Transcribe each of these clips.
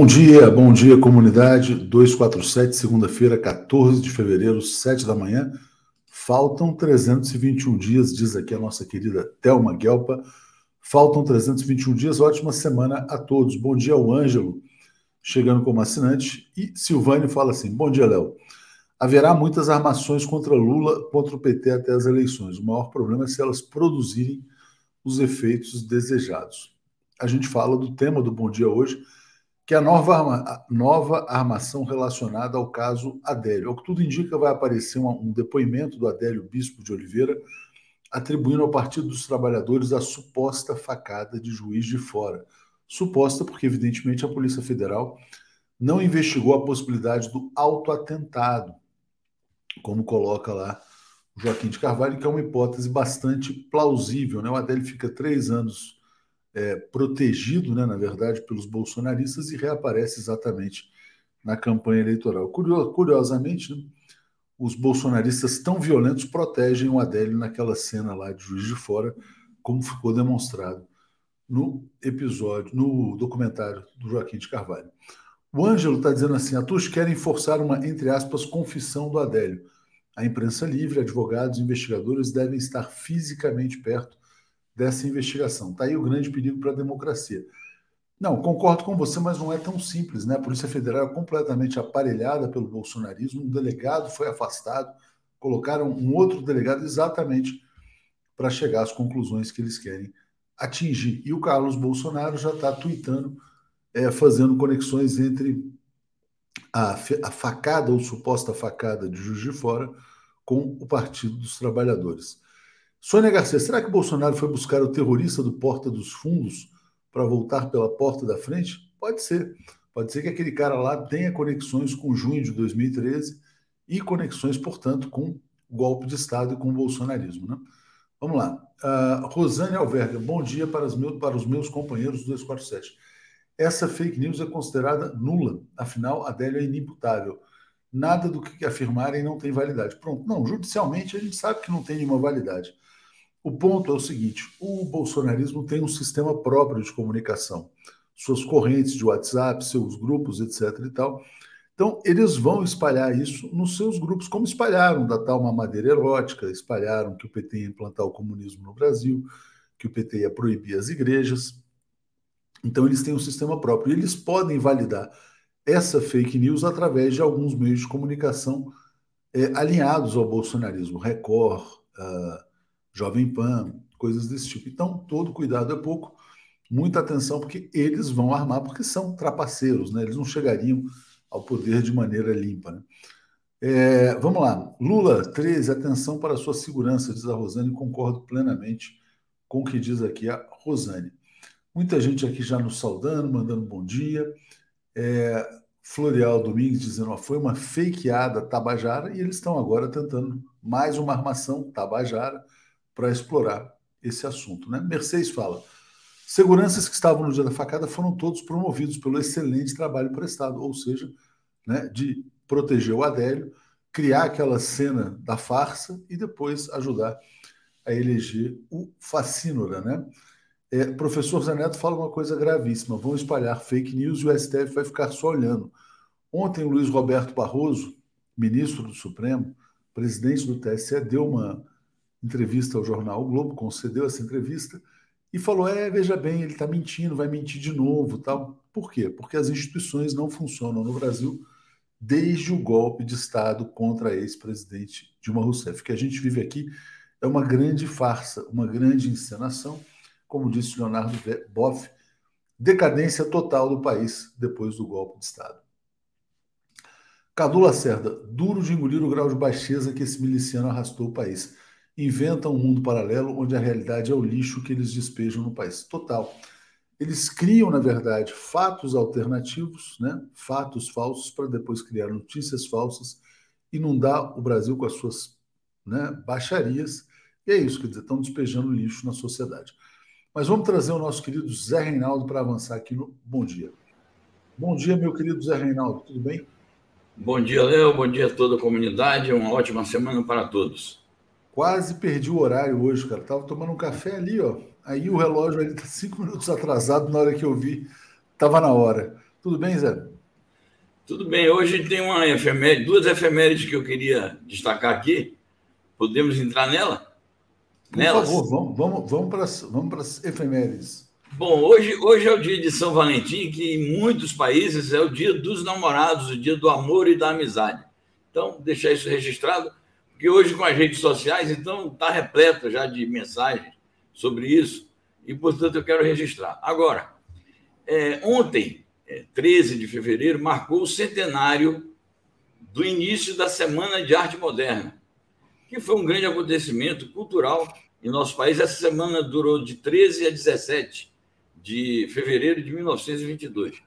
Bom dia, bom dia, comunidade 247, segunda-feira, 14 de fevereiro, 7 da manhã. Faltam 321 dias, diz aqui a nossa querida Thelma Guelpa. Faltam 321 dias, ótima semana a todos. Bom dia ao Ângelo, chegando como assinante. E Silvânio fala assim: Bom dia, Léo. Haverá muitas armações contra Lula, contra o PT até as eleições. O maior problema é se elas produzirem os efeitos desejados. A gente fala do tema do Bom Dia hoje que é a nova, arma, nova armação relacionada ao caso Adélio. O que tudo indica, vai aparecer um, um depoimento do Adélio Bispo de Oliveira, atribuindo ao Partido dos Trabalhadores a suposta facada de juiz de fora. Suposta porque, evidentemente, a Polícia Federal não investigou a possibilidade do autoatentado, como coloca lá Joaquim de Carvalho, que é uma hipótese bastante plausível. Né? O Adélio fica três anos é, protegido, né, na verdade, pelos bolsonaristas e reaparece exatamente na campanha eleitoral. Curiosamente, né, os bolsonaristas tão violentos protegem o Adélio naquela cena lá de Juiz de Fora, como ficou demonstrado no episódio, no documentário do Joaquim de Carvalho. O Ângelo está dizendo assim: atuos querem forçar uma, entre aspas, confissão do Adélio. A imprensa livre, advogados, investigadores devem estar fisicamente perto dessa investigação. Está aí o grande perigo para a democracia. Não, concordo com você, mas não é tão simples, né? A Polícia Federal é completamente aparelhada pelo bolsonarismo, um delegado foi afastado, colocaram um outro delegado exatamente para chegar às conclusões que eles querem atingir. E o Carlos Bolsonaro já está tweetando, é, fazendo conexões entre a, a facada ou suposta facada de Juiz de Fora com o Partido dos Trabalhadores. Sônia Garcia, será que Bolsonaro foi buscar o terrorista do Porta dos Fundos para voltar pela porta da frente? Pode ser. Pode ser que aquele cara lá tenha conexões com junho de 2013 e conexões, portanto, com o golpe de Estado e com o bolsonarismo. Né? Vamos lá. Uh, Rosane Alverga, bom dia para os, meus, para os meus companheiros do 247. Essa fake news é considerada nula, afinal, a Adélia é inimputável. Nada do que afirmarem não tem validade. Pronto. Não, judicialmente a gente sabe que não tem nenhuma validade. O ponto é o seguinte: o bolsonarismo tem um sistema próprio de comunicação, suas correntes de WhatsApp, seus grupos, etc. e tal. Então, eles vão espalhar isso nos seus grupos, como espalharam da tal mamadeira erótica, espalharam que o PT ia implantar o comunismo no Brasil, que o PT ia proibir as igrejas. Então, eles têm um sistema próprio. E eles podem validar essa fake news através de alguns meios de comunicação é, alinhados ao bolsonarismo, Record, uh, Jovem Pan, coisas desse tipo. Então, todo cuidado é pouco, muita atenção, porque eles vão armar, porque são trapaceiros, né? Eles não chegariam ao poder de maneira limpa. Né? É, vamos lá. Lula 13, atenção para a sua segurança, diz a Rosane, concordo plenamente com o que diz aqui a Rosane. Muita gente aqui já nos saudando, mandando bom dia. É, Florial Domingues dizendo, ó, foi uma fakeada Tabajara, e eles estão agora tentando mais uma armação Tabajara para explorar esse assunto. Né? Mercedes fala: seguranças que estavam no dia da facada foram todos promovidos pelo excelente trabalho prestado, ou seja, né, de proteger o Adélio, criar aquela cena da farsa e depois ajudar a eleger o Facínora. Né? É, professor Zaneto fala uma coisa gravíssima: vão espalhar fake news e o STF vai ficar só olhando. Ontem, o Luiz Roberto Barroso, ministro do Supremo, presidente do TSE, deu uma entrevista ao jornal o Globo, concedeu essa entrevista e falou: é, veja bem, ele está mentindo, vai mentir de novo, tal. Por quê? Porque as instituições não funcionam no Brasil desde o golpe de Estado contra a ex-presidente Dilma Rousseff. O que a gente vive aqui é uma grande farsa, uma grande encenação, como disse Leonardo Boff, decadência total do país depois do golpe de Estado. Cadu Lacerda, duro de engolir o grau de baixeza que esse miliciano arrastou o país inventam um mundo paralelo onde a realidade é o lixo que eles despejam no país. Total. Eles criam, na verdade, fatos alternativos, né? fatos falsos, para depois criar notícias falsas, inundar o Brasil com as suas né, baixarias. E é isso, quer dizer, estão despejando lixo na sociedade. Mas vamos trazer o nosso querido Zé Reinaldo para avançar aqui no Bom Dia. Bom dia, meu querido Zé Reinaldo, tudo bem? Bom dia, Léo, bom dia a toda a comunidade, uma ótima semana para todos. Quase perdi o horário hoje, cara. Tava tomando um café ali, ó. Aí o relógio ali tá cinco minutos atrasado na hora que eu vi. Tava na hora. Tudo bem, Zé? Tudo bem. Hoje tem uma efeméride, duas efemérides que eu queria destacar aqui. Podemos entrar nela? Por Nelas? favor, vamos, vamos, vamos, para as, vamos efemérides. Bom, hoje, hoje é o dia de São Valentim, que em muitos países é o dia dos namorados, o dia do amor e da amizade. Então, deixar isso registrado, porque hoje com as redes sociais, então, está repleto já de mensagens sobre isso, e, portanto, eu quero registrar. Agora, é, ontem, 13 de fevereiro, marcou o centenário do início da Semana de Arte Moderna, que foi um grande acontecimento cultural em nosso país. Essa semana durou de 13 a 17 de fevereiro de 1922.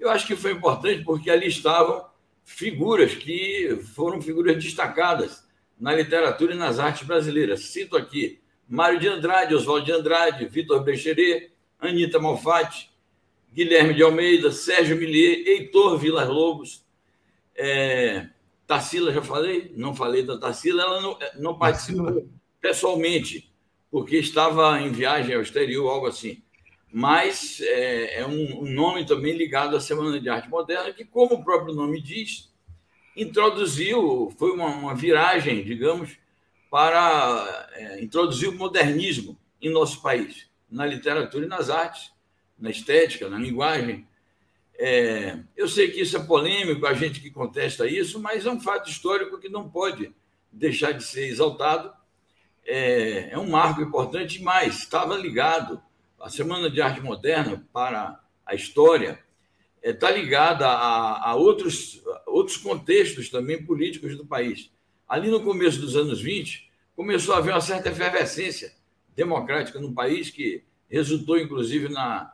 Eu acho que foi importante porque ali estavam figuras que foram figuras destacadas na literatura e nas artes brasileiras. Cito aqui Mário de Andrade, Oswaldo de Andrade, Vitor Brecheret, Anita Malfatti, Guilherme de Almeida, Sérgio Millier, Heitor Vilas Lobos, é, Tarsila, já falei? Não falei da Tarsila, ela não, não participou pessoalmente, porque estava em viagem ao exterior, algo assim. Mas é, é um, um, nome também ligado à Semana de Arte Moderna, que, como o próprio nome diz, introduziu, foi uma, uma viragem, digamos, para é, introduzir o modernismo em nosso país, na literatura e nas artes na estética, na linguagem. É, eu sei que isso é polêmico, a gente que contesta isso, mas é um fato histórico que não pode deixar de ser exaltado. É, é um marco importante, mas estava ligado. A Semana de Arte Moderna para a história está é, ligada a, a outros, outros contextos também políticos do país. Ali no começo dos anos 20, começou a haver uma certa efervescência democrática no país, que resultou, inclusive, na,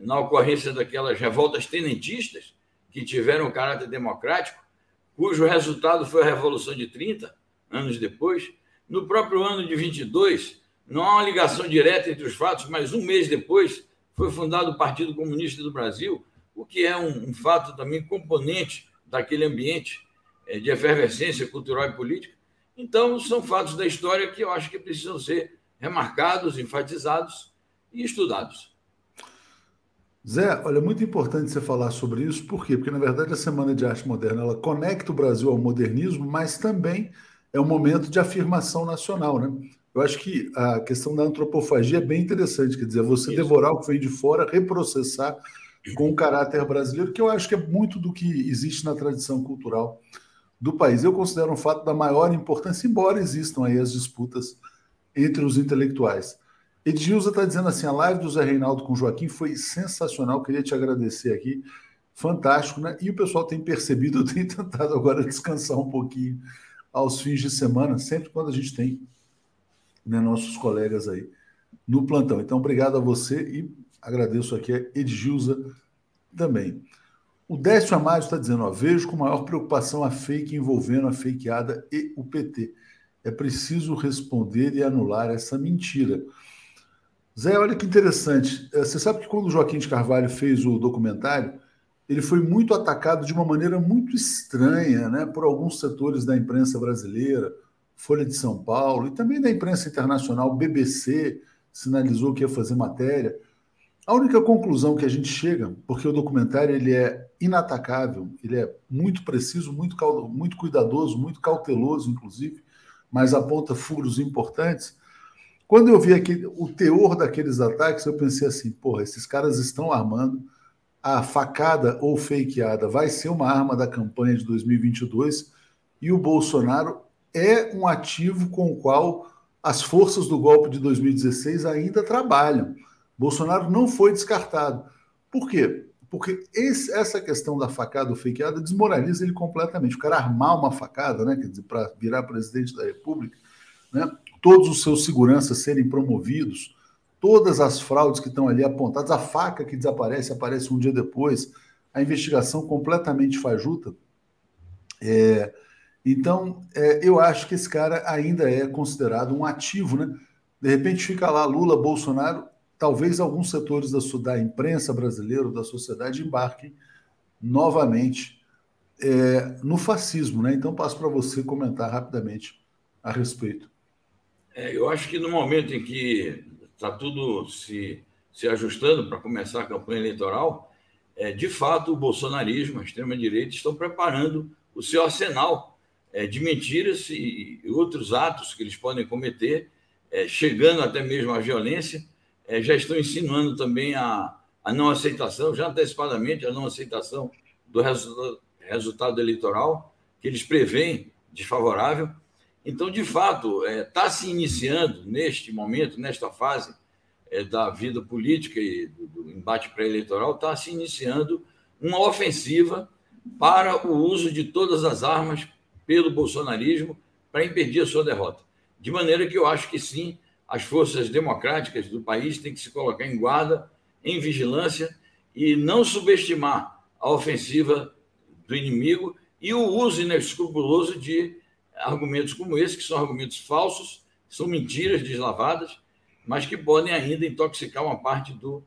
na ocorrência daquelas revoltas tenentistas, que tiveram caráter democrático, cujo resultado foi a Revolução de 30, anos depois. No próprio ano de 22, não há uma ligação direta entre os fatos, mas um mês depois foi fundado o Partido Comunista do Brasil, o que é um, um fato também componente daquele ambiente é, de efervescência cultural e política. Então, são fatos da história que eu acho que precisam ser remarcados, enfatizados e estudados. Zé, olha, é muito importante você falar sobre isso, por quê? Porque, na verdade, a Semana de Arte Moderna ela conecta o Brasil ao modernismo, mas também é um momento de afirmação nacional, né? Eu acho que a questão da antropofagia é bem interessante, quer dizer, você isso. devorar o que vem de fora, reprocessar com o caráter brasileiro, que eu acho que é muito do que existe na tradição cultural do país. Eu considero um fato da maior importância, embora existam aí as disputas entre os intelectuais. Edilza está dizendo assim: a live do Zé Reinaldo com Joaquim foi sensacional. Queria te agradecer aqui. Fantástico, né? E o pessoal tem percebido, eu tenho tentado agora descansar um pouquinho aos fins de semana, sempre quando a gente tem né, nossos colegas aí no plantão. Então, obrigado a você e agradeço aqui a Edilza também. O Décio Amado está dizendo: ó, vejo com maior preocupação a fake envolvendo a fakeada e o PT. É preciso responder e anular essa mentira. Zé, olha que interessante. É, você sabe que quando o Joaquim de Carvalho fez o documentário, ele foi muito atacado de uma maneira muito estranha né, por alguns setores da imprensa brasileira, Folha de São Paulo e também da imprensa internacional, BBC sinalizou que ia fazer matéria. A única conclusão que a gente chega, porque o documentário ele é inatacável, ele é muito preciso, muito, muito cuidadoso, muito cauteloso, inclusive, mas aponta furos importantes quando eu vi aquele, o teor daqueles ataques, eu pensei assim: porra, esses caras estão armando. A facada ou fakeada vai ser uma arma da campanha de 2022 e o Bolsonaro é um ativo com o qual as forças do golpe de 2016 ainda trabalham. Bolsonaro não foi descartado. Por quê? Porque esse, essa questão da facada ou fakeada desmoraliza ele completamente. O cara armar uma facada, né, quer dizer, para virar presidente da República, né, todos os seus seguranças serem promovidos, todas as fraudes que estão ali apontadas, a faca que desaparece, aparece um dia depois, a investigação completamente fajuta. É, então, é, eu acho que esse cara ainda é considerado um ativo, né? De repente fica lá Lula, Bolsonaro, talvez alguns setores da, da imprensa brasileira, da sociedade, embarquem novamente é, no fascismo, né? Então, passo para você comentar rapidamente a respeito. É, eu acho que no momento em que está tudo se, se ajustando para começar a campanha eleitoral, é, de fato, o bolsonarismo, a extrema-direita, estão preparando o seu arsenal é, de mentiras e outros atos que eles podem cometer, é, chegando até mesmo à violência. É, já estão insinuando também a, a não aceitação, já antecipadamente, a não aceitação do resultado, resultado eleitoral, que eles preveem desfavorável. Então, de fato, está é, se iniciando neste momento, nesta fase é, da vida política e do, do embate pré-eleitoral, está se iniciando uma ofensiva para o uso de todas as armas pelo bolsonarismo para impedir a sua derrota. De maneira que eu acho que sim, as forças democráticas do país têm que se colocar em guarda, em vigilância e não subestimar a ofensiva do inimigo e o uso inescrupuloso de argumentos como esse, que são argumentos falsos, são mentiras deslavadas, mas que podem ainda intoxicar uma parte do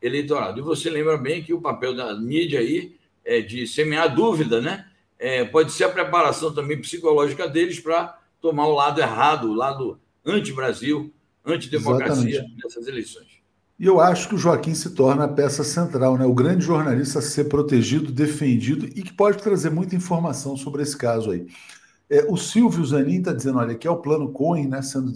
eleitorado. E você lembra bem que o papel da mídia aí é de semear dúvida, né? É, pode ser a preparação também psicológica deles para tomar o lado errado, o lado anti-Brasil, anti-democracia nessas eleições. E eu acho que o Joaquim se torna a peça central, né? o grande jornalista a ser protegido, defendido e que pode trazer muita informação sobre esse caso aí. É, o Silvio Zanin está dizendo: olha, que é o plano Cohen né, sendo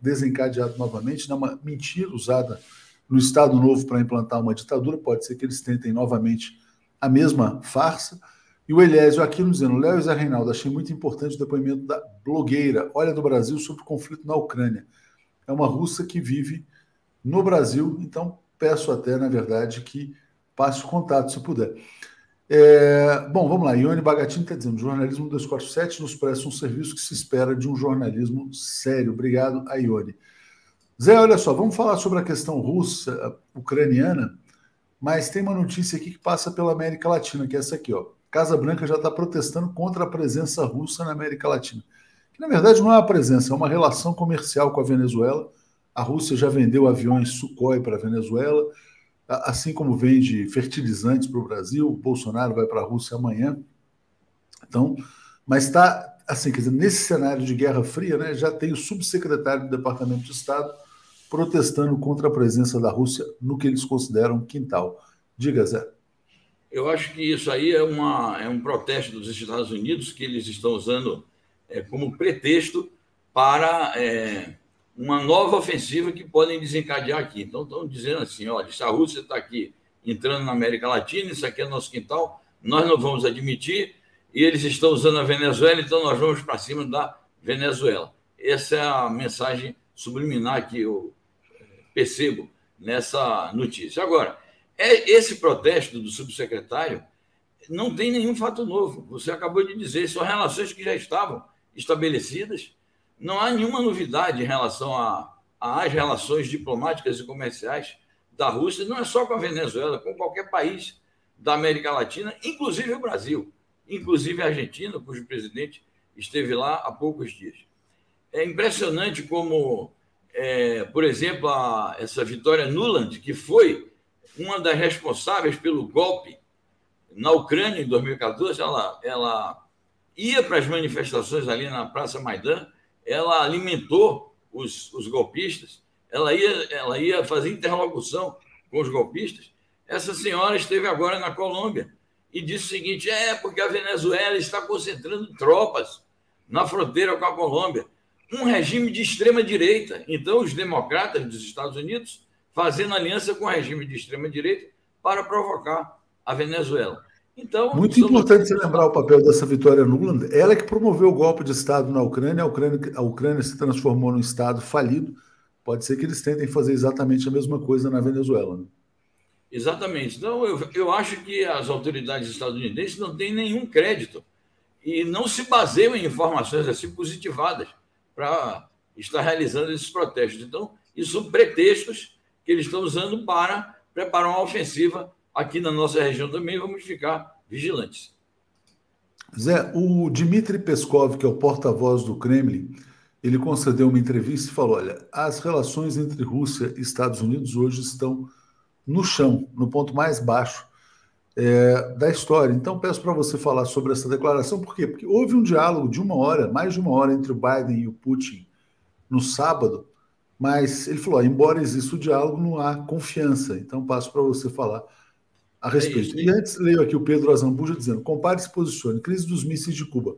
desencadeado novamente, né, uma mentira usada no Estado Novo para implantar uma ditadura. Pode ser que eles tentem novamente a mesma farsa. E o Eliésio aqui nos dizendo: Léo e Zé Reinaldo, achei muito importante o depoimento da blogueira Olha do Brasil sobre o conflito na Ucrânia. É uma russa que vive no Brasil, então peço até, na verdade, que passe o contato se puder. É, bom, vamos lá. Ione Bagatini está dizendo: jornalismo 247 nos presta um serviço que se espera de um jornalismo sério. Obrigado, Ione. Zé, olha só, vamos falar sobre a questão russa, ucraniana, mas tem uma notícia aqui que passa pela América Latina, que é essa aqui, ó. Casa Branca já está protestando contra a presença russa na América Latina. Que na verdade não é uma presença, é uma relação comercial com a Venezuela. A Rússia já vendeu aviões Sukhoi para a Venezuela assim como vende fertilizantes para o Brasil, o Bolsonaro vai para a Rússia amanhã. Então, mas está assim, quer dizer, nesse cenário de Guerra Fria, né, já tem o subsecretário do Departamento de Estado protestando contra a presença da Rússia no que eles consideram quintal. Diga, Zé. Eu acho que isso aí é, uma, é um protesto dos Estados Unidos que eles estão usando é, como pretexto para é, uma nova ofensiva que podem desencadear aqui. Então, estão dizendo assim: olha, se a Rússia está aqui entrando na América Latina, isso aqui é nosso quintal, nós não vamos admitir, e eles estão usando a Venezuela, então nós vamos para cima da Venezuela. Essa é a mensagem subliminar que eu eh, percebo nessa notícia. Agora, é esse protesto do subsecretário não tem nenhum fato novo. Você acabou de dizer, são relações que já estavam estabelecidas não há nenhuma novidade em relação às relações diplomáticas e comerciais da Rússia, não é só com a Venezuela, com qualquer país da América Latina, inclusive o Brasil, inclusive a Argentina, cujo presidente esteve lá há poucos dias. É impressionante como, é, por exemplo, a, essa Vitória Nuland, que foi uma das responsáveis pelo golpe na Ucrânia em 2014, ela, ela ia para as manifestações ali na Praça Maidan ela alimentou os, os golpistas, ela ia, ela ia fazer interlocução com os golpistas. Essa senhora esteve agora na Colômbia e disse o seguinte: é porque a Venezuela está concentrando tropas na fronteira com a Colômbia. Um regime de extrema direita. Então, os democratas dos Estados Unidos fazendo aliança com o regime de extrema direita para provocar a Venezuela. Então, Muito importante você lembrar o papel dessa Vitória Nuland. Ela que promoveu o golpe de Estado na Ucrânia. A Ucrânia, a Ucrânia se transformou num Estado falido. Pode ser que eles tentem fazer exatamente a mesma coisa na Venezuela. Né? Exatamente. Então, eu, eu acho que as autoridades estadunidenses não têm nenhum crédito e não se baseiam em informações assim positivadas para estar realizando esses protestos. Então, isso são pretextos que eles estão usando para preparar uma ofensiva aqui na nossa região também vamos ficar vigilantes. Zé, o Dmitry Peskov, que é o porta-voz do Kremlin, ele concedeu uma entrevista e falou: olha, as relações entre Rússia e Estados Unidos hoje estão no chão, no ponto mais baixo é, da história. Então, peço para você falar sobre essa declaração, por quê? Porque houve um diálogo de uma hora, mais de uma hora, entre o Biden e o Putin no sábado, mas ele falou: embora exista o diálogo, não há confiança. Então, passo para você falar a respeito. É e antes, leio aqui o Pedro Azambuja dizendo: compare e se posicione. Crise dos mísseis de Cuba.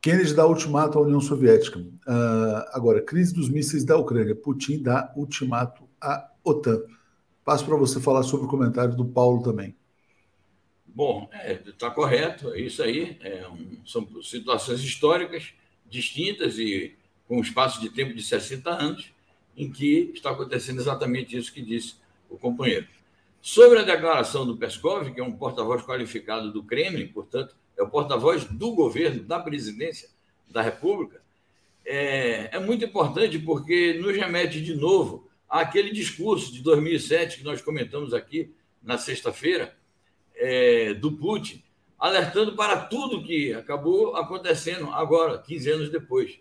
Kennedy dá ultimato à União Soviética. Uh, agora, crise dos mísseis da Ucrânia. Putin dá ultimato à OTAN. Passo para você falar sobre o comentário do Paulo também. Bom, está é, correto, é isso aí. É um, são situações históricas distintas e com um espaço de tempo de 60 anos, em que está acontecendo exatamente isso que disse o companheiro. Sobre a declaração do Peskov, que é um porta-voz qualificado do Kremlin, portanto, é o porta-voz do governo, da presidência da República, é, é muito importante porque nos remete de novo àquele discurso de 2007 que nós comentamos aqui na sexta-feira, é, do Putin, alertando para tudo que acabou acontecendo agora, 15 anos depois.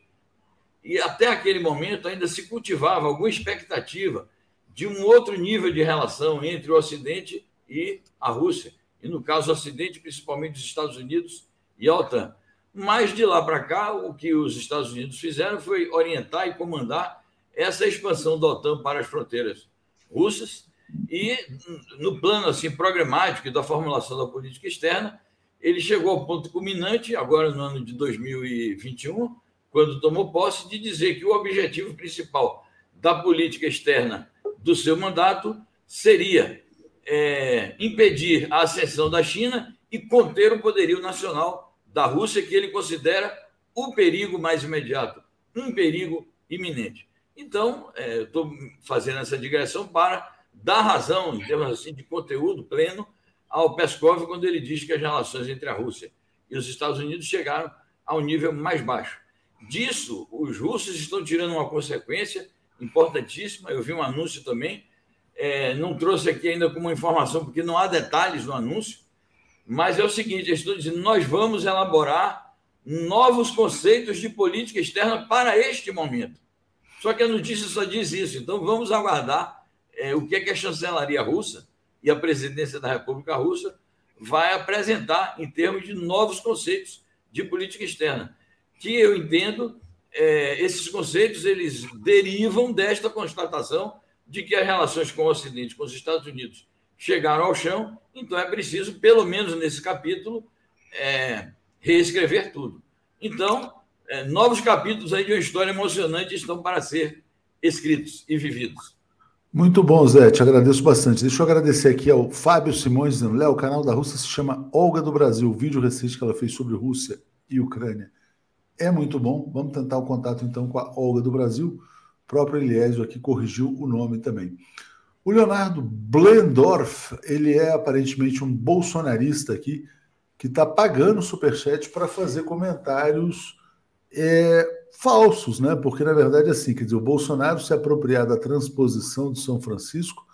E até aquele momento ainda se cultivava alguma expectativa de um outro nível de relação entre o Ocidente e a Rússia, e no caso o Ocidente, principalmente os Estados Unidos e a OTAN. Mas de lá para cá, o que os Estados Unidos fizeram foi orientar e comandar essa expansão da OTAN para as fronteiras russas e no plano assim programático da formulação da política externa, ele chegou ao ponto culminante agora no ano de 2021, quando tomou posse de dizer que o objetivo principal da política externa do seu mandato seria é, impedir a ascensão da China e conter o poderio nacional da Rússia, que ele considera o perigo mais imediato, um perigo iminente. Então, é, estou fazendo essa digressão para dar razão, em termos assim, de conteúdo pleno, ao Peskov quando ele diz que as relações entre a Rússia e os Estados Unidos chegaram a um nível mais baixo. Disso, os russos estão tirando uma consequência importantíssima. Eu vi um anúncio também, é, não trouxe aqui ainda como informação, porque não há detalhes no anúncio, mas é o seguinte: eles estão dizendo, nós vamos elaborar novos conceitos de política externa para este momento. Só que a notícia só diz isso, então vamos aguardar é, o que, é que a chancelaria russa e a presidência da República Russa vai apresentar em termos de novos conceitos de política externa, que eu entendo é, esses conceitos eles derivam desta constatação de que as relações com o Ocidente, com os Estados Unidos, chegaram ao chão, então é preciso, pelo menos nesse capítulo, é, reescrever tudo. Então, é, novos capítulos aí de uma história emocionante estão para ser escritos e vividos. Muito bom, Zé, te agradeço bastante. Deixa eu agradecer aqui ao Fábio Simões, dizendo: Léo, o canal da Rússia se chama Olga do Brasil, o vídeo recente que ela fez sobre Rússia e Ucrânia. É muito bom. Vamos tentar o contato então com a Olga do Brasil. O próprio Eliésio aqui corrigiu o nome também. O Leonardo Blendorf, ele é aparentemente um bolsonarista aqui, que está pagando o superchat para fazer comentários é, falsos, né? Porque na verdade assim, quer dizer, o Bolsonaro se apropriar da transposição de São Francisco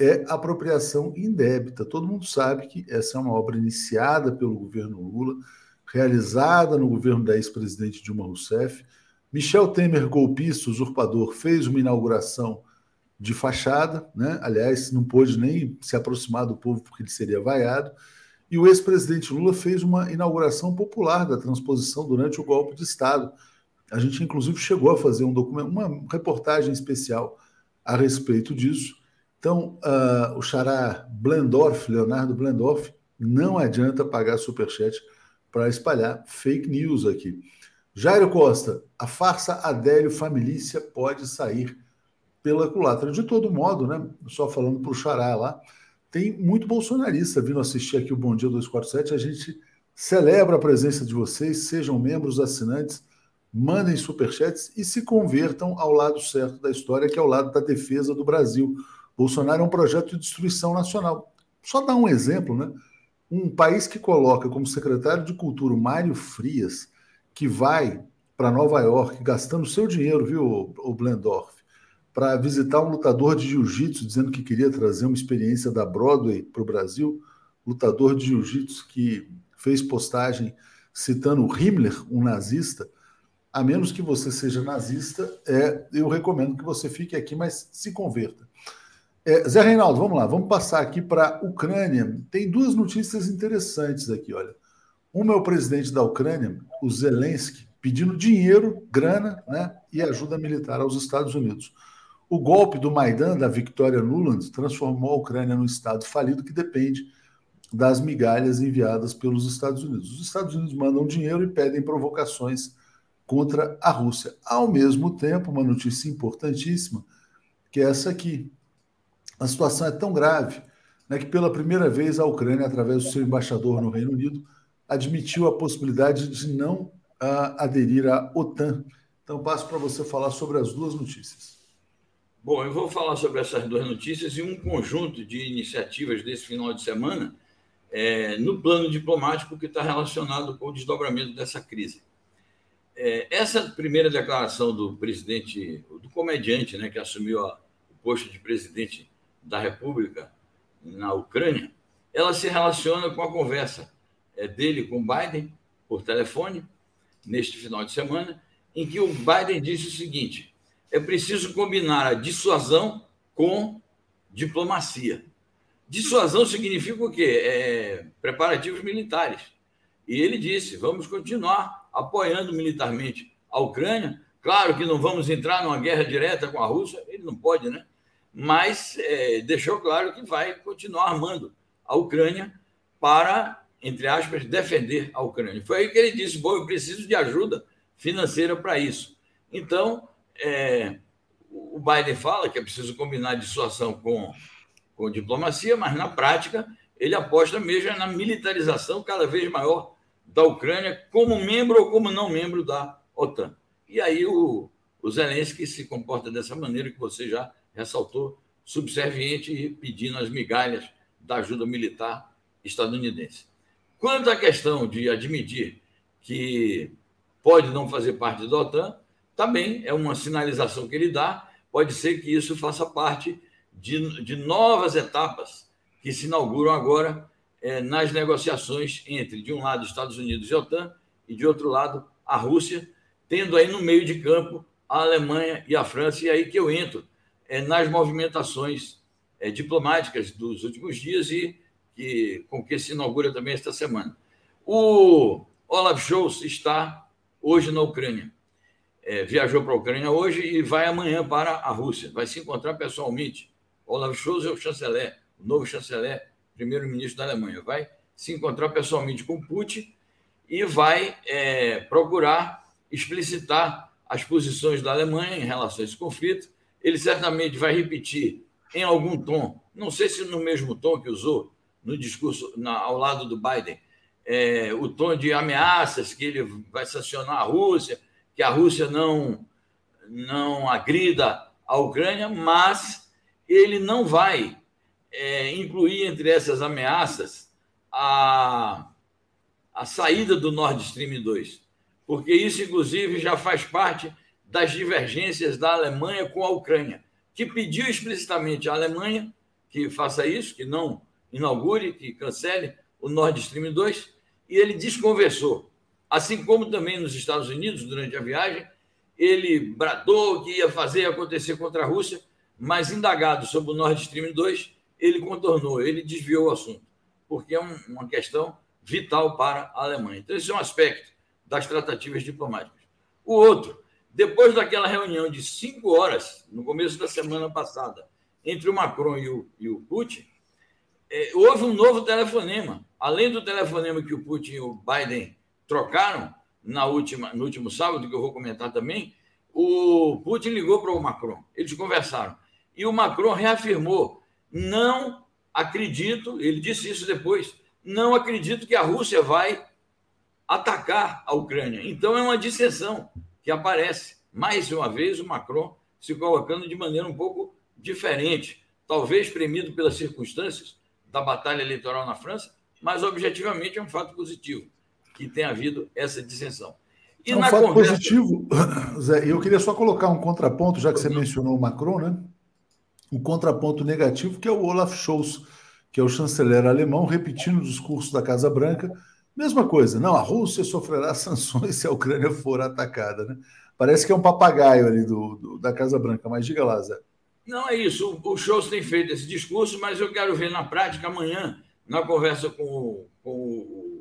é apropriação indébita. Todo mundo sabe que essa é uma obra iniciada pelo governo Lula, realizada no governo da ex-presidente Dilma Rousseff. Michel Temer, golpista, usurpador, fez uma inauguração de fachada, né? aliás, não pôde nem se aproximar do povo porque ele seria vaiado. E o ex-presidente Lula fez uma inauguração popular da transposição durante o golpe de Estado a gente, inclusive, chegou a fazer um documento, uma reportagem especial a respeito disso. Então, uh, o xará Blendorf, Leonardo Blendorf, não adianta pagar superchat para espalhar fake news aqui. Jairo Costa, a farsa Adélio Familícia pode sair pela culatra. De todo modo, né? Só falando para o Xará lá, tem muito bolsonarista vindo assistir aqui o Bom Dia 247. A gente celebra a presença de vocês, sejam membros assinantes mandem superchats e se convertam ao lado certo da história, que é o lado da defesa do Brasil. Bolsonaro é um projeto de destruição nacional. Só dar um exemplo, né? Um país que coloca como secretário de Cultura o Mário Frias, que vai para Nova York gastando seu dinheiro, viu, o Blendorf, para visitar um lutador de jiu-jitsu, dizendo que queria trazer uma experiência da Broadway para o Brasil, lutador de jiu-jitsu que fez postagem citando Himmler, um nazista, a menos que você seja nazista, é, eu recomendo que você fique aqui, mas se converta. É, Zé Reinaldo, vamos lá, vamos passar aqui para a Ucrânia. Tem duas notícias interessantes aqui, olha. Uma é o presidente da Ucrânia, o Zelensky, pedindo dinheiro, grana né, e ajuda militar aos Estados Unidos. O golpe do Maidan, da Victoria Nuland, transformou a Ucrânia num estado falido que depende das migalhas enviadas pelos Estados Unidos. Os Estados Unidos mandam dinheiro e pedem provocações contra a Rússia. Ao mesmo tempo, uma notícia importantíssima, que é essa aqui. A situação é tão grave né, que, pela primeira vez, a Ucrânia, através do seu embaixador no Reino Unido, admitiu a possibilidade de não uh, aderir à OTAN. Então, passo para você falar sobre as duas notícias. Bom, eu vou falar sobre essas duas notícias e um conjunto de iniciativas desse final de semana é, no plano diplomático que está relacionado com o desdobramento dessa crise. É, essa primeira declaração do presidente, do comediante, né, que assumiu a, o posto de presidente da República na Ucrânia, ela se relaciona com a conversa é, dele com Biden por telefone neste final de semana, em que o Biden disse o seguinte: é preciso combinar a dissuasão com diplomacia. Dissuasão significa o quê? É, preparativos militares. E ele disse: vamos continuar apoiando militarmente a Ucrânia. Claro que não vamos entrar numa guerra direta com a Rússia, ele não pode, né? Mas é, deixou claro que vai continuar armando a Ucrânia para, entre aspas, defender a Ucrânia. Foi aí que ele disse: bom, eu preciso de ajuda financeira para isso. Então, é, o Biden fala que é preciso combinar dissuasão com, com diplomacia, mas na prática ele aposta mesmo na militarização cada vez maior da Ucrânia, como membro ou como não membro da OTAN. E aí o, o Zelensky se comporta dessa maneira que você já ressaltou, subserviente e pedindo as migalhas da ajuda militar estadunidense. Quanto à questão de admitir que pode não fazer parte da OTAN, também é uma sinalização que ele dá. Pode ser que isso faça parte de, de novas etapas que se inauguram agora é, nas negociações entre, de um lado, Estados Unidos e OTAN, e de outro lado, a Rússia, tendo aí no meio de campo a Alemanha e a França, e aí que eu entro nas movimentações é, diplomáticas dos últimos dias e que, com que se inaugura também esta semana. O Olaf Scholz está hoje na Ucrânia é, viajou para a Ucrânia hoje e vai amanhã para a Rússia. Vai se encontrar pessoalmente. Olaf Scholz é o chanceler, o novo chanceler, primeiro-ministro da Alemanha. Vai se encontrar pessoalmente com Putin e vai é, procurar explicitar as posições da Alemanha em relação a esse conflito. Ele certamente vai repetir em algum tom, não sei se no mesmo tom que usou no discurso na, ao lado do Biden, é, o tom de ameaças que ele vai sancionar a Rússia, que a Rússia não, não agrida a Ucrânia, mas ele não vai é, incluir entre essas ameaças a, a saída do Nord Stream 2, porque isso, inclusive, já faz parte das divergências da Alemanha com a Ucrânia, que pediu explicitamente à Alemanha que faça isso, que não inaugure, que cancele o Nord Stream 2, e ele desconversou. Assim como também nos Estados Unidos, durante a viagem, ele bradou que ia fazer acontecer contra a Rússia, mas indagado sobre o Nord Stream 2, ele contornou, ele desviou o assunto, porque é um, uma questão vital para a Alemanha. Então, esse é um aspecto das tratativas diplomáticas. O outro, depois daquela reunião de cinco horas, no começo da semana passada, entre o Macron e o, e o Putin, é, houve um novo telefonema. Além do telefonema que o Putin e o Biden trocaram na última, no último sábado, que eu vou comentar também, o Putin ligou para o Macron, eles conversaram. E o Macron reafirmou: não acredito, ele disse isso depois, não acredito que a Rússia vai atacar a Ucrânia. Então é uma dissensão que aparece. Mais uma vez, o Macron se colocando de maneira um pouco diferente, talvez premido pelas circunstâncias da batalha eleitoral na França, mas objetivamente é um fato positivo que tenha havido essa dissensão. E é um fato conversa... positivo, Zé, eu queria só colocar um contraponto, já que você mencionou o Macron, né? Um contraponto negativo, que é o Olaf Scholz, que é o chanceler alemão, repetindo o discurso da Casa Branca. Mesma coisa, não, a Rússia sofrerá sanções se a Ucrânia for atacada, né? Parece que é um papagaio ali do, do da Casa Branca, mas diga lá, Zé. Não é isso, o Scholz tem feito esse discurso, mas eu quero ver na prática amanhã, na conversa com, com o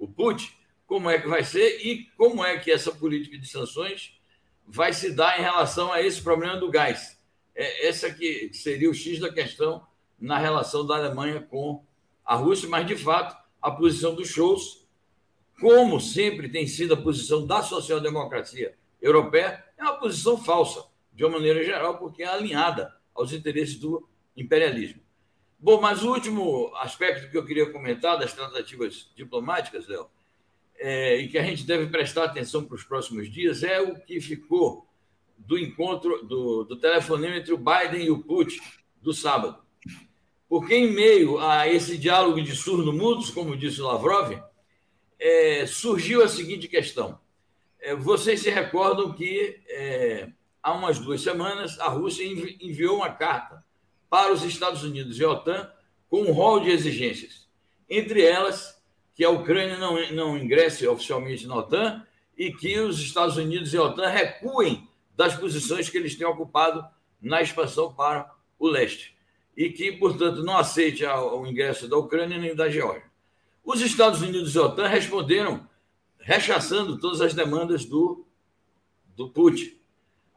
o PUT, como é que vai ser e como é que essa política de sanções vai se dar em relação a esse problema do gás. É, essa que seria o X da questão na relação da Alemanha com a Rússia, mas de fato a posição dos shows, como sempre tem sido a posição da social-democracia europeia, é uma posição falsa, de uma maneira geral, porque é alinhada aos interesses do imperialismo. Bom, mas o último aspecto que eu queria comentar das tratativas diplomáticas, Léo, é, e que a gente deve prestar atenção para os próximos dias, é o que ficou do encontro, do, do telefonema entre o Biden e o Putin do sábado. Porque, em meio a esse diálogo de surdo-mudos, como disse Lavrov, é, surgiu a seguinte questão. É, vocês se recordam que é, há umas duas semanas a Rússia envi enviou uma carta para os Estados Unidos e a OTAN com um rol de exigências. Entre elas, que a Ucrânia não, não ingresse oficialmente na OTAN e que os Estados Unidos e a OTAN recuem das posições que eles têm ocupado na expansão para o leste e que, portanto, não aceite o ingresso da Ucrânia nem da Geórgia. Os Estados Unidos e a OTAN responderam rechaçando todas as demandas do, do Putin.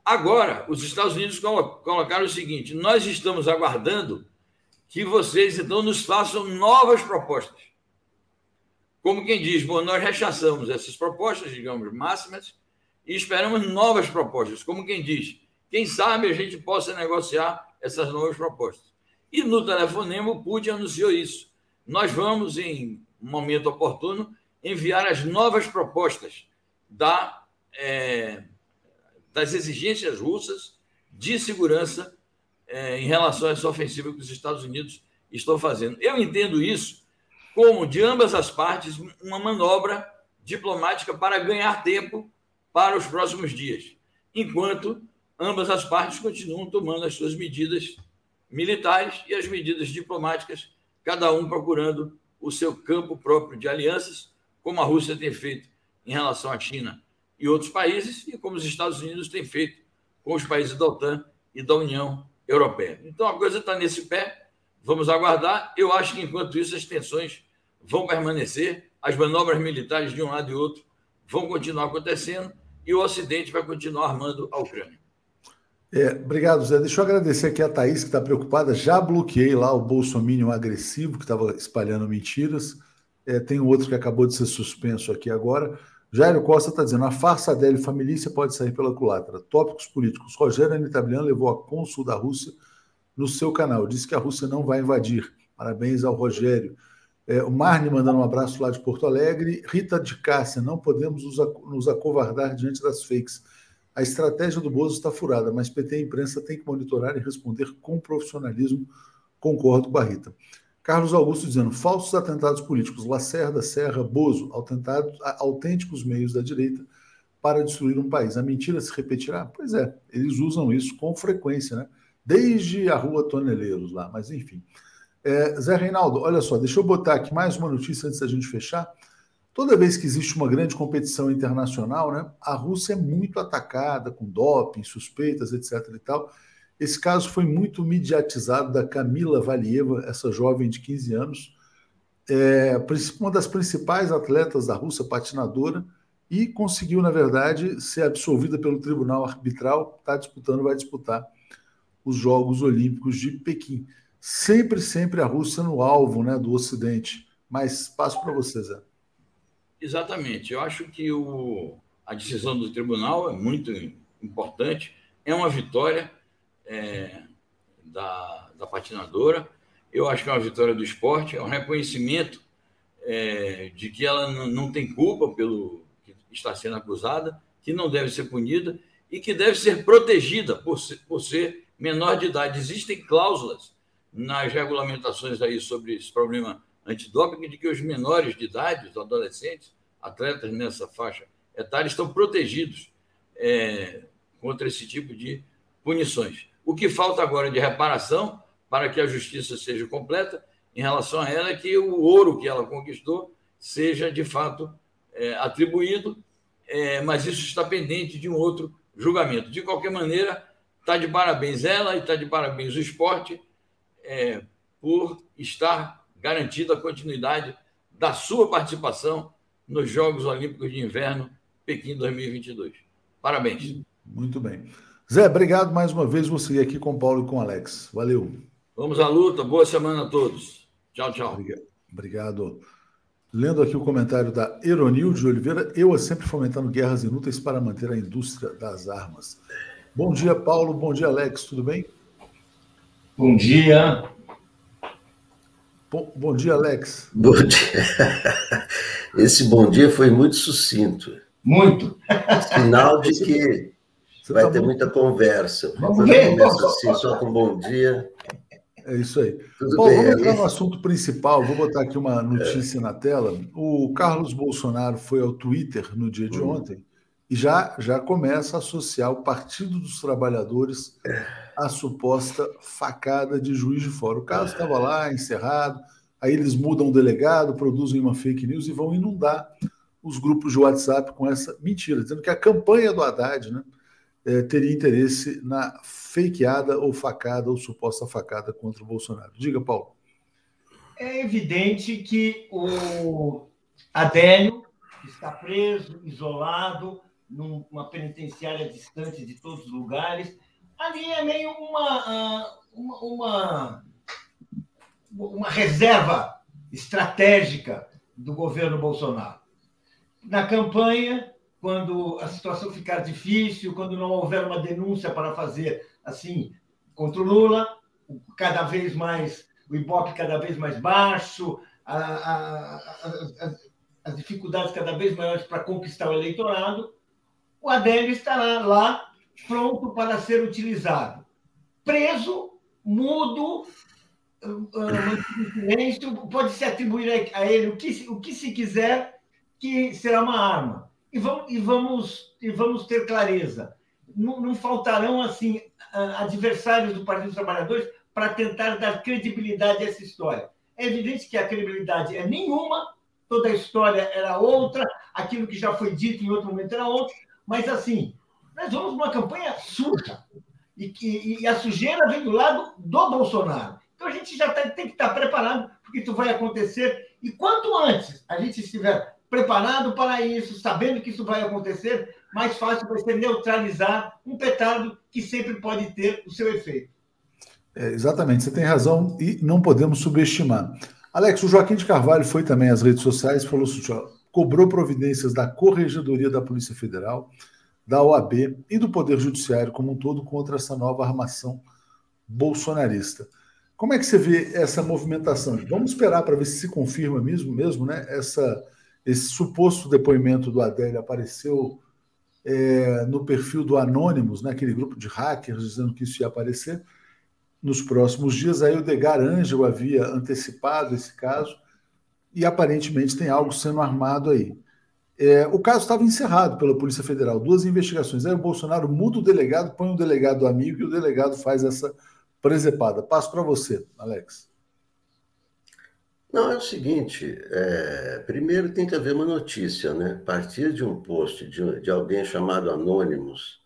Agora, os Estados Unidos colocaram o seguinte: nós estamos aguardando que vocês então nos façam novas propostas. Como quem diz, bom, nós rechaçamos essas propostas, digamos, máximas, e esperamos novas propostas. Como quem diz, quem sabe a gente possa negociar essas novas propostas. E no telefonema o Putin anunciou isso. Nós vamos, em momento oportuno, enviar as novas propostas da, é, das exigências russas de segurança é, em relação a essa ofensiva que os Estados Unidos estão fazendo. Eu entendo isso como, de ambas as partes, uma manobra diplomática para ganhar tempo para os próximos dias, enquanto ambas as partes continuam tomando as suas medidas militares e as medidas diplomáticas, cada um procurando o seu campo próprio de alianças, como a Rússia tem feito em relação à China e outros países, e como os Estados Unidos têm feito com os países da OTAN e da União Europeia. Então a coisa está nesse pé, vamos aguardar. Eu acho que enquanto isso as tensões vão permanecer, as manobras militares de um lado e outro vão continuar acontecendo e o Ocidente vai continuar armando a Ucrânia. É, obrigado, Zé. Deixa eu agradecer aqui a Thaís, que está preocupada. Já bloqueei lá o Bolsonaro agressivo, que estava espalhando mentiras. É, tem outro que acabou de ser suspenso aqui agora. Jairo Costa está dizendo: a farsa dele família pode sair pela culatra. Tópicos políticos. Rogério Anitablian levou a cônsul da Rússia no seu canal. Disse que a Rússia não vai invadir. Parabéns ao Rogério. É, o Marne mandando um abraço lá de Porto Alegre. Rita de Cássia, não podemos nos acovardar diante das fakes. A estratégia do Bozo está furada, mas PT e imprensa têm que monitorar e responder com profissionalismo. Concordo com a Rita. Carlos Augusto dizendo: falsos atentados políticos, Lacerda, Serra, Bozo, autênticos meios da direita para destruir um país. A mentira se repetirá? Pois é, eles usam isso com frequência, né? Desde a rua Toneleiros lá, mas enfim. É, Zé Reinaldo, olha só, deixa eu botar aqui mais uma notícia antes da gente fechar. Toda vez que existe uma grande competição internacional, né, a Rússia é muito atacada com doping, suspeitas, etc. e tal. Esse caso foi muito mediatizado da Camila Valieva, essa jovem de 15 anos, é, uma das principais atletas da Rússia, patinadora, e conseguiu, na verdade, ser absolvida pelo tribunal arbitral, está disputando, vai disputar os Jogos Olímpicos de Pequim. Sempre, sempre a Rússia no alvo né, do Ocidente. Mas passo para você, Zé. Exatamente. Eu acho que o, a decisão do tribunal é muito importante. É uma vitória é, da, da patinadora. Eu acho que é uma vitória do esporte, é um reconhecimento é, de que ela não, tem culpa pelo que está sendo acusada, que não deve ser punida e que deve ser protegida por ser, por ser menor de idade. Existem cláusulas nas regulamentações aí sobre esse problema antidoping de que os menores de idade, os adolescentes, atletas nessa faixa etária, estão protegidos é, contra esse tipo de punições. O que falta agora de reparação para que a justiça seja completa em relação a ela é que o ouro que ela conquistou seja de fato é, atribuído, é, mas isso está pendente de um outro julgamento. De qualquer maneira, está de parabéns ela e está de parabéns o esporte é, por estar garantida a continuidade da sua participação nos Jogos Olímpicos de Inverno Pequim 2022. Parabéns. Muito bem. Zé, obrigado mais uma vez. Seguir aqui com o Paulo e com o Alex. Valeu. Vamos à luta. Boa semana a todos. Tchau, tchau. Obrigado. Obrigado. Lendo aqui o comentário da Eronil de Oliveira, eu sempre fomentando guerras inúteis para manter a indústria das armas. Bom dia, Paulo. Bom dia, Alex. Tudo bem? Bom dia. Bom, bom dia, Alex. Bom dia. Esse bom dia foi muito sucinto. Muito. Sinal de que Você vai tá ter muito... muita conversa. Vamos ver. Assim, só com bom dia. É isso aí. Tudo Bom, bem, vamos entrar no assunto principal. Vou botar aqui uma notícia é. na tela. O Carlos Bolsonaro foi ao Twitter no dia de hum. ontem e já, já começa a associar o Partido dos Trabalhadores à suposta facada de juiz de fora. O caso estava lá, encerrado, aí eles mudam o delegado, produzem uma fake news e vão inundar os grupos de WhatsApp com essa mentira, dizendo que a campanha do Haddad né, é, teria interesse na fakeada ou facada ou suposta facada contra o Bolsonaro. Diga, Paulo. É evidente que o Adélio está preso, isolado, numa penitenciária distante de todos os lugares. Ali é meio uma, ah, uma, uma, uma reserva estratégica do governo Bolsonaro. Na campanha, quando a situação ficar difícil, quando não houver uma denúncia para fazer assim contra o Lula, cada vez mais o Ibope cada vez mais baixo, a, a, a, as dificuldades cada vez maiores para conquistar o eleitorado, o Adélio estará lá pronto para ser utilizado. Preso, mudo, uh, silêncio, pode se atribuir a ele o que, o que se quiser, que será uma arma. E vamos, e vamos, e vamos ter clareza. Não, não faltarão assim adversários do Partido dos Trabalhadores para tentar dar credibilidade a essa história. É evidente que a credibilidade é nenhuma, toda a história era outra, aquilo que já foi dito em outro momento era outro, mas, assim, nós vamos numa campanha suja. E, e, e, a sujeira vem do lado do Bolsonaro. Então, a gente já tá, tem que estar preparado, porque isso vai acontecer. E quanto antes a gente estiver preparado para isso, sabendo que isso vai acontecer, mais fácil vai ser neutralizar um petardo que sempre pode ter o seu efeito. É, exatamente, você tem razão e não podemos subestimar. Alex, o Joaquim de Carvalho foi também às redes sociais falou assim: cobrou providências da Corregedoria da Polícia Federal, da OAB e do Poder Judiciário como um todo contra essa nova armação bolsonarista. Como é que você vê essa movimentação? Vamos esperar para ver se se confirma mesmo, mesmo né? Essa, esse suposto depoimento do Adélio apareceu é, no perfil do Anônimos, né? aquele grupo de hackers dizendo que isso ia aparecer nos próximos dias. Aí o Degar Angel havia antecipado esse caso e aparentemente tem algo sendo armado aí. É, o caso estava encerrado pela Polícia Federal, duas investigações. Aí o Bolsonaro muda o delegado, põe um delegado amigo e o delegado faz essa presepada. Passo para você, Alex. Não, é o seguinte: é, primeiro tem que haver uma notícia, né? A partir de um post de, de alguém chamado Anônimos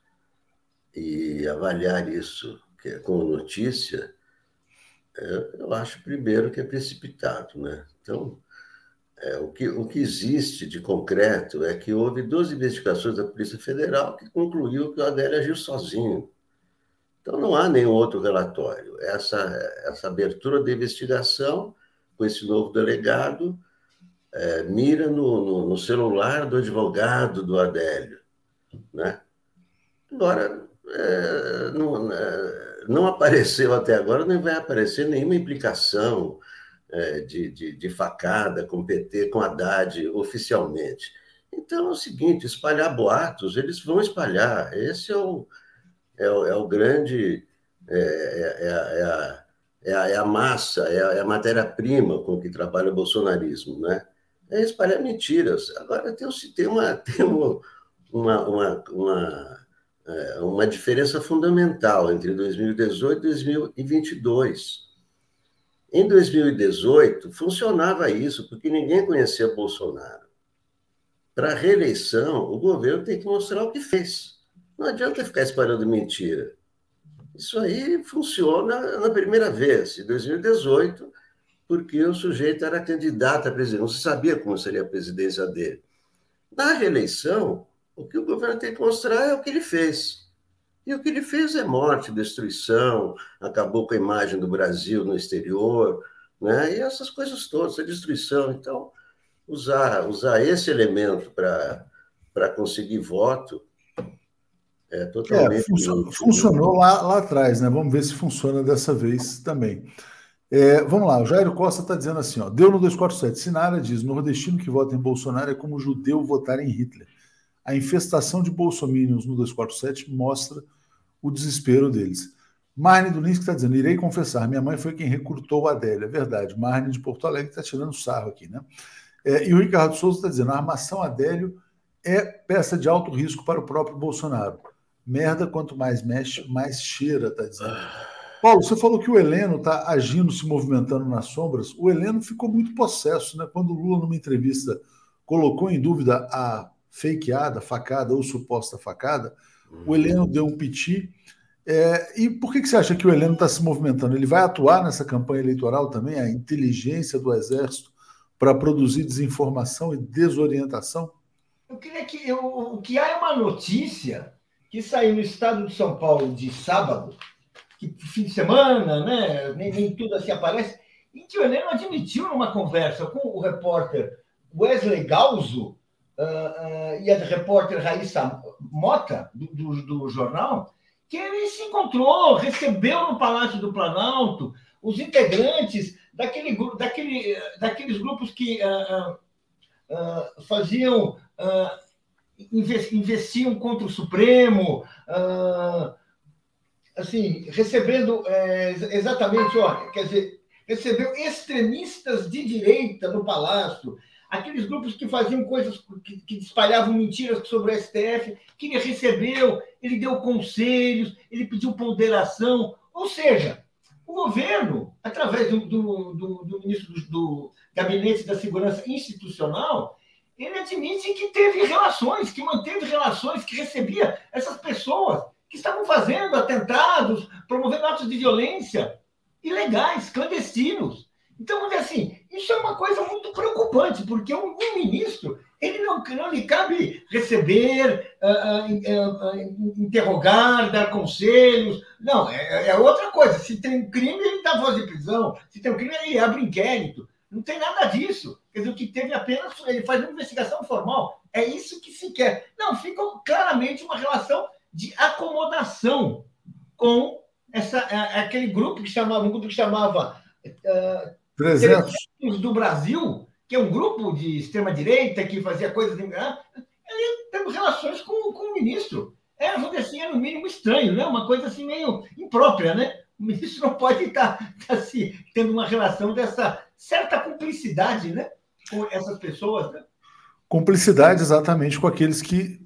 e avaliar isso é como notícia, é, eu acho primeiro que é precipitado, né? Então, é, o, que, o que existe de concreto é que houve duas investigações da Polícia Federal que concluiu que o Adélio agiu sozinho. Então, não há nenhum outro relatório. Essa, essa abertura da investigação com esse novo delegado é, mira no, no, no, celular do advogado do Adélio. Né? Agora, é, não, é, não apareceu até agora, nem vai aparecer nenhuma implicação de, de, de, facada com PT, com Haddad, oficialmente. Então é o seguinte: espalhar boatos, eles vão espalhar. Esse é o, é o, é o grande. É, é, é, é a, é, a, é a massa, é a, é a matéria-prima com que trabalha o bolsonarismo, né? É espalhar mentiras. Agora tem, tem uma, tem uma, uma, uma, uma, é, uma diferença fundamental entre 2018 e 2022 em 2018, funcionava isso, porque ninguém conhecia Bolsonaro. Para a reeleição, o governo tem que mostrar o que fez. Não adianta ficar espalhando mentira. Isso aí funciona na primeira vez, em 2018, porque o sujeito era candidato a presidente, não se sabia como seria a presidência dele. Na reeleição, o que o governo tem que mostrar é o que ele fez. E o que ele fez é morte, destruição, acabou com a imagem do Brasil no exterior, né? e essas coisas todas, a destruição. Então, usar, usar esse elemento para conseguir voto é totalmente. É, funcionou, funcionou lá, lá atrás, né? Vamos ver se funciona dessa vez também. É, vamos lá, o Jairo Costa está dizendo assim: ó, deu no 247. Sinara diz: nordestino que vota em Bolsonaro é como judeu votar em Hitler. A infestação de bolsominions no 247 mostra o desespero deles. Marne do Lins está dizendo: irei confessar, minha mãe foi quem recrutou a Adélia. É verdade, Marne de Porto Alegre está tirando sarro aqui, né? É, e o Ricardo Souza está dizendo: a armação Adélio é peça de alto risco para o próprio Bolsonaro. Merda, quanto mais mexe, mais cheira, está dizendo. Paulo, você falou que o Heleno está agindo, se movimentando nas sombras. O Heleno ficou muito possesso, né? Quando o Lula, numa entrevista, colocou em dúvida a fakeada, facada ou suposta facada, o Heleno deu um piti. É, e por que, que você acha que o Heleno está se movimentando? Ele vai atuar nessa campanha eleitoral também, a inteligência do Exército, para produzir desinformação e desorientação? Eu queria que. Eu, o que há é uma notícia que saiu no estado de São Paulo de sábado, que fim de semana, né, nem, nem tudo assim aparece, em que o Heleno admitiu numa conversa com o repórter Wesley Galzo uh, uh, e a repórter Raíssa Mota, do, do, do, jornal, que ele se encontrou, recebeu no Palácio do Planalto os integrantes daquele, daquele, daqueles grupos que uh, faziam, investiam contra o Supremo, assim, recebendo é, exatamente, quer dizer, recebeu extremistas de direita no palácio, aqueles grupos que faziam coisas, que, que espalhavam mentiras sobre o STF, que ele recebeu, ele deu conselhos, ele pediu ponderação, ou seja, o governo, através do, do, do, do ministro do, do Gabinete da Segurança Institucional, ele admite que teve relações, que manteve relações, que recebia essas pessoas que estavam fazendo atentados, promovendo atos de violência ilegais, clandestinos. Então, dizer assim, isso é uma coisa muito preocupante, porque um, um ministro, ele não, não lhe cabe receber, uh, uh, uh, interrogar, dar conselhos. Não, é, é, outra coisa. Se tem um crime, ele dá voz de prisão. Se tem um crime, ele abre inquérito. Não tem nada disso. Quer dizer, o que teve apenas, ele faz uma investigação formal. É isso que se quer. Não, fica claramente uma relação de acomodação com essa, aquele grupo que chamava, um grupo que chamava uh, 300 do Brasil, que é um grupo de extrema-direita que fazia coisas. Ele teve relações com, com o ministro. É, assim, é no mínimo estranho, né? Uma coisa assim meio imprópria, né? O ministro não pode estar, estar assim, tendo uma relação dessa certa cumplicidade, né? Com essas pessoas, né? Cumplicidade exatamente com aqueles que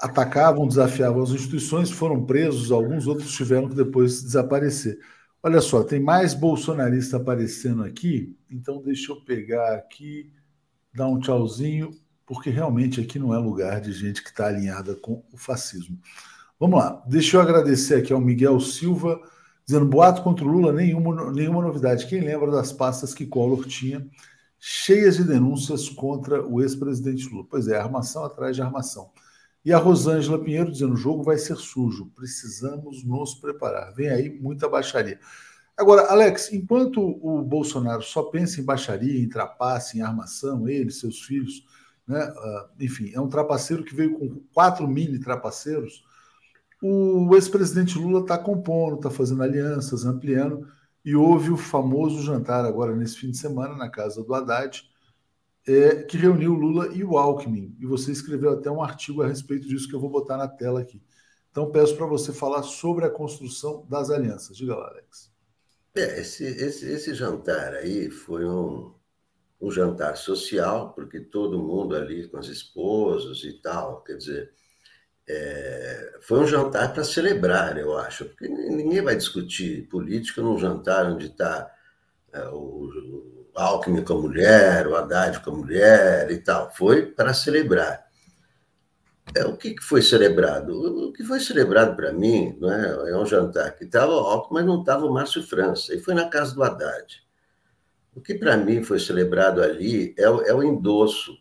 atacavam, desafiavam as instituições, foram presos, alguns outros tiveram que depois desaparecer. Olha só, tem mais bolsonarista aparecendo aqui, então deixa eu pegar aqui, dar um tchauzinho, porque realmente aqui não é lugar de gente que está alinhada com o fascismo. Vamos lá, deixa eu agradecer aqui ao Miguel Silva, dizendo boato contra o Lula, nenhuma, nenhuma novidade. Quem lembra das pastas que Collor tinha, cheias de denúncias contra o ex-presidente Lula? Pois é, armação atrás de armação. E a Rosângela Pinheiro dizendo: o jogo vai ser sujo, precisamos nos preparar. Vem aí muita baixaria. Agora, Alex, enquanto o Bolsonaro só pensa em baixaria, em trapace, em armação, ele, seus filhos, né? Uh, enfim, é um trapaceiro que veio com quatro mini trapaceiros. O ex-presidente Lula está compondo, está fazendo alianças, ampliando, e houve o famoso jantar agora nesse fim de semana na casa do Haddad, é, que reuniu Lula e o Alckmin. E você escreveu até um artigo a respeito disso que eu vou botar na tela aqui. Então peço para você falar sobre a construção das alianças. Diga lá, Alex. É, esse, esse, esse jantar aí foi um, um jantar social, porque todo mundo ali com as esposas e tal, quer dizer, é, foi um jantar para celebrar, eu acho, porque ninguém vai discutir política num jantar onde está é, o, Alckmin com a mulher, o Haddad com a mulher e tal. Foi para celebrar. É, o que, foi celebrado? O que foi celebrado para mim não é, é um jantar que estava Alckmin, mas não estava o Márcio França. E foi na casa do Haddad. O que para mim foi celebrado ali é o, é o endosso,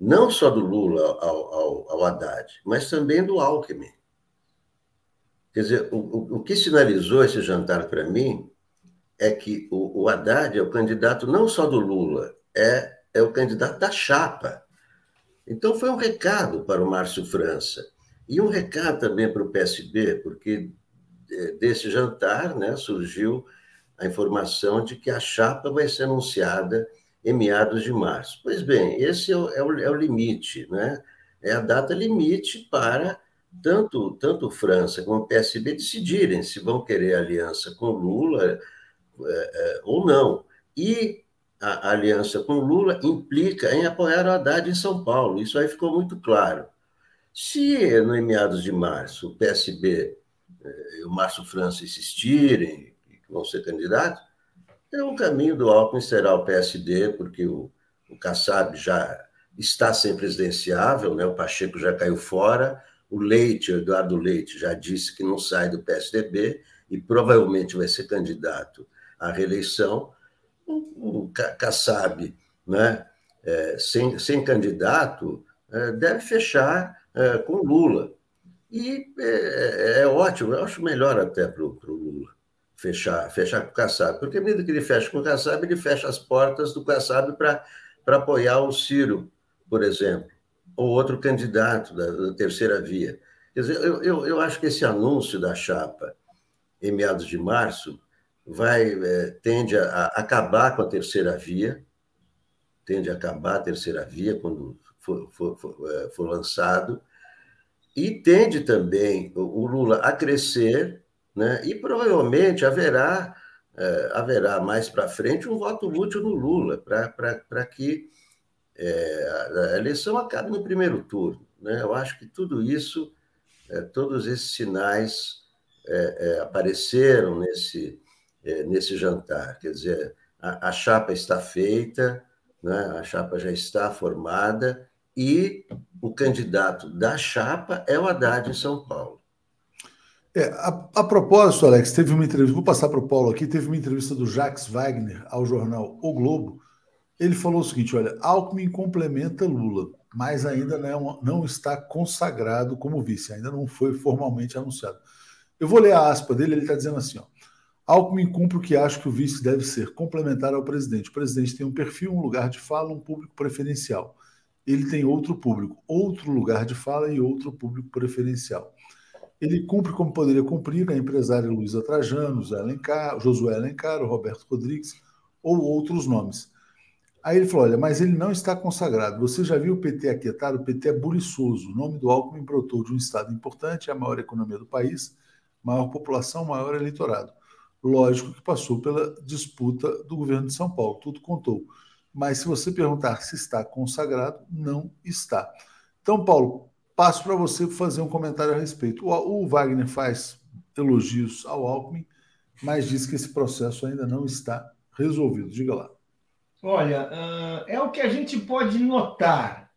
não só do Lula ao, ao, ao Haddad, mas também do Alckmin. Quer dizer, o, o, o que sinalizou esse jantar para mim é que o, o Haddad é o candidato não só do Lula, é, é o candidato da chapa. Então, foi um recado para o Márcio França. E um recado também para o PSB, porque é, desse jantar né, surgiu a informação de que a chapa vai ser anunciada em meados de março. Pois bem, esse é o, é o, é o limite, né? é a data limite para tanto, tanto França como o PSB decidirem se vão querer aliança com Lula é, é, ou não. E a, aliança com Lula implica em apoiar o Haddad em São Paulo. Isso aí ficou muito claro. Se no meados de março o PSB e o Márcio França insistirem que vão ser candidatos, é o caminho do Alckmin será o PSD, porque o, o Kassab já está sem presidenciável, né? o Pacheco já caiu fora, o Leite, o Eduardo Leite, já disse que não sai do PSDB e provavelmente vai ser candidato à reeleição. O, o Kassab, né? É, sem, sem candidato, é, deve fechar é, com Lula. E é, é, é, ótimo, eu acho melhor até para o Lula fechar, fechar com o Kassab, porque à medida que ele fecha com o Kassab, ele fecha as portas do Kassab para apoiar o Ciro, por exemplo, ou outro candidato da, da terceira via. Quer dizer, eu, eu, eu, acho que esse anúncio da chapa em meados de março vai é, tende a, acabar com a terceira via, tende a acabar a terceira via quando for, for, for, é, for lançado, e tende também o Lula a crescer, né? e provavelmente haverá, é, haverá mais para frente um voto útil no Lula, para que é, a eleição acabe no primeiro turno. Né? Eu acho que tudo isso, é, todos esses sinais é, apareceram nesse, é, nesse jantar. Quer dizer, a, a chapa está feita, né? a chapa já está formada, e o candidato da chapa é o Haddad em São Paulo. É, a, a, propósito, Alex, teve uma entrevista, vou passar para o Paulo aqui, teve uma entrevista do Jacques Wagner ao jornal O Globo. Ele falou o seguinte: olha, Alckmin complementa Lula, mas ainda não, não está consagrado como vice, ainda não foi formalmente anunciado. Eu vou ler a aspa dele, ele está dizendo assim: ó, Alckmin cumpre o que acha que o vice deve ser, complementar ao presidente. O presidente tem um perfil, um lugar de fala, um público preferencial ele tem outro público, outro lugar de fala e outro público preferencial. Ele cumpre como poderia cumprir a empresária Luísa Trajano, José Alencar, Josué Alencar, Roberto Rodrigues ou outros nomes. Aí ele falou: olha, mas ele não está consagrado. Você já viu o PT aquietado? O PT é buriçoso. O nome do Alckmin brotou de um estado importante, a maior economia do país, maior população, maior eleitorado. Lógico que passou pela disputa do governo de São Paulo, tudo contou mas se você perguntar se está consagrado, não está. Então, Paulo, passo para você fazer um comentário a respeito. O, o Wagner faz elogios ao Alckmin, mas diz que esse processo ainda não está resolvido. Diga lá. Olha, uh, é o que a gente pode notar.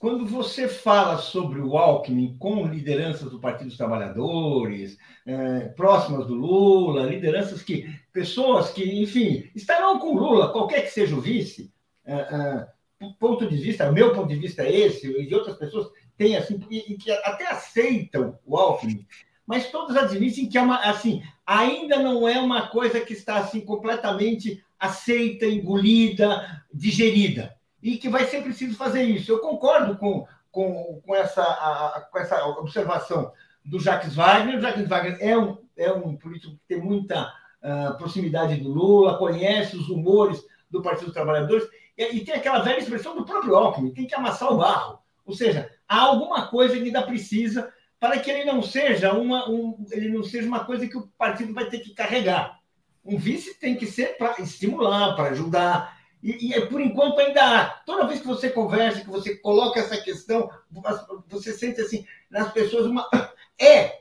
Quando você fala sobre o Alckmin com lideranças do Partido dos Trabalhadores, eh, próximas do Lula, lideranças que pessoas que, enfim, estarão com Lula, qualquer que seja o vice, uh, ponto de vista, meu ponto de vista é esse, e de outras pessoas têm assim, e, e que até aceitam o Alckmin, mas todos admitem que é uma, assim, ainda não é uma coisa que está assim completamente aceita, engolida, digerida, e que vai ser preciso fazer isso. Eu concordo com, com, com, essa, a, com essa observação do Jacques Wagner. O Jacques Wagner é um, é um político que tem muita uh, proximidade do Lula, conhece os rumores do Partido dos Trabalhadores, e, e, tem aquela velha expressão do próprio Alckmin, tem que amassar o barro. Ou seja, há alguma coisa que ainda precisa para que ele não seja uma, um, ele não seja uma coisa que o partido vai ter que carregar. Um vice tem que ser para estimular, para ajudar. E, e, por enquanto ainda há. Toda vez que você conversa, que você coloca essa questão, você sente assim nas pessoas uma é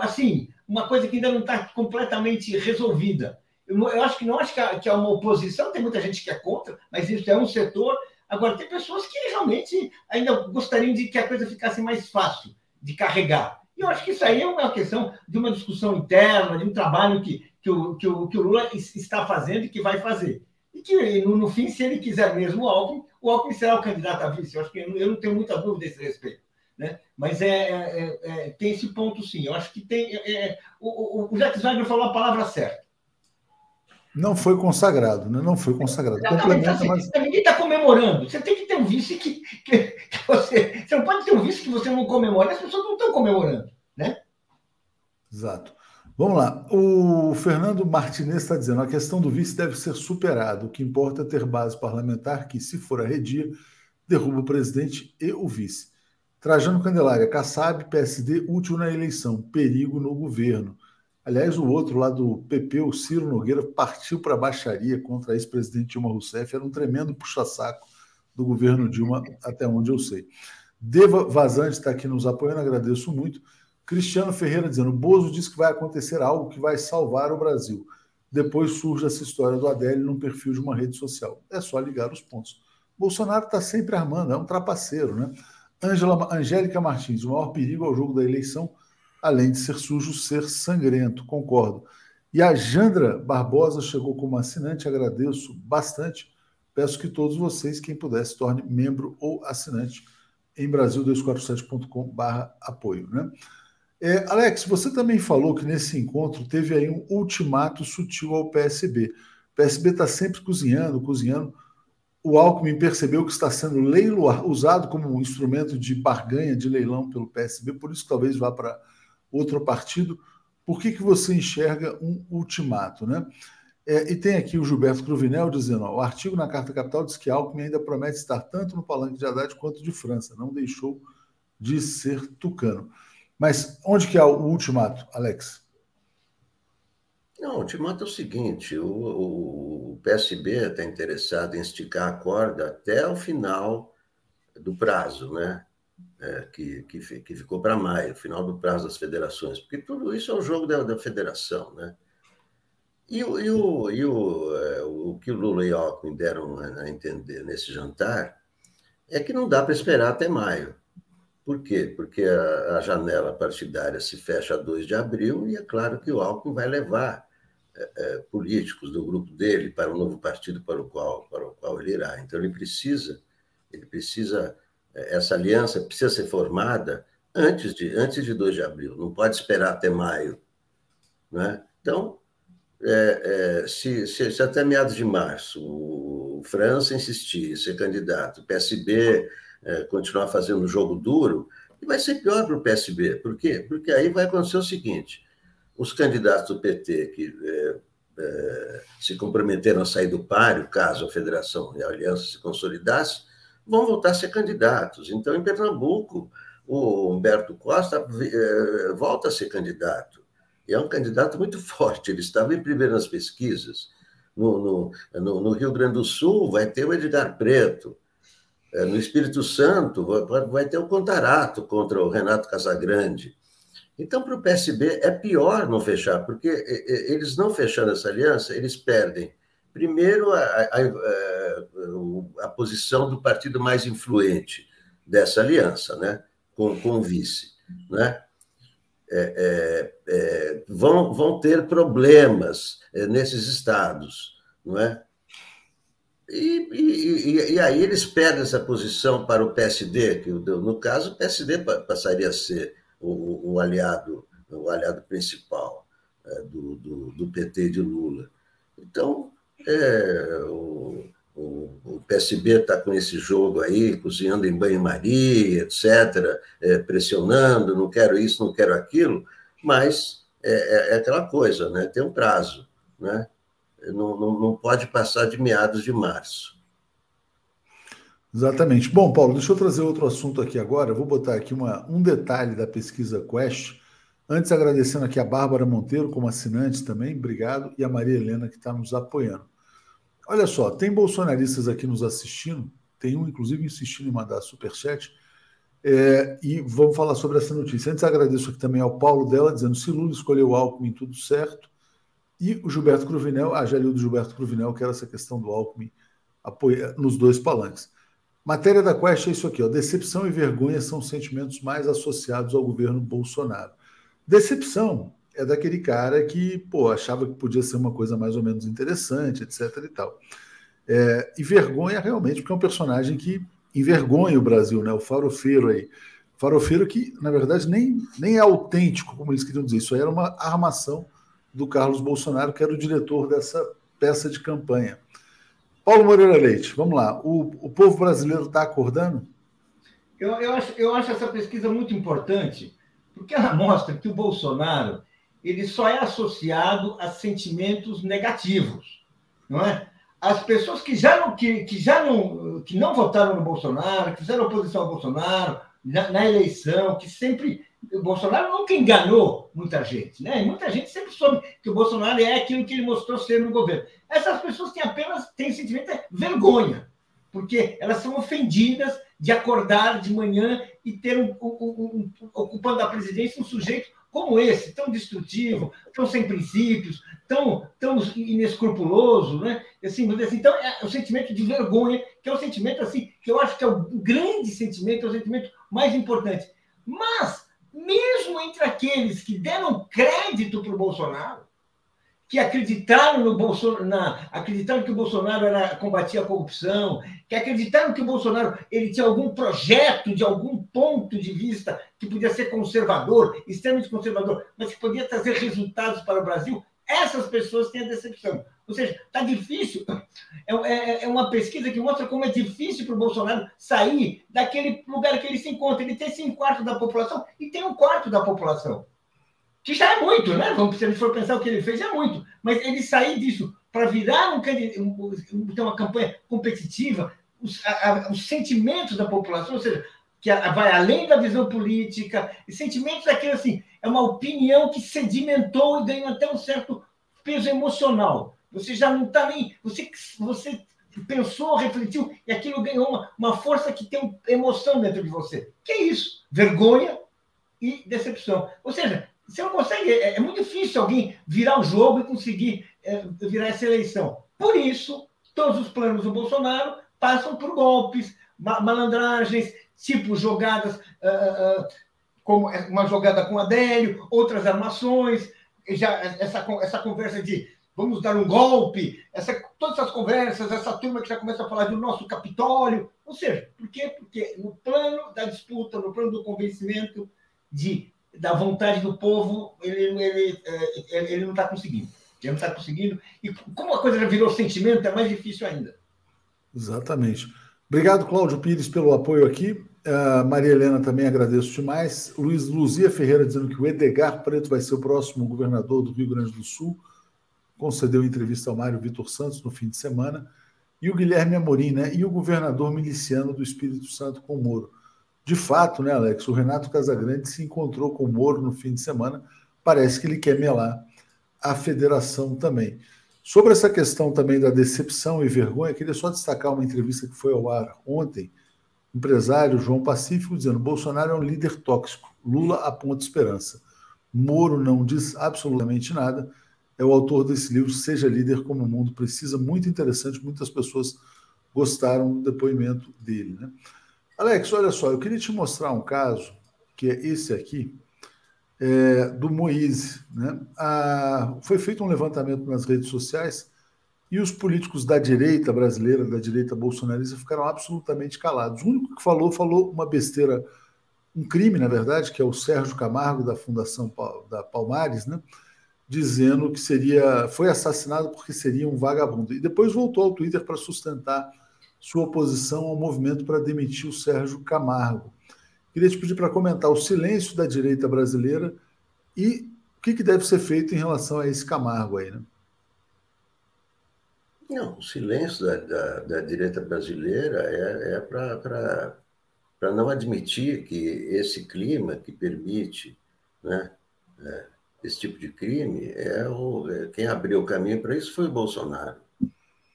assim uma coisa que ainda não está completamente resolvida. Eu, eu, acho que não acho que, que é uma oposição, tem muita gente que é contra, mas isso é um setor. Agora, tem pessoas que realmente ainda gostariam de que a coisa ficasse mais fácil de carregar. E eu acho que isso aí é uma questão de uma discussão interna, de um trabalho que, que, o, que, o, que o Lula está fazendo e que vai fazer. E que, no, no fim, se ele quiser mesmo o Alckmin, o Alckmin será o candidato a vice. Eu acho que eu, eu não tenho muita dúvida a esse respeito. Né? Mas é, é, é, é, tem esse ponto, sim. Eu acho que tem. É, é, o, o, o Jacques Wagner falou a palavra certa. Não foi consagrado, né? Não foi consagrado. Complementa, assim, mas... Ninguém está comemorando. Você tem que ter um vice que, que, que, você. Você não pode ter um vice que você não comemora. As pessoas não estão comemorando, né? Exato. Vamos lá. O Fernando Martinez está dizendo: a questão do vice deve ser superada. O que importa é ter base parlamentar que, se for arredia, derruba o presidente e o vice. Trajano Candelária, Kassab, PSD, útil na eleição, perigo no governo. Aliás, o outro lá do PP, o Ciro Nogueira, partiu para a baixaria contra a ex-presidente Dilma Rousseff. Era um tremendo puxa-saco do governo Dilma, até onde eu sei. Deva Vazante está aqui nos apoiando, agradeço muito. Cristiano Ferreira dizendo: Bozo diz que vai acontecer algo que vai salvar o Brasil. Depois surge essa história do Adélio num perfil de uma rede social. É só ligar os pontos. Bolsonaro está sempre armando, é um trapaceiro, né? Angela, Angélica Martins, o maior perigo ao jogo da eleição, além de ser sujo, ser sangrento, concordo. E a Jandra Barbosa chegou como assinante, agradeço bastante. Peço que todos vocês, quem puder, se torne membro ou assinante em brasil247.com/apoio. Né? É, Alex, você também falou que nesse encontro teve aí um ultimato sutil ao PSB. O PSB está sempre cozinhando, cozinhando o Alckmin percebeu que está sendo leiloar, usado como um instrumento de barganha, de leilão pelo PSB, por isso talvez vá para outro partido. Por que, que você enxerga um ultimato? Né? É, e tem aqui o Gilberto Cruvinel dizendo: ó, o artigo na Carta Capital diz que Alckmin ainda promete estar tanto no palanque de Haddad quanto de França, não deixou de ser tucano. Mas onde que é o ultimato, Alex? Não, o ultimato é o seguinte: o, o PSB está interessado em esticar a corda até o final do prazo, né? É, que, que, que, ficou para maio, final do prazo das federações, porque tudo isso é um jogo da, da federação, né? E, o, e, o, e o, é, o que o Lula e o Alckmin deram a entender nesse jantar é que não dá para esperar até maio. Por quê? Porque a, a, janela partidária se fecha a 2 de abril e é claro que o Alckmin vai levar é, políticos do grupo dele para o novo partido para o qual para o qual ele irá. Então ele precisa ele precisa é, essa aliança precisa ser formada antes de antes de 2 de abril. Não pode esperar até maio, né? Então é, é, se, se, se, até meados de março o França insistir ser candidato, o PSB é, continuar fazendo jogo duro, vai ser pior para o PSB. Por quê? Porque aí vai acontecer o seguinte: os candidatos do PT que é, é, se comprometeram a sair do páreo, caso a federação e a aliança se consolidasse, vão voltar a ser candidatos. Então, em Pernambuco, o Humberto Costa é, volta a ser candidato. E é um candidato muito forte, ele estava em primeiro nas pesquisas. No, no, no, Rio Grande do Sul vai ter o Edgar Preto. É, no Espírito Santo vai, ter o Contarato contra o Renato Casagrande. Então, para o PSB é pior não fechar, porque eles não fechando essa aliança, eles perdem, primeiro, a, a, a, a posição do partido mais influente dessa aliança, né? com, com o vice. Né? É, é, é, vão, vão ter problemas é, nesses estados, não é? E, e, e, aí eles perdem essa posição para o PSD, que no caso o PSD passaria a ser o, o aliado, o aliado principal é, do, do, do, PT de Lula. Então, é, o, o, o, PSB está com esse jogo aí, cozinhando em banho-maria, etc., é, pressionando, não quero isso, não quero aquilo, mas é, é, é aquela coisa, né? tem um prazo, né? Não, não, não pode passar de meados de março. Exatamente. Bom, Paulo, deixa eu trazer outro assunto aqui agora. Eu vou botar aqui uma, um detalhe da pesquisa Quest. Antes, agradecendo aqui a Bárbara Monteiro como assinante também, obrigado, e a Maria Helena que está nos apoiando. Olha só, tem bolsonaristas aqui nos assistindo, tem um, inclusive, insistindo em mandar superchat, é, e vamos falar sobre essa notícia. Antes, agradeço aqui também ao Paulo dela, dizendo se Lula escolheu Alckmin, tudo certo, e o Gilberto Cruvinel, a Jalil do Gilberto Cruvinel, que era essa questão do Alckmin apoia, nos dois palanques. Matéria da Quest é isso aqui, ó. Decepção e vergonha são os sentimentos mais associados ao governo Bolsonaro. Decepção é daquele cara que, pô, achava que podia ser uma coisa mais ou menos interessante, etc e tal. É, e vergonha realmente, porque é um personagem que envergonha o Brasil, né? O farofeiro aí. Farofeiro que, na verdade, nem, nem é autêntico, como eles queriam dizer. Isso aí era uma armação do Carlos Bolsonaro, que era o diretor dessa peça de campanha. Paulo Moreira Leite, vamos lá. O, o povo brasileiro está acordando? Eu, eu, acho, eu acho essa pesquisa muito importante, porque ela mostra que o Bolsonaro ele só é associado a sentimentos negativos, não é? As pessoas que já não, que, que já não, que não votaram no Bolsonaro, que fizeram oposição ao Bolsonaro na, na eleição, que sempre o Bolsonaro nunca enganou muita gente, né? Muita gente sempre soube que o Bolsonaro é aquilo que ele mostrou ser no governo. Essas pessoas têm apenas têm sentimento de vergonha, porque elas são ofendidas de acordar de manhã e ter um, um, um, ocupando a presidência um sujeito como esse, tão destrutivo, tão sem princípios, tão, tão inescrupuloso, né? Assim, assim, então, é o sentimento de vergonha, que é o sentimento assim, que eu acho que é o grande sentimento, é o sentimento mais importante. Mas, mesmo entre aqueles que deram crédito para o Bolsonaro, que acreditaram no Bolsonaro, na, acreditaram que o Bolsonaro era, combatia a corrupção, que acreditaram que o Bolsonaro ele tinha algum projeto de algum ponto de vista que podia ser conservador, extremamente conservador, mas que podia trazer resultados para o Brasil, essas pessoas têm a decepção. Ou seja, está difícil. É, é, é, uma pesquisa que mostra como é difícil para o Bolsonaro sair daquele lugar que ele se encontra. Ele tem cinco quartos da população e tem um quarto da população que já é muito, né? Vamos, se a gente for pensar o que ele fez, é muito. Mas ele sair disso para virar um, um, ter uma campanha competitiva, os, a, os, sentimentos da população, ou seja, que a, vai além da visão política, e sentimentos daquilo assim, é uma opinião que sedimentou e ganhou até um certo peso emocional. Você já não está nem. Você, você pensou, refletiu, e aquilo ganhou uma, uma força que tem emoção dentro de você. Que é isso? Vergonha e decepção. Ou seja, você não consegue, é, é, muito difícil alguém virar o jogo e conseguir é, virar essa eleição. Por isso, todos os planos do Bolsonaro passam por golpes, malandragens, tipo jogadas, uh, uh, como uma jogada com Adélio, outras armações, já essa, essa conversa de vamos dar um golpe, essa, todas essas conversas, essa turma que já começa a falar do nosso Capitólio. Ou seja, por quê? Porque no plano da disputa, no plano do convencimento de da vontade do povo, ele, ele, é, ele não está conseguindo. Ele não está conseguindo. E como a coisa já virou sentimento, é mais difícil ainda. Exatamente. Obrigado, Cláudio Pires, pelo apoio aqui. Uh, Maria Helena também agradeço demais. Luiz Luzia Ferreira dizendo que o Edgar Preto vai ser o próximo governador do Rio Grande do Sul. Concedeu entrevista ao Mário Vitor Santos no fim de semana. E o Guilherme Amorim, né? E o governador miliciano do Espírito Santo com o Moro. De fato, né, Alex? O Renato Casagrande se encontrou com o Moro no fim de semana. Parece que ele quer melar a federação também. Sobre essa questão também da decepção e vergonha, queria só destacar uma entrevista que foi ao ar ontem. Empresário João Pacífico dizendo: Bolsonaro é um líder tóxico, Lula aponta esperança. Moro não diz absolutamente nada. É o autor desse livro, Seja Líder como o Mundo Precisa, muito interessante. Muitas pessoas gostaram do depoimento dele. Né? Alex, olha só, eu queria te mostrar um caso, que é esse aqui, é, do Moise. Né? A, foi feito um levantamento nas redes sociais e os políticos da direita brasileira, da direita bolsonarista, ficaram absolutamente calados. O único que falou, falou uma besteira, um crime, na verdade, que é o Sérgio Camargo, da Fundação da Palmares, né? dizendo que seria foi assassinado porque seria um vagabundo. E depois voltou ao Twitter para sustentar sua oposição ao movimento para demitir o Sérgio Camargo. Queria te pedir para comentar o silêncio da direita brasileira e o que, que deve ser feito em relação a esse Camargo aí, né? Não, o silêncio da, da, da direita brasileira é, é para não admitir que esse clima que permite né, é, esse tipo de crime, é o, é, quem abriu o caminho para isso foi o Bolsonaro,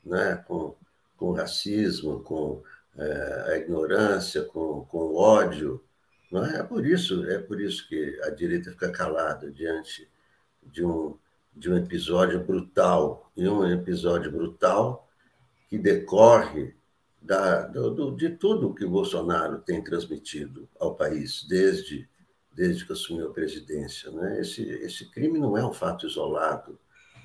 né, com com racismo, com é, a ignorância, com, com ódio. Não é? é por isso é por isso que a direita fica calada diante de um de um episódio brutal e um episódio brutal que decorre da, do, de tudo que o Bolsonaro tem transmitido ao país desde desde que assumiu a presidência, né? Esse esse crime não é um fato isolado,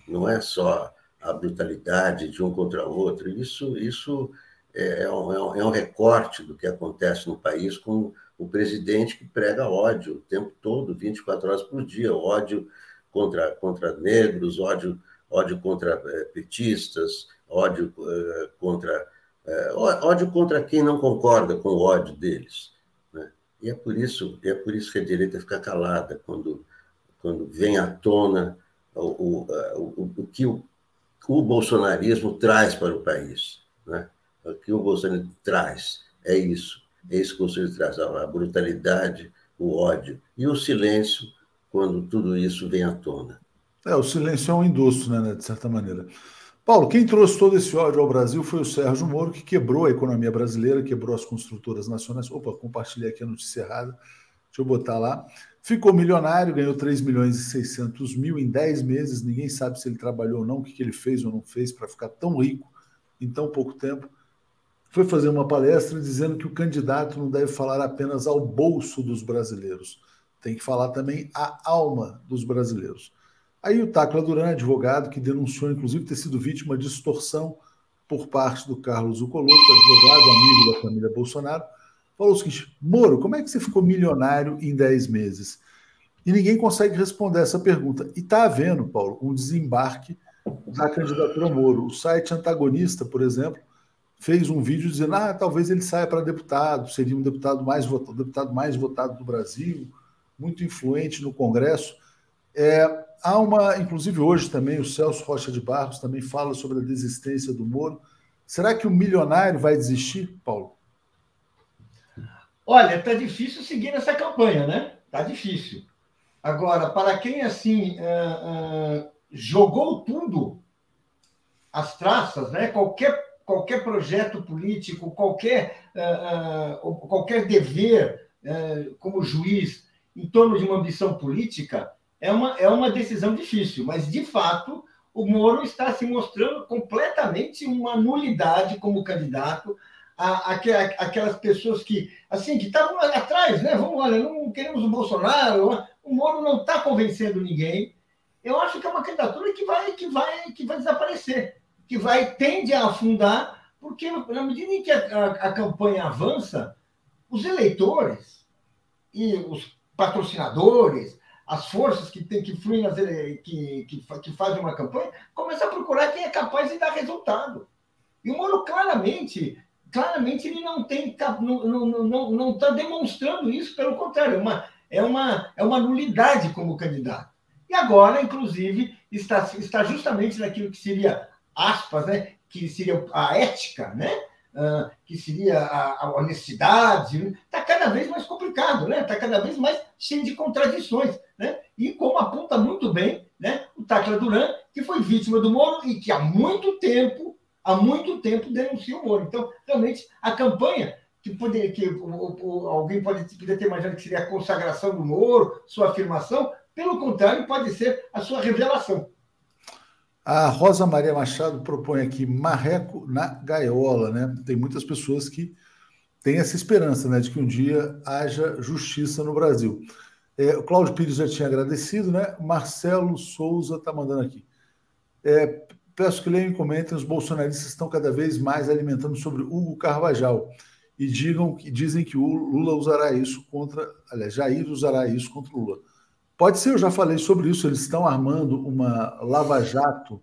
não é só a brutalidade de um contra o outro. Isso, isso é, é, um, é um recorte do que acontece no país com o presidente que prega ódio o tempo todo, 24 horas por dia, ódio contra, contra negros, ódio, ódio contra é, petistas, ódio é, contra é, ódio contra quem não concorda com o ódio deles. Né? E é por isso é por isso que a direita fica calada quando quando vem à tona o, o, o, o que o, o bolsonarismo traz para o país. Né? O que o bolsonarismo traz é isso. É isso que o bolsonarismo traz, a brutalidade, o ódio e o silêncio quando tudo isso vem à tona. É, o silêncio é um endosso, né, de certa maneira. Paulo, quem trouxe todo esse ódio ao Brasil foi o Sérgio Moro, que quebrou a economia brasileira, quebrou as construtoras nacionais. Opa, compartilhei aqui a notícia errada. Deixa eu botar lá. Ficou milionário, ganhou 3 milhões e 600 mil em 10 meses. Ninguém sabe se ele trabalhou ou não, o que, que ele fez ou não fez para ficar tão rico em tão pouco tempo. Foi fazer uma palestra dizendo que o candidato não deve falar apenas ao bolso dos brasileiros, tem que falar também à alma dos brasileiros. Aí o Tacla Duran, advogado, que denunciou inclusive ter sido vítima de extorsão por parte do Carlos Ucoloto, advogado, amigo da família Bolsonaro, falou o seguinte: Moro, como é que você ficou milionário em 10 meses? E ninguém consegue responder essa pergunta. E está havendo, Paulo, um desembarque da candidatura Moro. O site antagonista, por exemplo, fez um vídeo dizendo: ah, talvez ele saia para deputado, seria um deputado mais votado, deputado mais votado do Brasil, muito influente no Congresso. É, há uma, inclusive hoje também, o Celso Rocha de Barros também fala sobre a desistência do Moro. Será que o milionário vai desistir, Paulo? Olha, está difícil seguir nessa campanha, né? Está difícil. Agora, para quem assim uh, uh, jogou tudo, as traças, né? Qualquer qualquer projeto político, qualquer uh, qualquer dever como juiz em torno de uma ambição política, é uma, é uma decisão difícil, mas de fato o Moro está se mostrando completamente uma nulidade como candidato. A, aquelas pessoas que assim que estavam atrás, né? Vamos, olha, não queremos o Bolsonaro, o Moro não está convencendo ninguém. Eu acho que é uma candidatura que vai, que vai, que vai desaparecer, que vai tende a afundar, porque na medida em que a, a campanha avança, os eleitores e os patrocinadores, as forças que tem que fluem nas que, que, que fazem uma campanha, começam a procurar quem é capaz de dar resultado. E o Moro claramente, claramente ele não tem não não não não está demonstrando isso, pelo contrário, é uma, é uma é uma nulidade como candidato. E agora, inclusive, está está justamente naquilo que seria aspas, né, que seria a ética, né? Que seria a, a honestidade, está cada vez mais complicado, né? Está cada vez mais cheio de contradições, né? E como aponta muito bem, né? O Tacla Duran, que foi vítima do Moro e que há muito tempo, há muito tempo denuncia o Moro. Então, realmente, a campanha que, poder, que o, o, alguém pode, ter imaginado que seria a consagração do Moro, sua afirmação, pelo contrário, pode ser a sua revelação. A Rosa Maria Machado propõe aqui marreco na gaiola, né? Tem muitas pessoas que têm essa esperança, né, de que um dia haja justiça no Brasil. É, o Cláudio Pires já tinha agradecido, né? Marcelo Souza está mandando aqui. É, peço que leiam e comentem, os bolsonaristas estão cada vez mais alimentando sobre Hugo Carvajal e digam que dizem que o Lula usará isso contra, aliás, Jair usará isso contra o Lula. Pode ser, eu já falei sobre isso. Eles estão armando uma lava-jato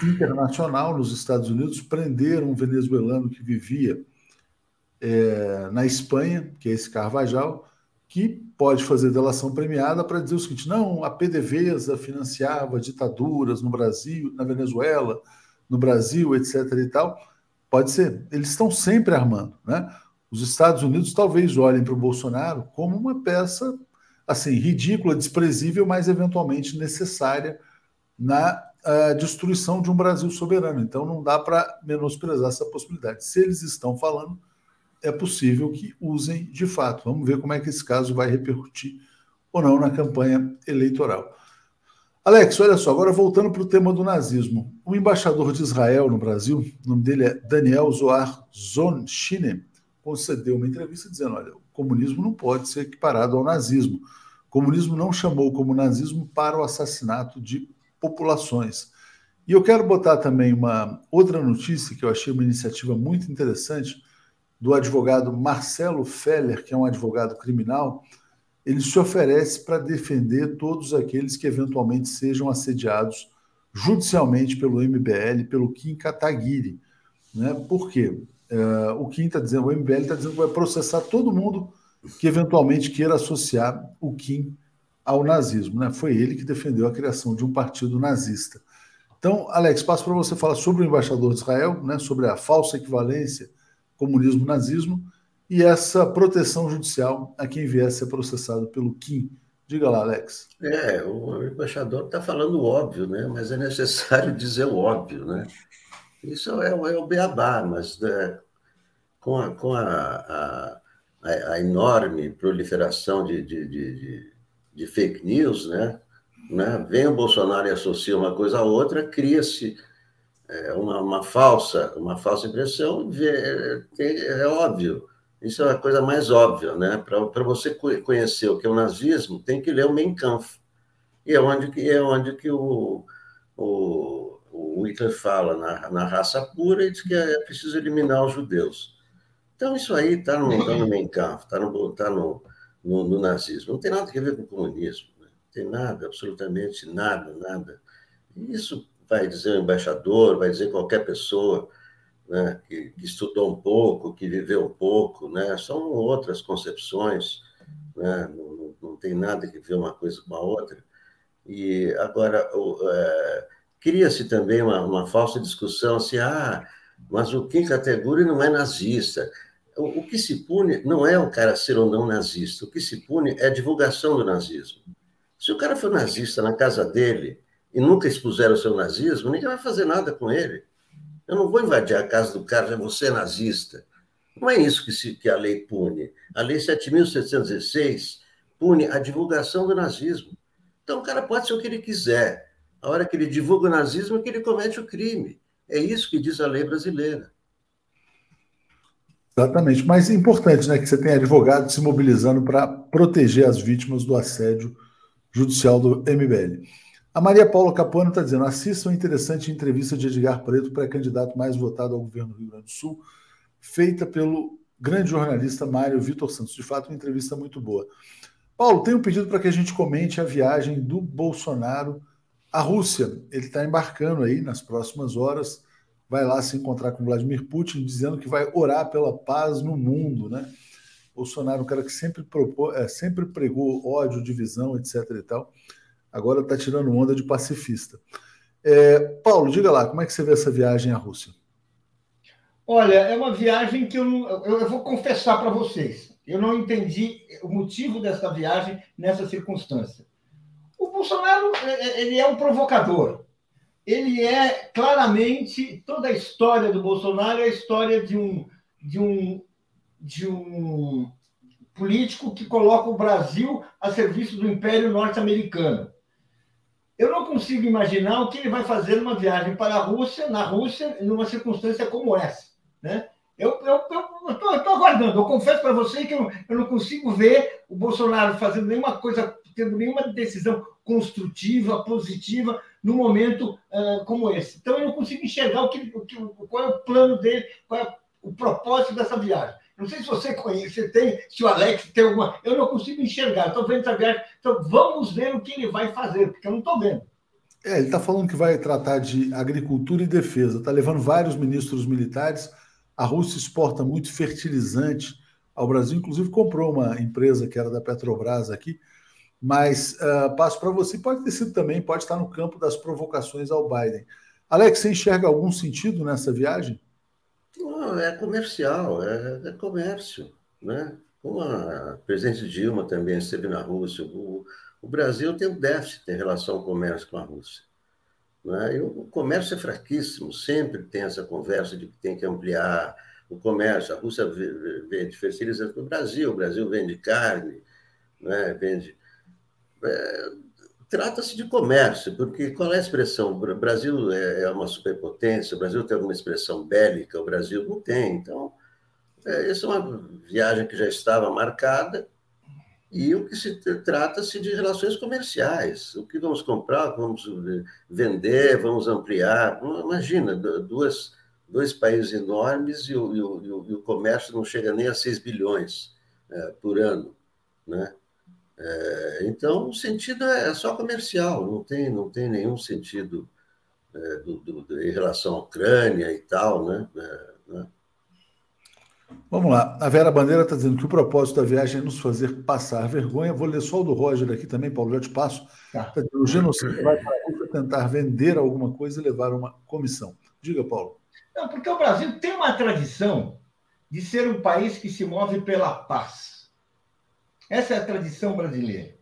internacional nos Estados Unidos. Prenderam um venezuelano que vivia é, na Espanha, que é esse Carvajal, que pode fazer delação premiada para dizer o seguinte: não, a PDVSA financiava ditaduras no Brasil, na Venezuela, no Brasil, etc. e tal. Pode ser. Eles estão sempre armando. Né? Os Estados Unidos talvez olhem para o Bolsonaro como uma peça assim, ridícula, desprezível, mas eventualmente necessária na uh, destruição de um Brasil soberano. Então não dá para menosprezar essa possibilidade. Se eles estão falando, é possível que usem de fato. Vamos ver como é que esse caso vai repercutir ou não na campanha eleitoral. Alex, olha só, agora voltando para o tema do nazismo. O embaixador de Israel no Brasil, o nome dele é Daniel Zohar Zonshine, concedeu uma entrevista dizendo: olha, o comunismo não pode ser equiparado ao nazismo. Comunismo não chamou como nazismo para o assassinato de populações. E eu quero botar também uma outra notícia que eu achei uma iniciativa muito interessante do advogado Marcelo Feller, que é um advogado criminal. Ele se oferece para defender todos aqueles que eventualmente sejam assediados judicialmente pelo MBL, pelo Kim Kataguiri. Né? Por quê? Uh, o Kim está dizendo, o MBL está dizendo que vai processar todo mundo que eventualmente queira associar o Kim ao nazismo. Né? Foi ele que defendeu a criação de um partido nazista. Então, Alex, passo para você falar sobre o embaixador de Israel, né, sobre a falsa equivalência comunismo-nazismo e essa proteção judicial a quem viesse ser processado pelo Kim. Diga lá, Alex. É, o embaixador está falando óbvio, né? mas é necessário dizer o óbvio. Né? Isso é, é o beabá, mas é, com, a, com a, a, a, enorme proliferação de, de, de, de fake news, né? né? vem o Bolsonaro e associa uma coisa a outra, cria-se é, uma, uma, falsa, uma falsa impressão, é, é, óbvio. Isso é a coisa mais óbvia, né? Para você conhecer o que é o nazismo, tem que ler o Mein Kampf. E é onde que, é onde que o, o, o Hitler fala na, na raça pura e diz que é preciso eliminar os judeus. Então, isso aí está no, tá no Mein Kampf, está no, tá no, no, no, nazismo. Não tem nada a ver com o comunismo. Né? Não tem nada, absolutamente nada, nada. Isso vai dizer o embaixador, vai dizer qualquer pessoa né, que, que, estudou um pouco, que viveu um pouco, né, são outras concepções, né, não, não, tem nada que ver uma coisa com a outra. E agora, é, cria-se também uma, uma, falsa discussão assim, ah, mas o Kim Kateguri não é nazista. O, o, que se pune não é o cara ser ou não nazista, o que se pune é a divulgação do nazismo. Se o cara for nazista na casa dele e nunca expuseram o seu nazismo, ninguém vai fazer nada com ele. Eu não vou invadir a casa do cara, você é nazista. Não é isso que, se, que a lei pune. A lei 7.716 pune a divulgação do nazismo. Então, o cara pode ser o que ele quiser. A hora que ele divulga o nazismo é que ele comete o crime. É isso que diz a lei brasileira. Exatamente. Mas é importante né, que você tenha advogado se mobilizando para proteger as vítimas do assédio judicial do MBL. A Maria Paula Capuano está dizendo: assistam a interessante entrevista de Edgar Preto, pré-candidato mais votado ao governo do Rio Grande do Sul, feita pelo grande jornalista Mário Vitor Santos. De fato, uma entrevista muito boa. Paulo, tem um pedido para que a gente comente a viagem do Bolsonaro à Rússia. Ele está embarcando aí nas próximas horas, vai lá se encontrar com Vladimir Putin, dizendo que vai orar pela paz no mundo, né? Bolsonaro, um cara que sempre, propô, é, sempre pregou ódio, divisão, etc. e tal agora está tirando onda de pacifista. É, Paulo, diga lá, como é que você vê essa viagem à Rússia? Olha, é uma viagem que eu, eu, eu vou confessar para vocês. Eu não entendi o motivo dessa viagem nessa circunstância. O Bolsonaro é, é, ele é um provocador. Ele é claramente toda a história do Bolsonaro é a história de um de um de um político que coloca o Brasil a serviço do Império Norte-Americano. Eu não consigo imaginar o que ele vai fazer numa viagem para a Rússia, na Rússia, numa circunstância como essa. Né? Eu estou aguardando. Eu confesso para você que eu, eu, não consigo ver o Bolsonaro fazendo nenhuma coisa, tendo nenhuma decisão construtiva, positiva, num momento uh, como esse. Então, eu não consigo enxergar o que, o que, qual é o plano dele, qual é o propósito dessa viagem. Não sei se você conhece, tem, se o Alex tem alguma. Eu não consigo enxergar, estou vendo essa viagem. Então, vamos ver o que ele vai fazer, porque eu não estou vendo. É, ele está falando que vai tratar de agricultura e defesa. Está levando vários ministros militares. A Rússia exporta muito fertilizante ao Brasil, inclusive comprou uma empresa que era da Petrobras aqui. Mas uh, passo para você, pode ter sido também, pode estar no campo das provocações ao Biden. Alex, você enxerga algum sentido nessa viagem? Não, é comercial, é, é comércio, né? Como a presidente Dilma também esteve na Rússia, o, o Brasil tem um déficit em relação ao comércio com a Rússia. Né? E o comércio é fraquíssimo, sempre tem essa conversa de que tem que ampliar o comércio. A Rússia vende fertilizante para o Brasil, o Brasil vende carne, né? vende. É, Trata-se de comércio, porque qual é a expressão? O Brasil é, é uma superpotência, o Brasil tem alguma expressão bélica, o Brasil não tem. Então, é, essa é uma viagem que já estava marcada e o que se trata-se de relações comerciais. O que vamos comprar, vamos vender, vamos ampliar. Imagina, duas, dois países enormes e o, e o, e o comércio não chega nem a 6 bilhões é, por ano. Né? É, então, o sentido é só comercial, não tem, não tem nenhum sentido é, do, do, em relação à Ucrânia e tal, né? É, né? Vamos lá. A Vera Bandeira está dizendo que o propósito da viagem é nos fazer passar vergonha. Vou ler só o do Roger aqui também, Paulo, já te passo. Tá. Tá o genocídio vai para a tentar vender alguma coisa e levar uma comissão. Diga, Paulo. Não, porque o Brasil tem uma tradição de ser um país que se move pela paz. Essa é a tradição brasileira.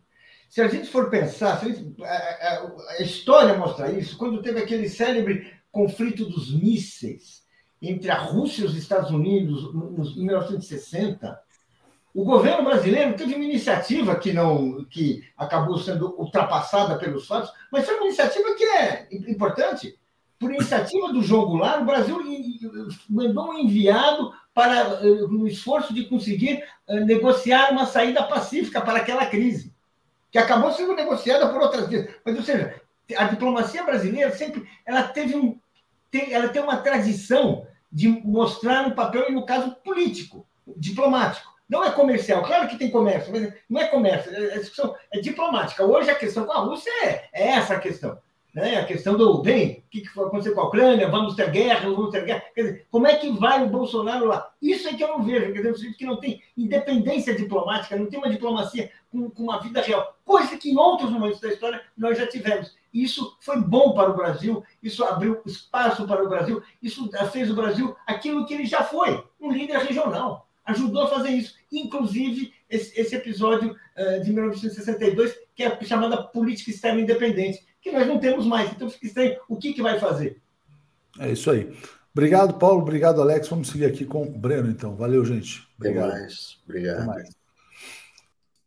Se a gente for pensar, a, história mostra isso, quando teve aquele célebre conflito dos mísseis entre a Rússia e os Estados Unidos em 1960, o governo brasileiro teve uma iniciativa que não que acabou sendo ultrapassada pelos fatos, mas foi uma iniciativa que é importante. Por iniciativa do João Goulart, o Brasil mandou um enviado para no esforço de conseguir eh, negociar uma saída pacífica para aquela crise, que acabou sendo negociada por outras vias. Mas, ou seja, a diplomacia brasileira sempre ela teve um tem, ela tem uma tradição de mostrar um papel, no caso político, diplomático. Não é comercial, claro que tem comércio, mas não é comércio, é, é, é diplomática. Hoje a questão com a Rússia é, é essa a questão. Né? A questão do, bem, o que, que acontecer com a Ucrânia? Vamos ter guerra, vamos ter guerra. Quer dizer, como é que vai o Bolsonaro lá? Isso é que eu não vejo. Quer dizer, que não tem independência diplomática, não tem uma diplomacia com, com uma vida real. Coisa que em outros momentos da história nós já tivemos. Isso foi bom para o Brasil, isso abriu espaço para o Brasil, isso fez o Brasil aquilo que ele já foi, um líder regional. Ajudou a fazer isso. Inclusive, esse, esse episódio uh, de 1962, que é chamada política externa independente que nós não temos mais. Então fica estranho. O que, que vai fazer? É isso aí. Obrigado, Paulo. Obrigado, Alex. Vamos seguir aqui com o Breno, então. Valeu, gente. Obrigado. Mais. Obrigado. Mais.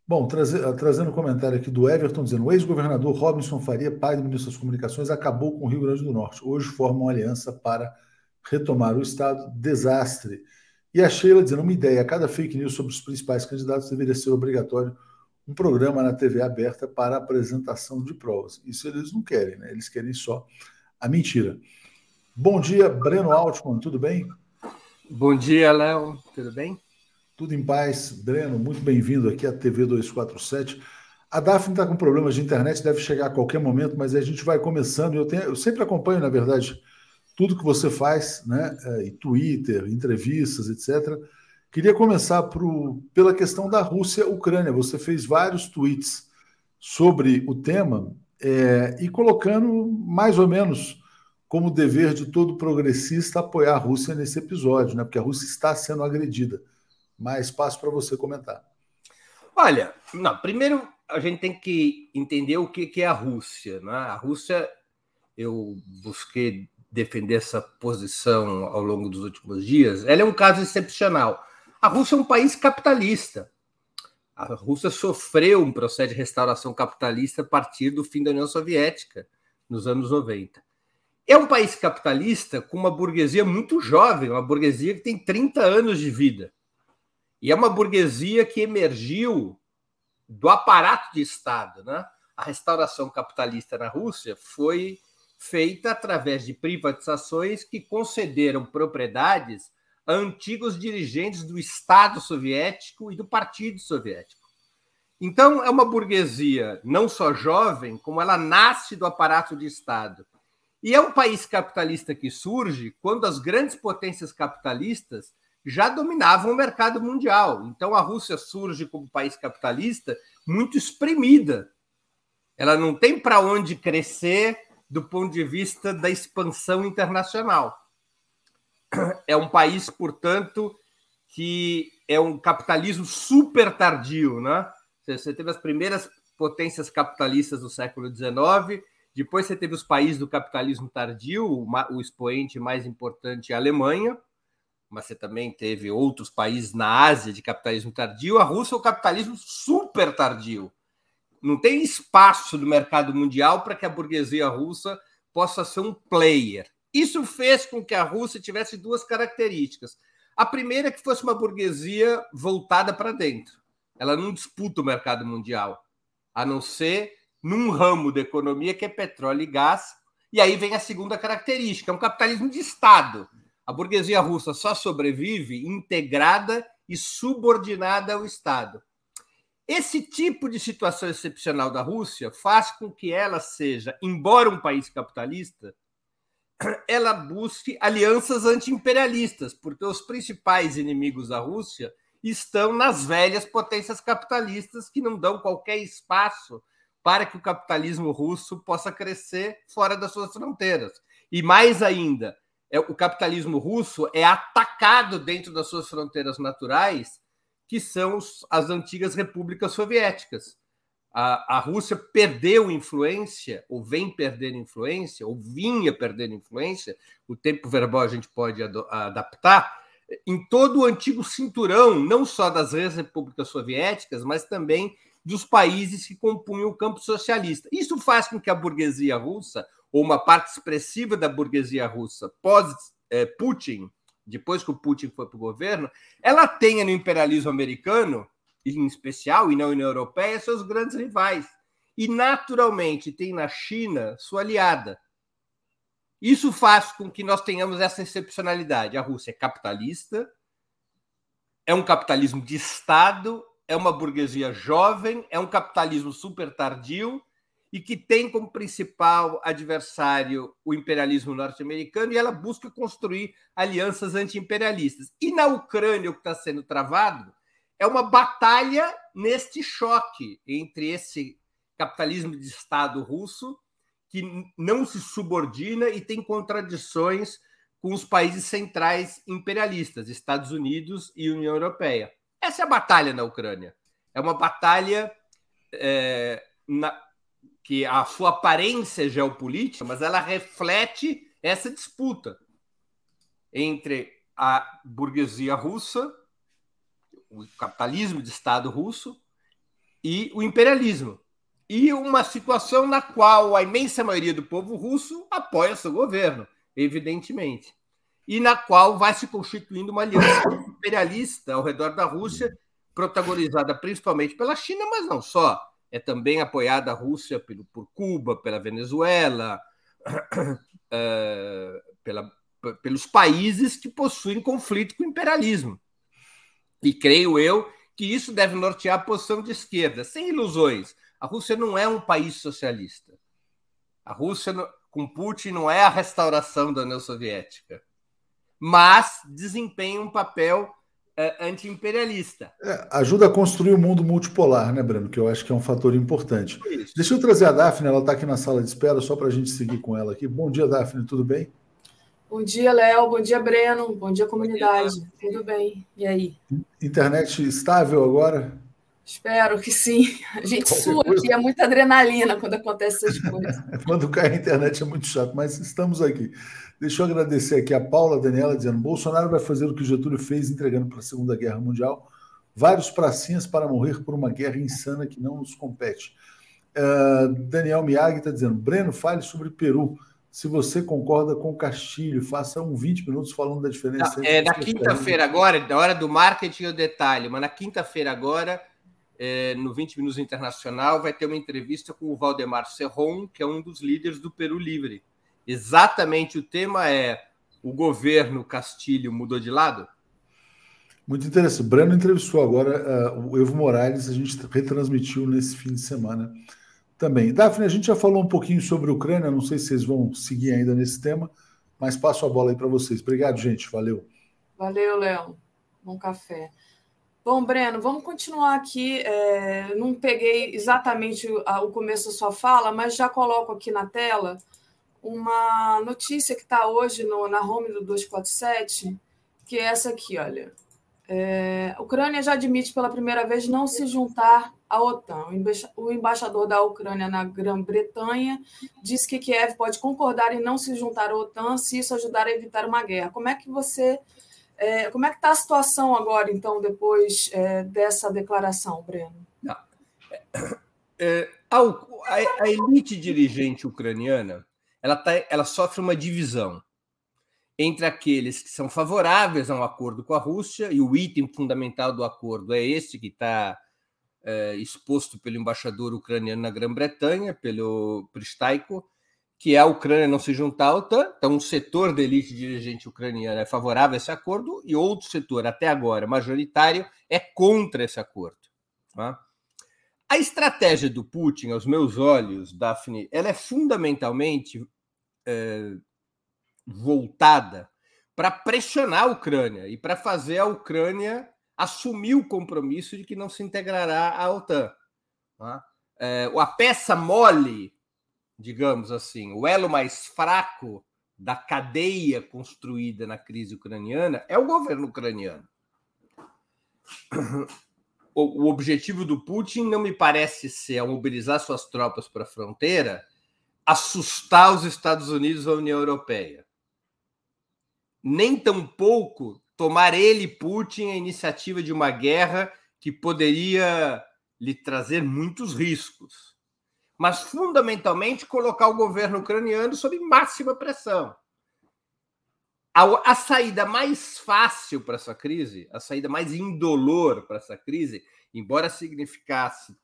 Bom, traze, trazendo um comentário aqui do Everton, dizendo: o ex-governador Robinson Faria, pai do ministro das Comunicações, acabou com o Rio Grande do Norte. Hoje forma uma aliança para retomar o Estado. Desastre. E a Sheila dizendo: uma ideia: cada fake news sobre os principais candidatos deveria ser obrigatório um programa na TV aberta para apresentação de provas. Isso eles não querem, né? Eles querem só a mentira. Bom dia, Breno Altman, tudo bem? Bom dia, Léo, tudo bem? Tudo em paz. Breno, muito bem-vindo aqui à TV 247. A Daphne está com problemas de internet, deve chegar a qualquer momento, mas a gente vai começando. Eu, tenho, eu sempre acompanho, na verdade, tudo que você faz, né? É, e Twitter, entrevistas, etc. Queria começar pro, pela questão da Rússia-Ucrânia. Você fez vários tweets sobre o tema é, e colocando mais ou menos como dever de todo progressista apoiar a Rússia nesse episódio, né? porque a Rússia está sendo agredida. Mas passo para você comentar. Olha, não, primeiro a gente tem que entender o que é a Rússia. Né? A Rússia, eu busquei defender essa posição ao longo dos últimos dias, ela é um caso excepcional a Rússia é um país capitalista. A Rússia sofreu um processo de restauração capitalista a partir do fim da União Soviética, nos anos 90. É um país capitalista com uma burguesia muito jovem, uma burguesia que tem 30 anos de vida. E é uma burguesia que emergiu do aparato de Estado. Né? A restauração capitalista na Rússia foi feita através de privatizações que concederam propriedades antigos dirigentes do Estado soviético e do Partido Soviético. Então, é uma burguesia não só jovem, como ela nasce do aparato de Estado. E é um país capitalista que surge quando as grandes potências capitalistas já dominavam o mercado mundial. Então, a Rússia surge como país capitalista muito espremida. Ela não tem para onde crescer do ponto de vista da expansão internacional é um país, portanto, que é um capitalismo super tardio, né? Você teve as primeiras potências capitalistas do século XIX, depois você teve os países do capitalismo tardio, o expoente mais importante é a Alemanha, mas você também teve outros países na Ásia de capitalismo tardio. A Rússia é o capitalismo super tardio. Não tem espaço no mercado mundial para que a burguesia russa possa ser um player. Isso fez com que a Rússia tivesse duas características. A primeira é que fosse uma burguesia voltada para dentro. Ela não disputa o mercado mundial, a não ser num ramo da economia que é petróleo e gás. E aí vem a segunda característica, é um capitalismo de Estado. A burguesia russa só sobrevive integrada e subordinada ao Estado. Esse tipo de situação excepcional da Rússia faz com que ela seja, embora um país capitalista, ela busque alianças anti-imperialistas, porque os principais inimigos da Rússia estão nas velhas potências capitalistas que não dão qualquer espaço para que o capitalismo russo possa crescer fora das suas fronteiras. E mais ainda, é, o capitalismo russo é atacado dentro das suas fronteiras naturais, que são as antigas repúblicas soviéticas. A, a Rússia perdeu influência, ou vem perder influência, ou vinha perder influência, o tempo verbal a gente pode adaptar, em todo o antigo cinturão, não só das repúblicas soviéticas, mas também dos países que compunham o campo socialista. Isso faz com que a burguesia russa, ou uma parte expressiva da burguesia russa, pós-Putin, depois que o Putin foi para o governo, ela tenha no imperialismo americano, em especial, e na União Europeia, seus grandes rivais. E, naturalmente, tem na China sua aliada. Isso faz com que nós tenhamos essa excepcionalidade. A Rússia é capitalista, é um capitalismo de Estado, é uma burguesia jovem, é um capitalismo super tardio e que tem como principal adversário o imperialismo norte-americano e ela busca construir alianças anti-imperialistas. E na Ucrânia, o que está sendo travado é uma batalha neste choque entre esse capitalismo de Estado russo que não se subordina e tem contradições com os países centrais imperialistas, Estados Unidos e União Europeia. Essa é a batalha na Ucrânia. É uma batalha é, na, que a sua aparência é geopolítica, mas ela reflete essa disputa entre a burguesia russa, o capitalismo de Estado russo e o imperialismo e uma situação na qual a imensa maioria do povo russo apoia seu governo, evidentemente, e na qual vai se constituindo uma aliança imperialista ao redor da Rússia, protagonizada principalmente pela China, mas não só. É também apoiada a Rússia pelo, por Cuba, pela Venezuela, uh, pela, pelos países que possuem conflito com o imperialismo. E creio eu que isso deve nortear a posição de esquerda, sem ilusões. A Rússia não é um país socialista. A Rússia, com Putin, não é a restauração da União Soviética, mas desempenha um papel é, anti-imperialista. É, ajuda a construir o um mundo multipolar, né, Breno? Que eu acho que é um fator importante. Isso. Deixa eu trazer a Daphne, ela está aqui na sala de espera, só para a gente seguir com ela aqui. Bom dia, Daphne, tudo bem? Bom dia, Léo. Bom dia, Breno. Bom dia, comunidade. Bom dia. Tudo bem? E aí? Internet estável agora? Espero que sim. A gente Qualquer sua coisa. aqui, é muita adrenalina quando acontece essas coisas. quando cai a internet é muito chato, mas estamos aqui. Deixa eu agradecer aqui a Paula Daniela dizendo: Bolsonaro vai fazer o que Getúlio fez entregando para a Segunda Guerra Mundial vários pracinhas para morrer por uma guerra insana que não nos compete. Uh, Daniel Miyagi está dizendo: Breno, fale sobre Peru. Se você concorda com o Castilho, faça um 20 minutos falando da diferença. Não, é na quinta-feira agora, na hora do marketing o detalhe, mas na quinta-feira agora é, no 20 Minutos Internacional, vai ter uma entrevista com o Valdemar Serron, que é um dos líderes do Peru Livre. Exatamente o tema é: o governo Castilho mudou de lado? Muito interessante. O Breno entrevistou agora uh, o Evo Morales, a gente retransmitiu nesse fim de semana também. Daphne, a gente já falou um pouquinho sobre a Ucrânia, não sei se vocês vão seguir ainda nesse tema, mas passo a bola aí para vocês. Obrigado, gente. Valeu. Valeu, Léo. Bom café. Bom, Breno, vamos continuar aqui. É, não peguei exatamente o, começo da sua fala, mas já coloco aqui na tela uma notícia que está hoje no, na home do 247, que é essa aqui, olha. É, a Ucrânia já admite pela primeira vez não se juntar à OTAN. O embaixador da Ucrânia na Grã-Bretanha disse que Kiev pode concordar em não se juntar à OTAN se isso ajudar a evitar uma guerra. Como é que você é, como é que está a situação agora, então, depois é, dessa declaração, Breno? É, a, a, elite dirigente ucraniana ela, tá, ela sofre uma divisão entre aqueles que são favoráveis a um acordo com a Rússia, e o item fundamental do acordo é esse que está é, exposto pelo embaixador ucraniano na Grã-Bretanha, pelo Pristaiko, que é a Ucrânia não se juntar à OTAN. Então, um setor da elite dirigente ucraniana é favorável a esse acordo e outro setor, até agora majoritário, é contra esse acordo. Tá? A estratégia do Putin, aos meus olhos, Daphne, ela é fundamentalmente é, voltada para pressionar a Ucrânia e para fazer a Ucrânia assumir o compromisso de que não se integrará à OTAN. Tá? É, a peça mole, digamos assim, o elo mais fraco da cadeia construída na crise ucraniana é o governo ucraniano. O, objetivo do Putin não me parece ser, ao mobilizar suas tropas para a fronteira, assustar os Estados Unidos ou a União Europeia. Nem tampouco tomar ele, Putin, a iniciativa de uma guerra que poderia lhe trazer muitos riscos. Mas, fundamentalmente, colocar o governo ucraniano sob máxima pressão. A, a saída mais fácil para essa crise, a saída mais indolor para essa crise, embora significasse,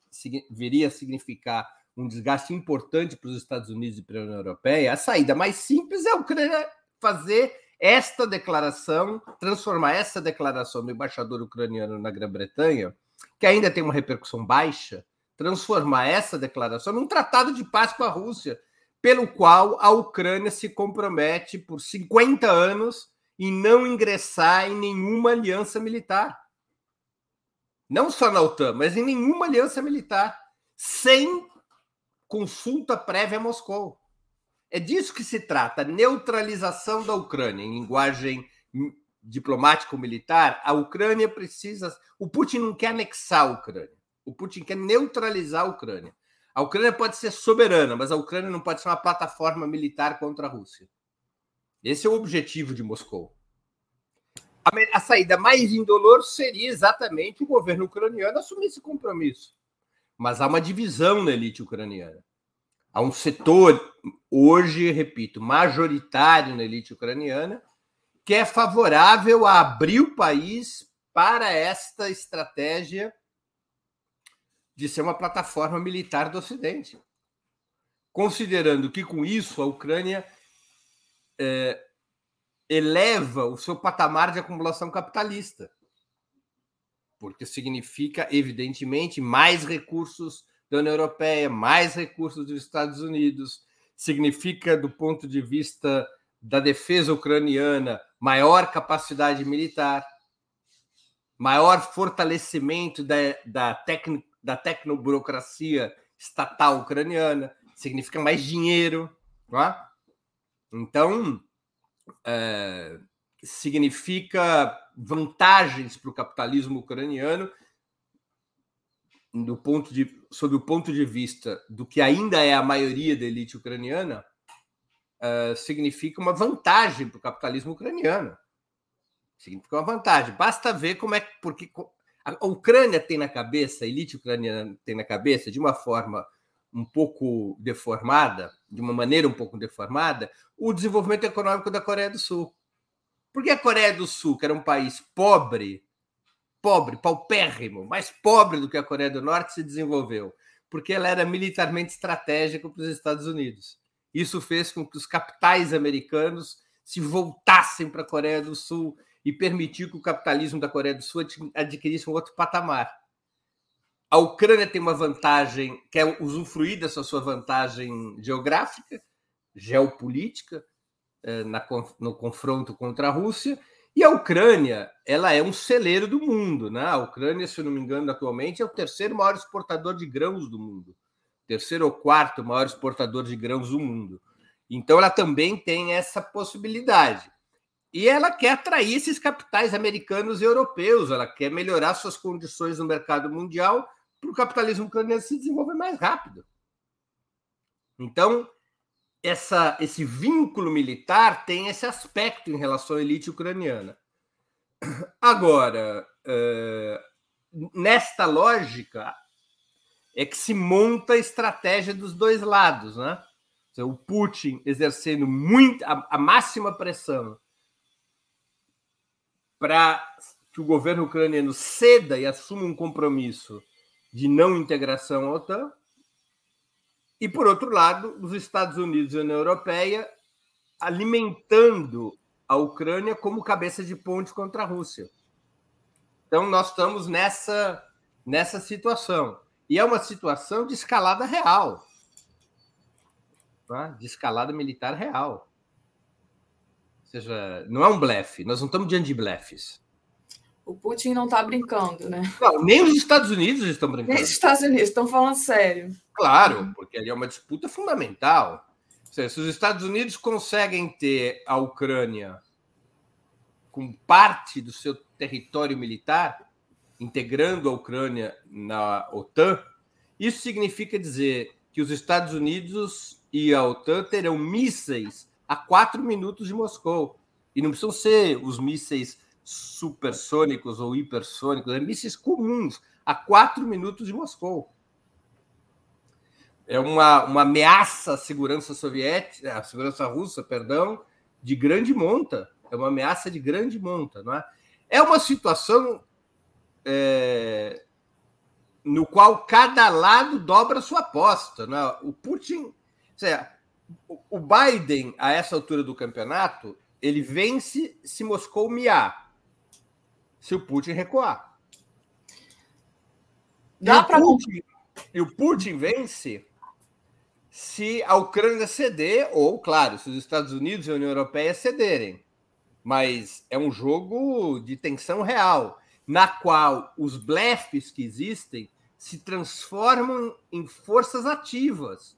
viria a significar um desgaste importante para os Estados Unidos e para a União Europeia, a saída mais simples é a Ucrânia fazer esta declaração, transformar essa declaração do embaixador ucraniano na Grã-Bretanha, que ainda tem uma repercussão baixa, transformar essa declaração num tratado de paz com a Rússia, pelo qual a Ucrânia se compromete por 50 anos em não ingressar em nenhuma aliança militar. Não só na OTAN, mas em nenhuma aliança militar, sem consulta prévia a Moscou. É disso que se trata, neutralização da Ucrânia, em linguagem diplomático-militar. A Ucrânia precisa. O Putin não quer anexar a Ucrânia. O Putin quer neutralizar a Ucrânia. A Ucrânia pode ser soberana, mas a Ucrânia não pode ser uma plataforma militar contra a Rússia. Esse é o objetivo de Moscou. A, a saída mais indolor seria exatamente o governo ucraniano assumir esse compromisso. Mas há uma divisão na elite ucraniana. Há um setor, hoje, repito, majoritário na elite ucraniana, que é favorável a abrir o país para esta estratégia de ser uma plataforma militar do Ocidente. Considerando que, com isso, a Ucrânia é, eleva o seu patamar de acumulação capitalista, porque significa, evidentemente, mais recursos da União Europeia, mais recursos dos Estados Unidos, significa, do ponto de vista da defesa ucraniana, maior capacidade militar, maior fortalecimento da, da, tecno, da tecnoburocracia estatal ucraniana, significa mais dinheiro. É? Então, é, significa vantagens para o capitalismo ucraniano do ponto de, sob o ponto de vista do que ainda é a maioria da elite ucraniana, uh, significa uma vantagem para o capitalismo ucraniano. Significa uma vantagem. Basta ver como é que. Porque a Ucrânia tem na cabeça, a elite ucraniana tem na cabeça, de uma forma um pouco deformada, de uma maneira um pouco deformada, o desenvolvimento econômico da Coreia do Sul. Porque a Coreia do Sul, que era um país pobre, pobre, paupérrimo, mais pobre do que a Coreia do Norte, se desenvolveu, porque ela era militarmente estratégica para os Estados Unidos. Isso fez com que os capitais americanos se voltassem para a Coreia do Sul e permitiu que o capitalismo da Coreia do Sul adquirisse um outro patamar. A Ucrânia tem uma vantagem, quer usufruir dessa sua vantagem geográfica, geopolítica, eh, no confronto contra a Rússia, e a Ucrânia, ela é um celeiro do mundo, né? A Ucrânia, se eu não me engano, atualmente é o terceiro maior exportador de grãos do mundo, terceiro ou quarto maior exportador de grãos do mundo. Então, ela também tem essa possibilidade. E ela quer atrair esses capitais americanos e europeus, ela quer melhorar suas condições no mercado mundial para o capitalismo ucraniano se desenvolver mais rápido. Então, essa, esse vínculo militar tem esse aspecto em relação à elite ucraniana. Agora, é, nesta lógica, é que se monta a estratégia dos dois lados, né? O Putin exercendo muito, a, a máxima pressão para que o governo ucraniano ceda e assuma um compromisso de não integração à OTAN, e, por outro lado, os Estados Unidos e a União Europeia alimentando a Ucrânia como cabeça de ponte contra a Rússia. Então, nós estamos nessa, nessa situação. E é uma situação de escalada real tá? de escalada militar real. seja, não é um blefe. Nós não estamos diante de blefes. O Putin não está brincando, né? Não, nem os Estados Unidos estão brincando. Nem os Estados Unidos estão falando sério. Claro, porque ali é uma disputa fundamental. Seja, se os Estados Unidos conseguem ter a Ucrânia com parte do seu território militar, integrando a Ucrânia na OTAN, isso significa dizer que os Estados Unidos e a OTAN terão mísseis a quatro minutos de Moscou. E não precisam ser os mísseis supersônicos ou hipersônicos, é mísseis comuns a quatro minutos de Moscou. É uma, uma ameaça à segurança soviética, à segurança russa, perdão, de grande monta. É uma ameaça de grande monta, não é? É uma situação é, no qual cada lado dobra sua aposta. Né? O Putin, seja, o Biden, a essa altura do campeonato, ele vence se Moscou miar, se o Putin recuar. Dá para E o Putin vence se a Ucrânia ceder, ou, claro, se os Estados Unidos e a União Europeia cederem. Mas é um jogo de tensão real na qual os blefs que existem se transformam em forças ativas.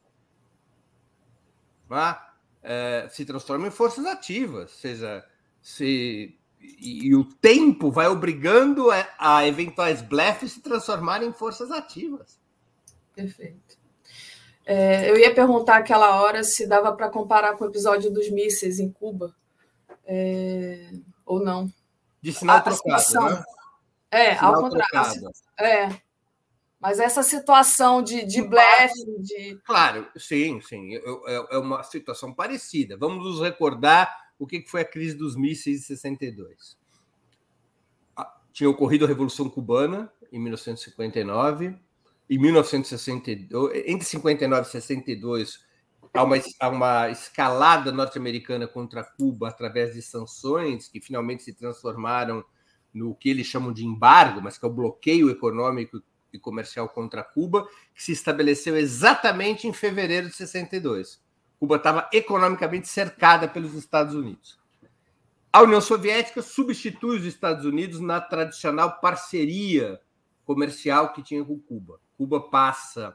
Tá? É, se transformam em forças ativas, seja, se, e, e, o tempo vai obrigando a, a eventuais blefs se transformarem em forças ativas. Perfeito. É, eu ia perguntar aquela hora se dava para comparar com o episódio dos mísseis em Cuba, é, ou não. De sinal a, trocado, a né? É, ao contrário. É. Mas essa situação de, de blefe. De... Claro, sim, sim. É uma situação parecida. Vamos nos recordar o que foi a crise dos mísseis de 62. Ah, tinha ocorrido a Revolução Cubana em 1959. Em 1962, entre 59 e 62, há uma, há uma escalada norte-americana contra Cuba através de sanções que finalmente se transformaram no que eles chamam de embargo, mas que é o bloqueio econômico e comercial contra Cuba, que se estabeleceu exatamente em fevereiro de 62. Cuba estava economicamente cercada pelos Estados Unidos. A União Soviética substitui os Estados Unidos na tradicional parceria comercial que tinha com Cuba. Cuba passa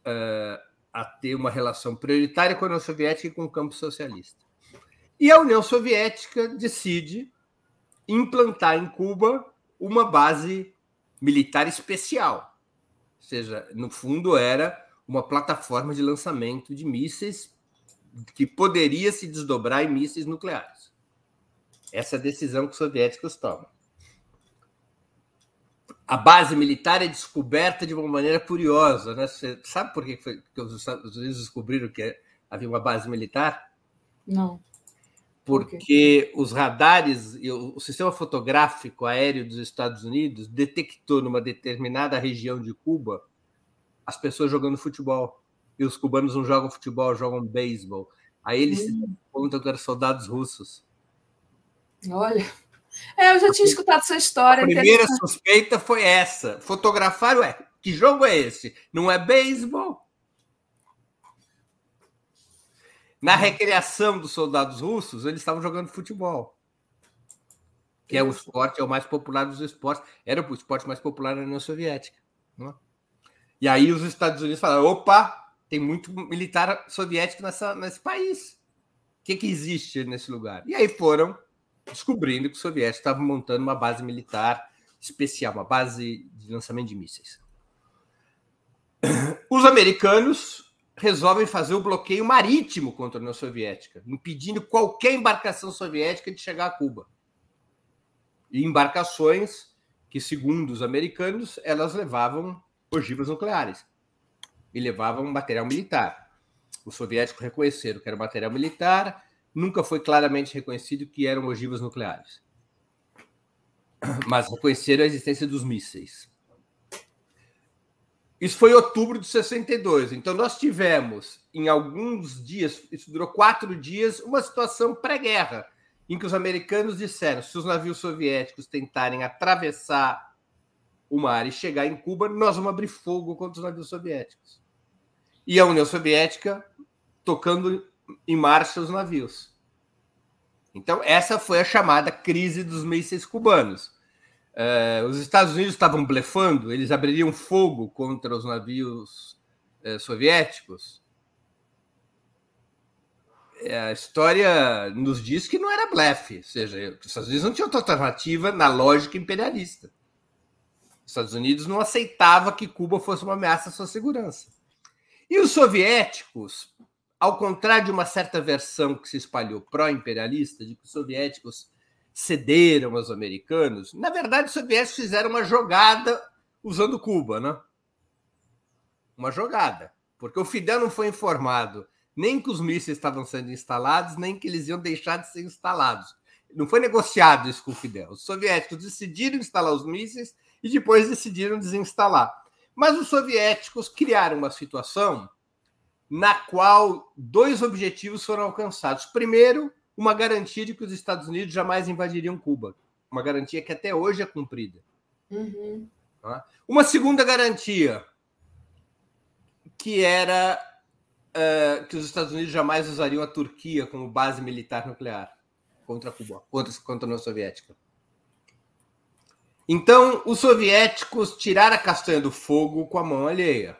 uh, a ter uma relação prioritária com a União Soviética e com o campo socialista. E a União Soviética decide implantar em Cuba uma base militar especial. Ou seja, no fundo, era uma plataforma de lançamento de mísseis que poderia se desdobrar em mísseis nucleares. Essa é a decisão que os soviéticos tomam. A base militar é descoberta de uma maneira curiosa. Né? Você sabe por que, foi, que os Estados Unidos descobriram que havia uma base militar? Não porque okay. os radares o sistema fotográfico aéreo dos Estados Unidos detectou numa determinada região de Cuba as pessoas jogando futebol. E os cubanos não jogam futebol, jogam beisebol. Aí eles hum. se contam que eram soldados russos. Olha, é, eu já tinha escutado essa história. A primeira suspeita foi essa. Fotografar, ué, que jogo é esse? Não é beisebol? Na recriação dos soldados russos, eles estavam jogando futebol, que é o esporte, é o mais popular dos esportes, era o esporte mais popular na União Soviética. É? E aí os Estados Unidos falaram: opa, tem muito militar soviético nessa, nesse país. O que, que existe nesse lugar? E aí foram descobrindo que os soviéticos estavam montando uma base militar especial, uma base de lançamento de mísseis. Os americanos resolvem fazer o bloqueio marítimo contra a União Soviética, impedindo qualquer embarcação soviética de chegar a Cuba. E embarcações que, segundo os americanos, elas levavam ogivas nucleares e levavam material militar. Os soviéticos reconheceram que era material militar, nunca foi claramente reconhecido que eram ogivas nucleares. Mas reconheceram a existência dos mísseis. Isso foi em outubro de 62. Então, nós tivemos, em alguns dias, isso durou quatro dias, uma situação pré-guerra, em que os americanos disseram: se os navios soviéticos tentarem atravessar o mar e chegar em Cuba, nós vamos abrir fogo contra os navios soviéticos. E a União Soviética tocando em marcha os navios. Então, essa foi a chamada crise dos mísseis cubanos. Uh, os Estados Unidos estavam blefando, eles abririam fogo contra os navios uh, soviéticos. É, a história nos diz que não era blefe, ou seja, os Estados Unidos não tinham outra alternativa na lógica imperialista. Os Estados Unidos não aceitava que Cuba fosse uma ameaça à sua segurança. E os soviéticos, ao contrário de uma certa versão que se espalhou pró-imperialista, de que os soviéticos cederam aos americanos, na verdade os soviéticos fizeram uma jogada usando Cuba, né? Uma jogada. Porque o Fidel não foi informado nem que os mísseis estavam sendo instalados, nem que eles iam deixar de ser instalados. Não foi negociado isso com o Fidel. Os soviéticos decidiram instalar os mísseis e depois decidiram desinstalar. Mas os soviéticos criaram uma situação na qual dois objetivos foram alcançados. Primeiro, uma garantia de que os Estados Unidos jamais invadiriam Cuba. Uma garantia que até hoje é cumprida. Uhum. Tá? Uma segunda garantia, que era uh, que os Estados Unidos jamais usariam a Turquia como base militar nuclear contra Cuba, contra, contra a União Soviética. Então, os soviéticos tiraram a castanha do fogo com a mão alheia,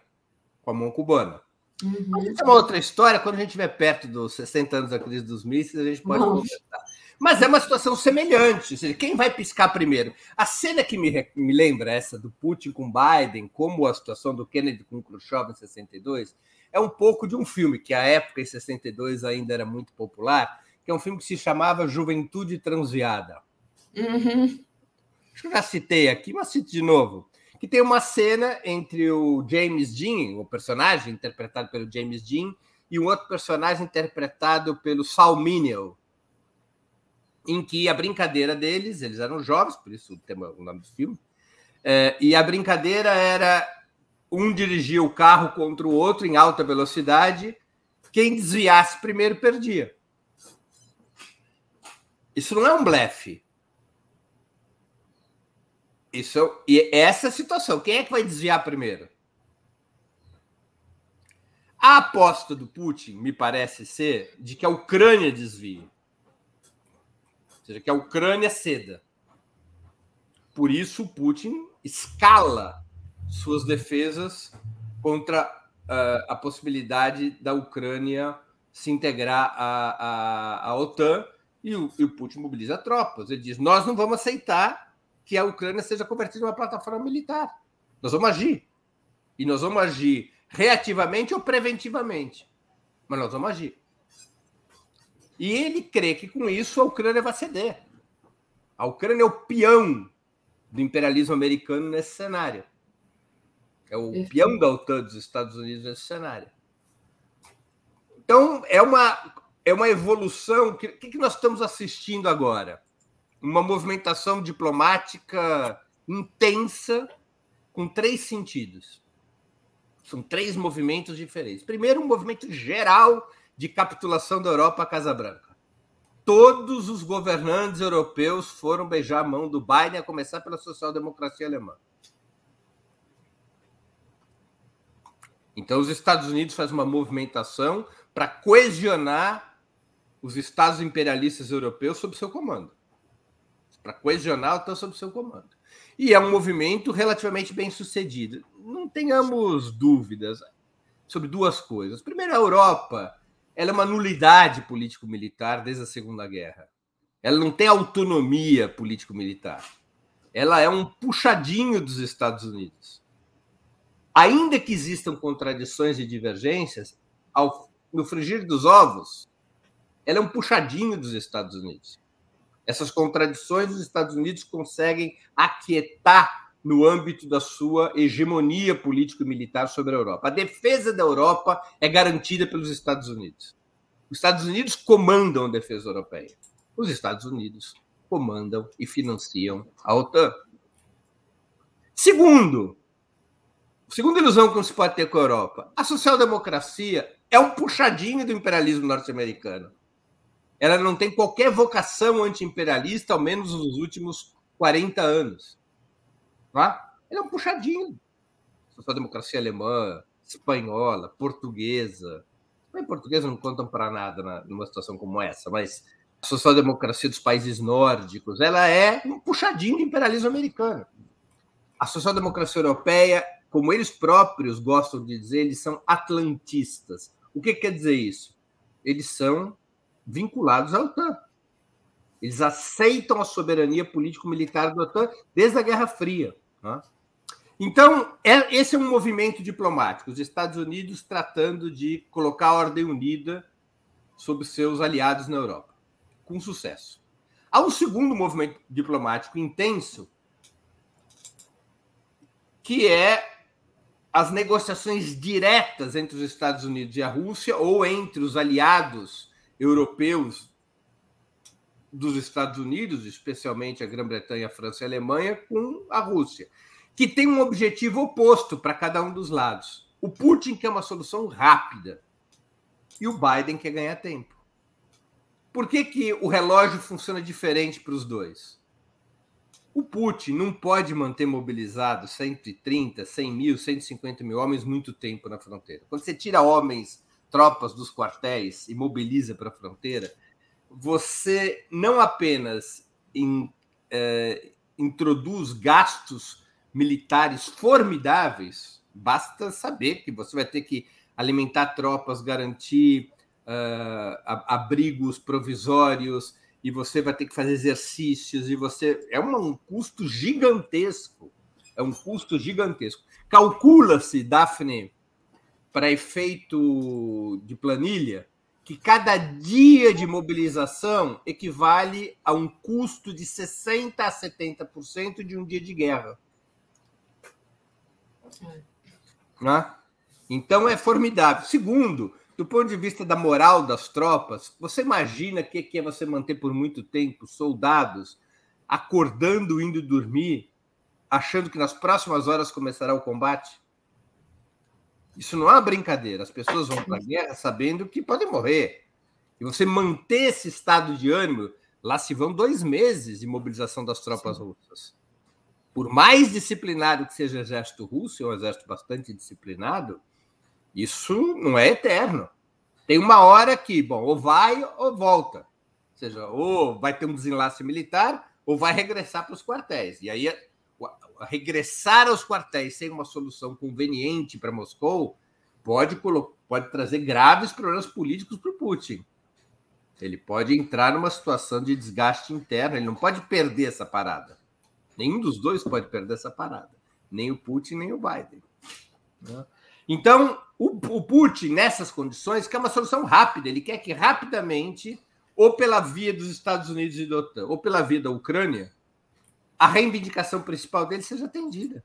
com a mão cubana. Uhum. Mas isso é uma outra história. Quando a gente estiver perto dos 60 anos da crise dos mísseis, a gente pode conversar. Mas é uma situação semelhante. Ou seja, quem vai piscar primeiro? A cena que me, me lembra essa do Putin com Biden, como a situação do Kennedy com Khrushchev em 62, é um pouco de um filme que, à época, em 62, ainda era muito popular, que é um filme que se chamava Juventude Transviada. Uhum. Acho que eu já citei aqui, mas cito de novo. Que tem uma cena entre o James Dean, o personagem interpretado pelo James Dean, e um outro personagem interpretado pelo Sal Mineo, em que a brincadeira deles, eles eram jovens, por isso tem o nome do filme, é, e a brincadeira era um dirigia o carro contra o outro em alta velocidade, quem desviasse primeiro perdia. Isso não é um blefe. Isso é, e essa é situação. Quem é que vai desviar primeiro? A aposta do Putin me parece ser de que a Ucrânia desvie. Ou seja, que a Ucrânia ceda. Por isso, Putin escala suas defesas contra uh, a possibilidade da Ucrânia se integrar à, à, à OTAN e o, e o, Putin mobiliza tropas. Ele diz: nós não vamos aceitar que a Ucrânia seja convertida em uma plataforma militar. Nós vamos agir. E nós vamos agir reativamente ou preventivamente. Mas nós vamos agir. E ele crê que com isso a Ucrânia vai ceder. A Ucrânia é o peão do imperialismo americano nesse cenário. É o Perfeito. peão da OTAN dos Estados Unidos nesse cenário. Então, é uma, é uma evolução. O que, que nós estamos assistindo agora? Uma movimentação diplomática intensa, com três sentidos. São três movimentos diferentes. Primeiro, um movimento geral de capitulação da Europa à Casa Branca. Todos os governantes europeus foram beijar a mão do Biden, a começar pela social-democracia alemã. Então, os Estados Unidos fazem uma movimentação para coesionar os estados imperialistas europeus sob seu comando. Para coesionar, estão sob seu comando. E é um movimento relativamente bem sucedido. Não tenhamos dúvidas sobre duas coisas. Primeiro, a Europa ela é uma nulidade político-militar desde a Segunda Guerra. Ela não tem autonomia político-militar. Ela é um puxadinho dos Estados Unidos ainda que existam contradições e divergências, ao, no frigir dos ovos, ela é um puxadinho dos Estados Unidos. Essas contradições os Estados Unidos conseguem aquietar no âmbito da sua hegemonia político-militar sobre a Europa. A defesa da Europa é garantida pelos Estados Unidos. Os Estados Unidos comandam a defesa europeia. Os Estados Unidos comandam e financiam a OTAN. Segundo, Segunda ilusão que se pode ter com a Europa: a social-democracia é um puxadinho do imperialismo norte-americano. Ela não tem qualquer vocação anti-imperialista, ao menos nos últimos 40 anos. Tá? Ela é um puxadinho. Social-democracia alemã, espanhola, portuguesa. Em portuguesa não contam para nada numa situação como essa, mas social-democracia dos países nórdicos, ela é um puxadinho do imperialismo americano. A social-democracia europeia, como eles próprios gostam de dizer, eles são atlantistas. O que quer dizer isso? Eles são vinculados à OTAN. Eles aceitam a soberania político-militar da OTAN desde a Guerra Fria. Né? Então, é, esse é um movimento diplomático, os Estados Unidos tratando de colocar a ordem unida sobre seus aliados na Europa, com sucesso. Há um segundo movimento diplomático intenso, que é as negociações diretas entre os Estados Unidos e a Rússia, ou entre os aliados europeus dos Estados Unidos, especialmente a Grã-Bretanha, a França e a Alemanha, com a Rússia, que tem um objetivo oposto para cada um dos lados. O Putin quer uma solução rápida e o Biden quer ganhar tempo. Por que, que o relógio funciona diferente para os dois? O Putin não pode manter mobilizado 130, 100 mil, 150 mil homens muito tempo na fronteira. Quando você tira homens, tropas dos quartéis e mobiliza para a fronteira, você não apenas in, é, introduz gastos militares formidáveis, basta saber que você vai ter que alimentar tropas, garantir uh, abrigos provisórios, e você vai ter que fazer exercícios, e você. É um, um custo gigantesco. É um custo gigantesco. Calcula-se, Daphne, para efeito de planilha, que cada dia de mobilização equivale a um custo de 60% a 70% de um dia de guerra. Né? Então é formidável. Segundo, do ponto de vista da moral das tropas, você imagina o que é você manter por muito tempo soldados acordando, indo dormir, achando que nas próximas horas começará o combate? Isso não é uma brincadeira. As pessoas vão para a guerra sabendo que podem morrer. E você manter esse estado de ânimo, lá se vão dois meses de mobilização das tropas Sim. russas. Por mais disciplinado que seja o exército russo, é um exército bastante disciplinado, isso não é eterno. Tem uma hora que, bom, ou vai ou volta. Ou seja, ou vai ter um desenlace militar, ou vai regressar para os quartéis. E aí regressar aos quartéis sem uma solução conveniente para Moscou pode, pode trazer graves problemas políticos para o Putin. Ele pode entrar numa situação de desgaste interno, ele não pode perder essa parada. Nenhum dos dois pode perder essa parada. Nem o Putin, nem o Biden. Né? Então, o, o Putin, nessas condições, quer uma solução rápida. Ele quer que rapidamente, ou pela via dos Estados Unidos e da OTAN, ou pela via da Ucrânia, a reivindicação principal dele seja atendida.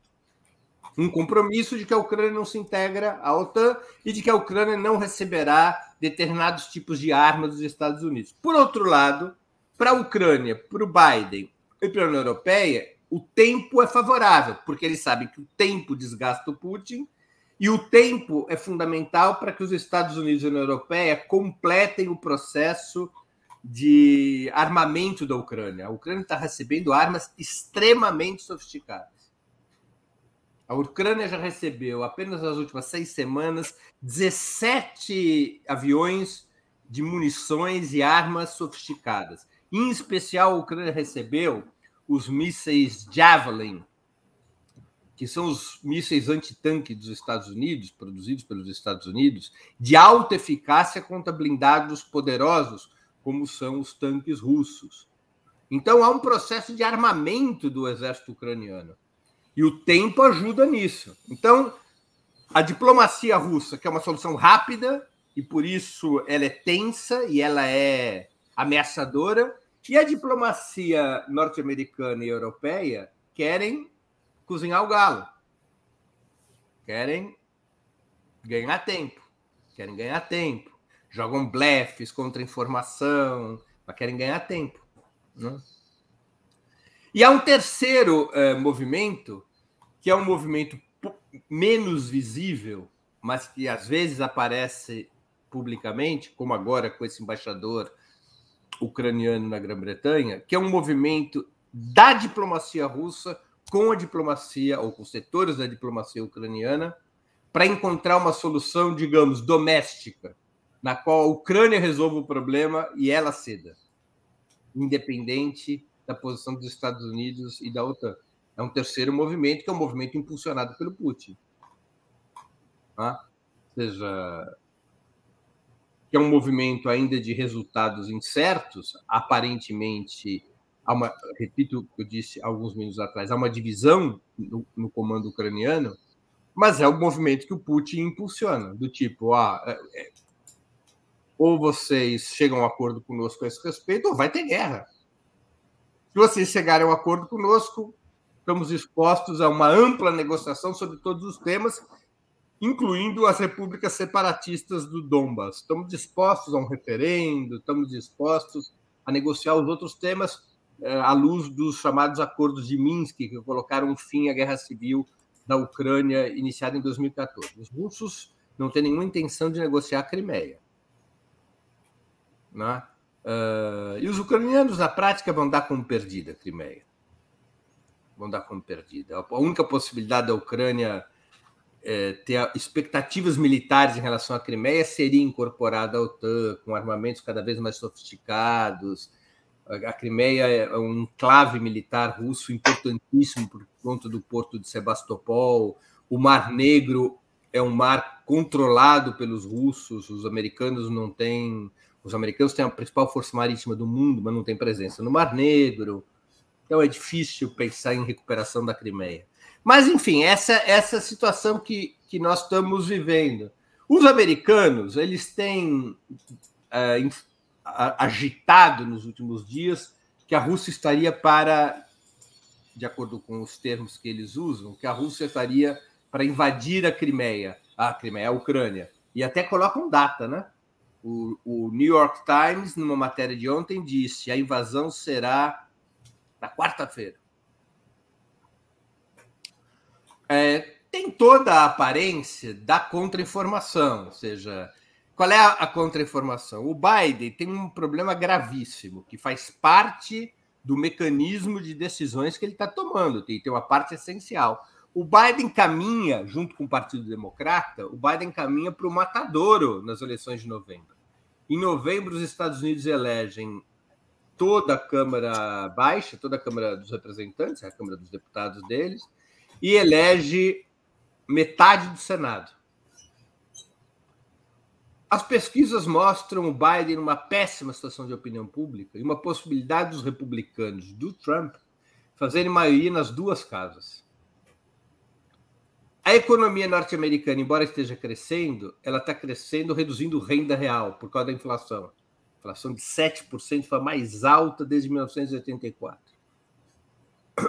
Um compromisso de que a Ucrânia não se integra à OTAN e de que a Ucrânia não receberá determinados tipos de armas dos Estados Unidos. Por outro lado, para a Ucrânia, para o Biden e para a União Europeia, o tempo é favorável, porque eles sabem que o tempo desgasta o Putin e o tempo é fundamental para que os Estados Unidos e a União Europeia completem o processo de armamento da Ucrânia. A Ucrânia está recebendo armas extremamente sofisticadas. A Ucrânia já recebeu, apenas nas últimas seis semanas, 17 aviões de munições e armas sofisticadas. Em especial, a Ucrânia recebeu os mísseis Javelin, que são os mísseis antitanque dos Estados Unidos, produzidos pelos Estados Unidos, de alta eficácia contra blindados poderosos como são os tanques russos. Então há um processo de armamento do exército ucraniano. E o tempo ajuda nisso. Então, a diplomacia russa, que é uma solução rápida, e por isso ela é tensa e ela é ameaçadora, e a diplomacia norte-americana e europeia querem cozinhar o galo. Querem ganhar tempo. Querem ganhar tempo jogam blefes contra informação, mas querem ganhar tempo. Né? E há um terceiro uh, movimento, que é um movimento menos visível, mas que às vezes aparece publicamente, como agora com esse embaixador ucraniano na Grã-Bretanha, que é um movimento da diplomacia russa com a diplomacia, ou com setores da diplomacia ucraniana, para encontrar uma solução, digamos, doméstica na qual a Ucrânia resolva o problema e ela ceda. independente da posição dos Estados Unidos e da OTAN. É um terceiro movimento, que é um movimento impulsionado pelo Putin. Tá? Ou seja, que é um movimento ainda de resultados incertos, aparentemente, há uma, repito o que eu disse alguns minutos atrás, há uma divisão no, no comando ucraniano, mas é o movimento que o Putin impulsiona, do tipo, ah, é, é, ou vocês chegam a um acordo conosco a esse respeito, ou vai ter guerra. Se vocês chegarem a um acordo conosco, estamos dispostos a uma ampla negociação sobre todos os temas, incluindo as repúblicas separatistas do Donbas. Estamos dispostos a um referendo, estamos dispostos a negociar os outros temas eh, à luz dos chamados acordos de Minsk, que colocaram fim à guerra civil da Ucrânia iniciada em 2014. Os russos não têm nenhuma intenção de negociar a Crimeia. Né? Uh, e os ucranianos, na prática, vão dar como perdida a Crimeia. Vão dar como perdida. A única possibilidade da Ucrânia é, ter expectativas militares em relação à Crimeia seria incorporada à OTAN, com armamentos cada vez mais sofisticados. A Crimeia é um enclave militar russo importantíssimo por conta do porto de Sebastopol. O Mar Negro é um mar controlado pelos russos, os americanos não têm os americanos têm a principal força marítima do mundo, mas não têm presença no Mar Negro. Então é difícil pensar em recuperação da Crimeia. Mas, enfim, essa essa situação que, que nós estamos vivendo. Os americanos, eles têm é, agitado nos últimos dias que a Rússia estaria para, de acordo com os termos que eles usam, que a Rússia estaria para invadir a Crimeia, a Crimeia, a Ucrânia. E até colocam data, né? O, o, New York Times, numa matéria de ontem, disse: a invasão será na quarta-feira. É, tem toda a aparência da contra-informação, ou seja, qual é a, a contra-informação? O Biden tem um problema gravíssimo que faz parte do mecanismo de decisões que ele está tomando, tem, tem uma parte essencial. O Biden caminha, junto com o Partido Democrata, o Biden caminha para o matadouro nas eleições de novembro. Em novembro, os Estados Unidos elegem toda a Câmara Baixa, toda a Câmara dos Representantes, a Câmara dos Deputados deles, e elege metade do Senado. As pesquisas mostram o Biden numa péssima situação de opinião pública e uma possibilidade dos republicanos do Trump fazerem maioria nas duas casas. A economia norte-americana, embora esteja crescendo, ela está crescendo reduzindo renda real por causa da inflação. A inflação de 7% foi a mais alta desde 1984.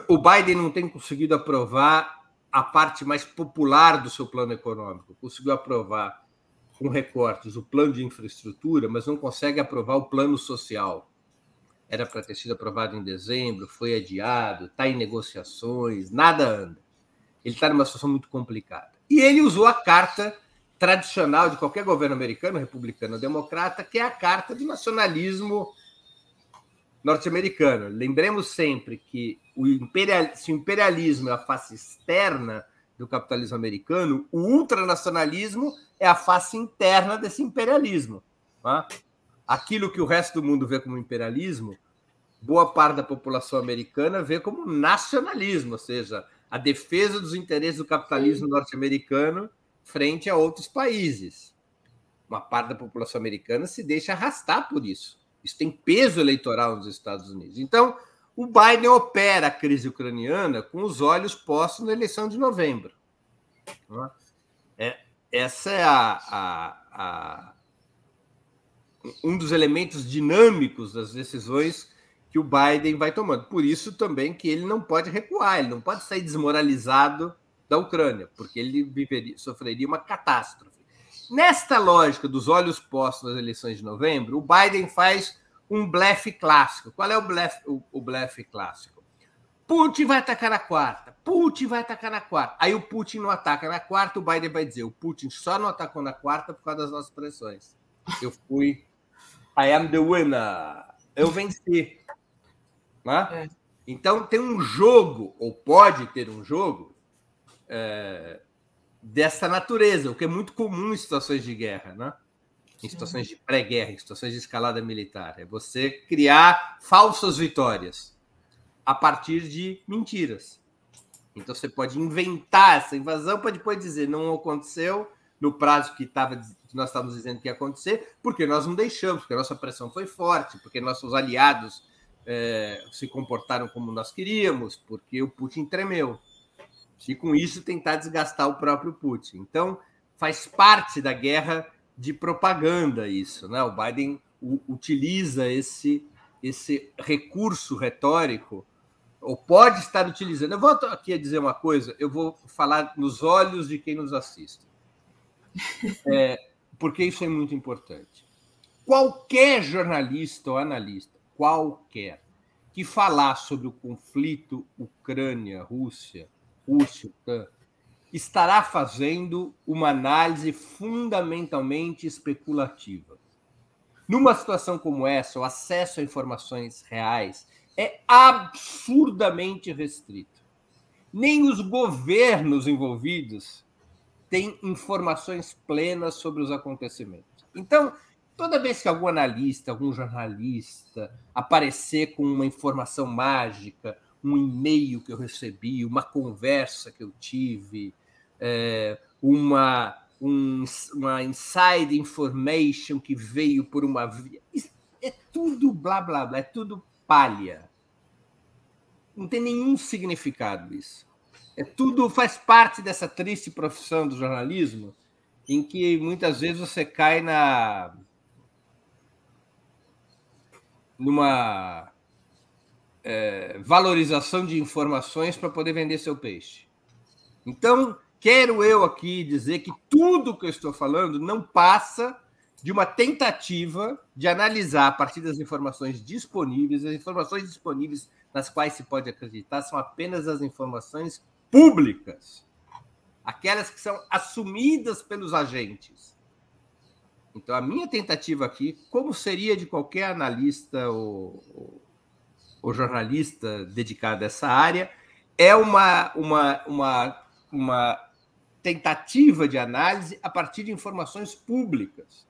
O Biden não tem conseguido aprovar a parte mais popular do seu plano econômico. Conseguiu aprovar com recortes o plano de infraestrutura, mas não consegue aprovar o plano social. Era para ter sido aprovado em dezembro, foi adiado, está em negociações, nada anda. Ele está numa situação muito complicada. E ele usou a carta tradicional de qualquer governo americano, republicano ou democrata, que é a carta do nacionalismo norte-americano. Lembremos sempre que o imperial, se o imperialismo é a face externa do capitalismo americano, o ultranacionalismo é a face interna desse imperialismo. Tá? Aquilo que o resto do mundo vê como imperialismo, boa parte da população americana vê como nacionalismo, ou seja, a defesa dos interesses do capitalismo norte-americano frente a outros países. Uma parte da população americana se deixa arrastar por isso. Isso tem peso eleitoral nos Estados Unidos. Então, o Biden opera a crise ucraniana com os olhos postos na eleição de novembro. É, essa é a, a, a, um dos elementos dinâmicos das decisões que o Biden vai tomando. Por isso também que ele não pode recuar, ele não pode sair desmoralizado da Ucrânia, porque ele viveria, sofreria uma catástrofe. Nesta lógica dos olhos postos nas eleições de novembro, o Biden faz um blefe clássico. Qual é o blefe, o, o blefe clássico? Putin vai atacar na quarta. Putin vai atacar na quarta. Aí o Putin não ataca na quarta, o Biden vai dizer: o Putin só não atacou na quarta por causa das nossas pressões. Eu fui. I am the winner. Eu venci. Né? É. Então tem um jogo, ou pode ter um jogo, é, dessa natureza, o que é muito comum em situações de guerra. Né? em situações de pré-guerra, em situações de escalada militar. É você criar falsas vitórias a partir de mentiras. Então você pode inventar essa invasão para depois dizer não aconteceu no prazo que, tava, que nós estávamos dizendo que ia acontecer, porque nós não deixamos, porque a nossa pressão foi forte, porque nossos aliados é, se comportaram como nós queríamos, porque o Putin tremeu. E com isso tentar desgastar o próprio Putin. Então, faz parte da guerra de propaganda isso, né? O Biden utiliza esse esse recurso retórico ou pode estar utilizando. Eu vou aqui a dizer uma coisa, eu vou falar nos olhos de quem nos assiste, é, porque isso é muito importante. Qualquer jornalista ou analista, qualquer, que falar sobre o conflito Ucrânia-Rússia, Rússia-Ucrânia, estará fazendo uma análise fundamentalmente especulativa. Numa situação como essa, o acesso a informações reais é absurdamente restrito. Nem os governos envolvidos têm informações plenas sobre os acontecimentos. Então, toda vez que algum analista, algum jornalista aparecer com uma informação mágica, um e-mail que eu recebi, uma conversa que eu tive, é, uma, um, uma inside information que veio por uma via. É tudo blá blá blá, é tudo palha. Não tem nenhum significado isso. É tudo faz parte dessa triste profissão do jornalismo, em que muitas vezes você cai na numa é, valorização de informações para poder vender seu peixe. Então, quero eu aqui dizer que tudo que eu estou falando não passa de uma tentativa de analisar a partir das informações disponíveis, as informações disponíveis nas quais se pode acreditar são apenas as informações públicas, aquelas que são assumidas pelos agentes. Então, a minha tentativa aqui, como seria de qualquer analista ou, ou jornalista dedicado a essa área, é uma, uma, uma, uma tentativa de análise a partir de informações públicas.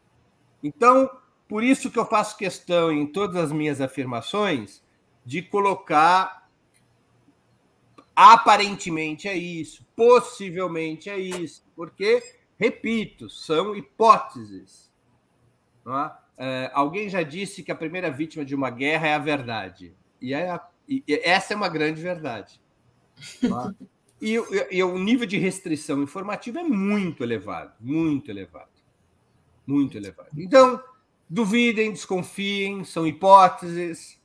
Então, por isso que eu faço questão em todas as minhas afirmações de colocar aparentemente é isso, possivelmente é isso, porque, repito, são hipóteses. É? É, alguém já disse que a primeira vítima de uma guerra é a verdade. E, é a, e essa é uma grande verdade. É? E, e, o nível de restrição informativa é muito elevado, muito elevado. Muito elevado. Então, duvidem, desconfiem, são hipóteses,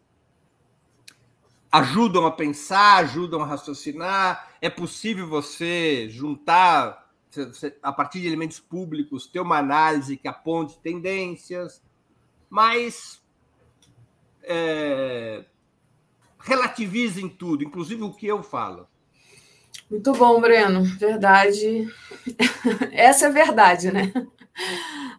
ajudam a pensar, ajudam a raciocinar. É possível você juntar, a partir de elementos públicos, ter uma análise que aponte tendências, mas é, relativizem tudo, inclusive o que eu falo. Muito bom, Breno. Verdade. Essa é verdade, né?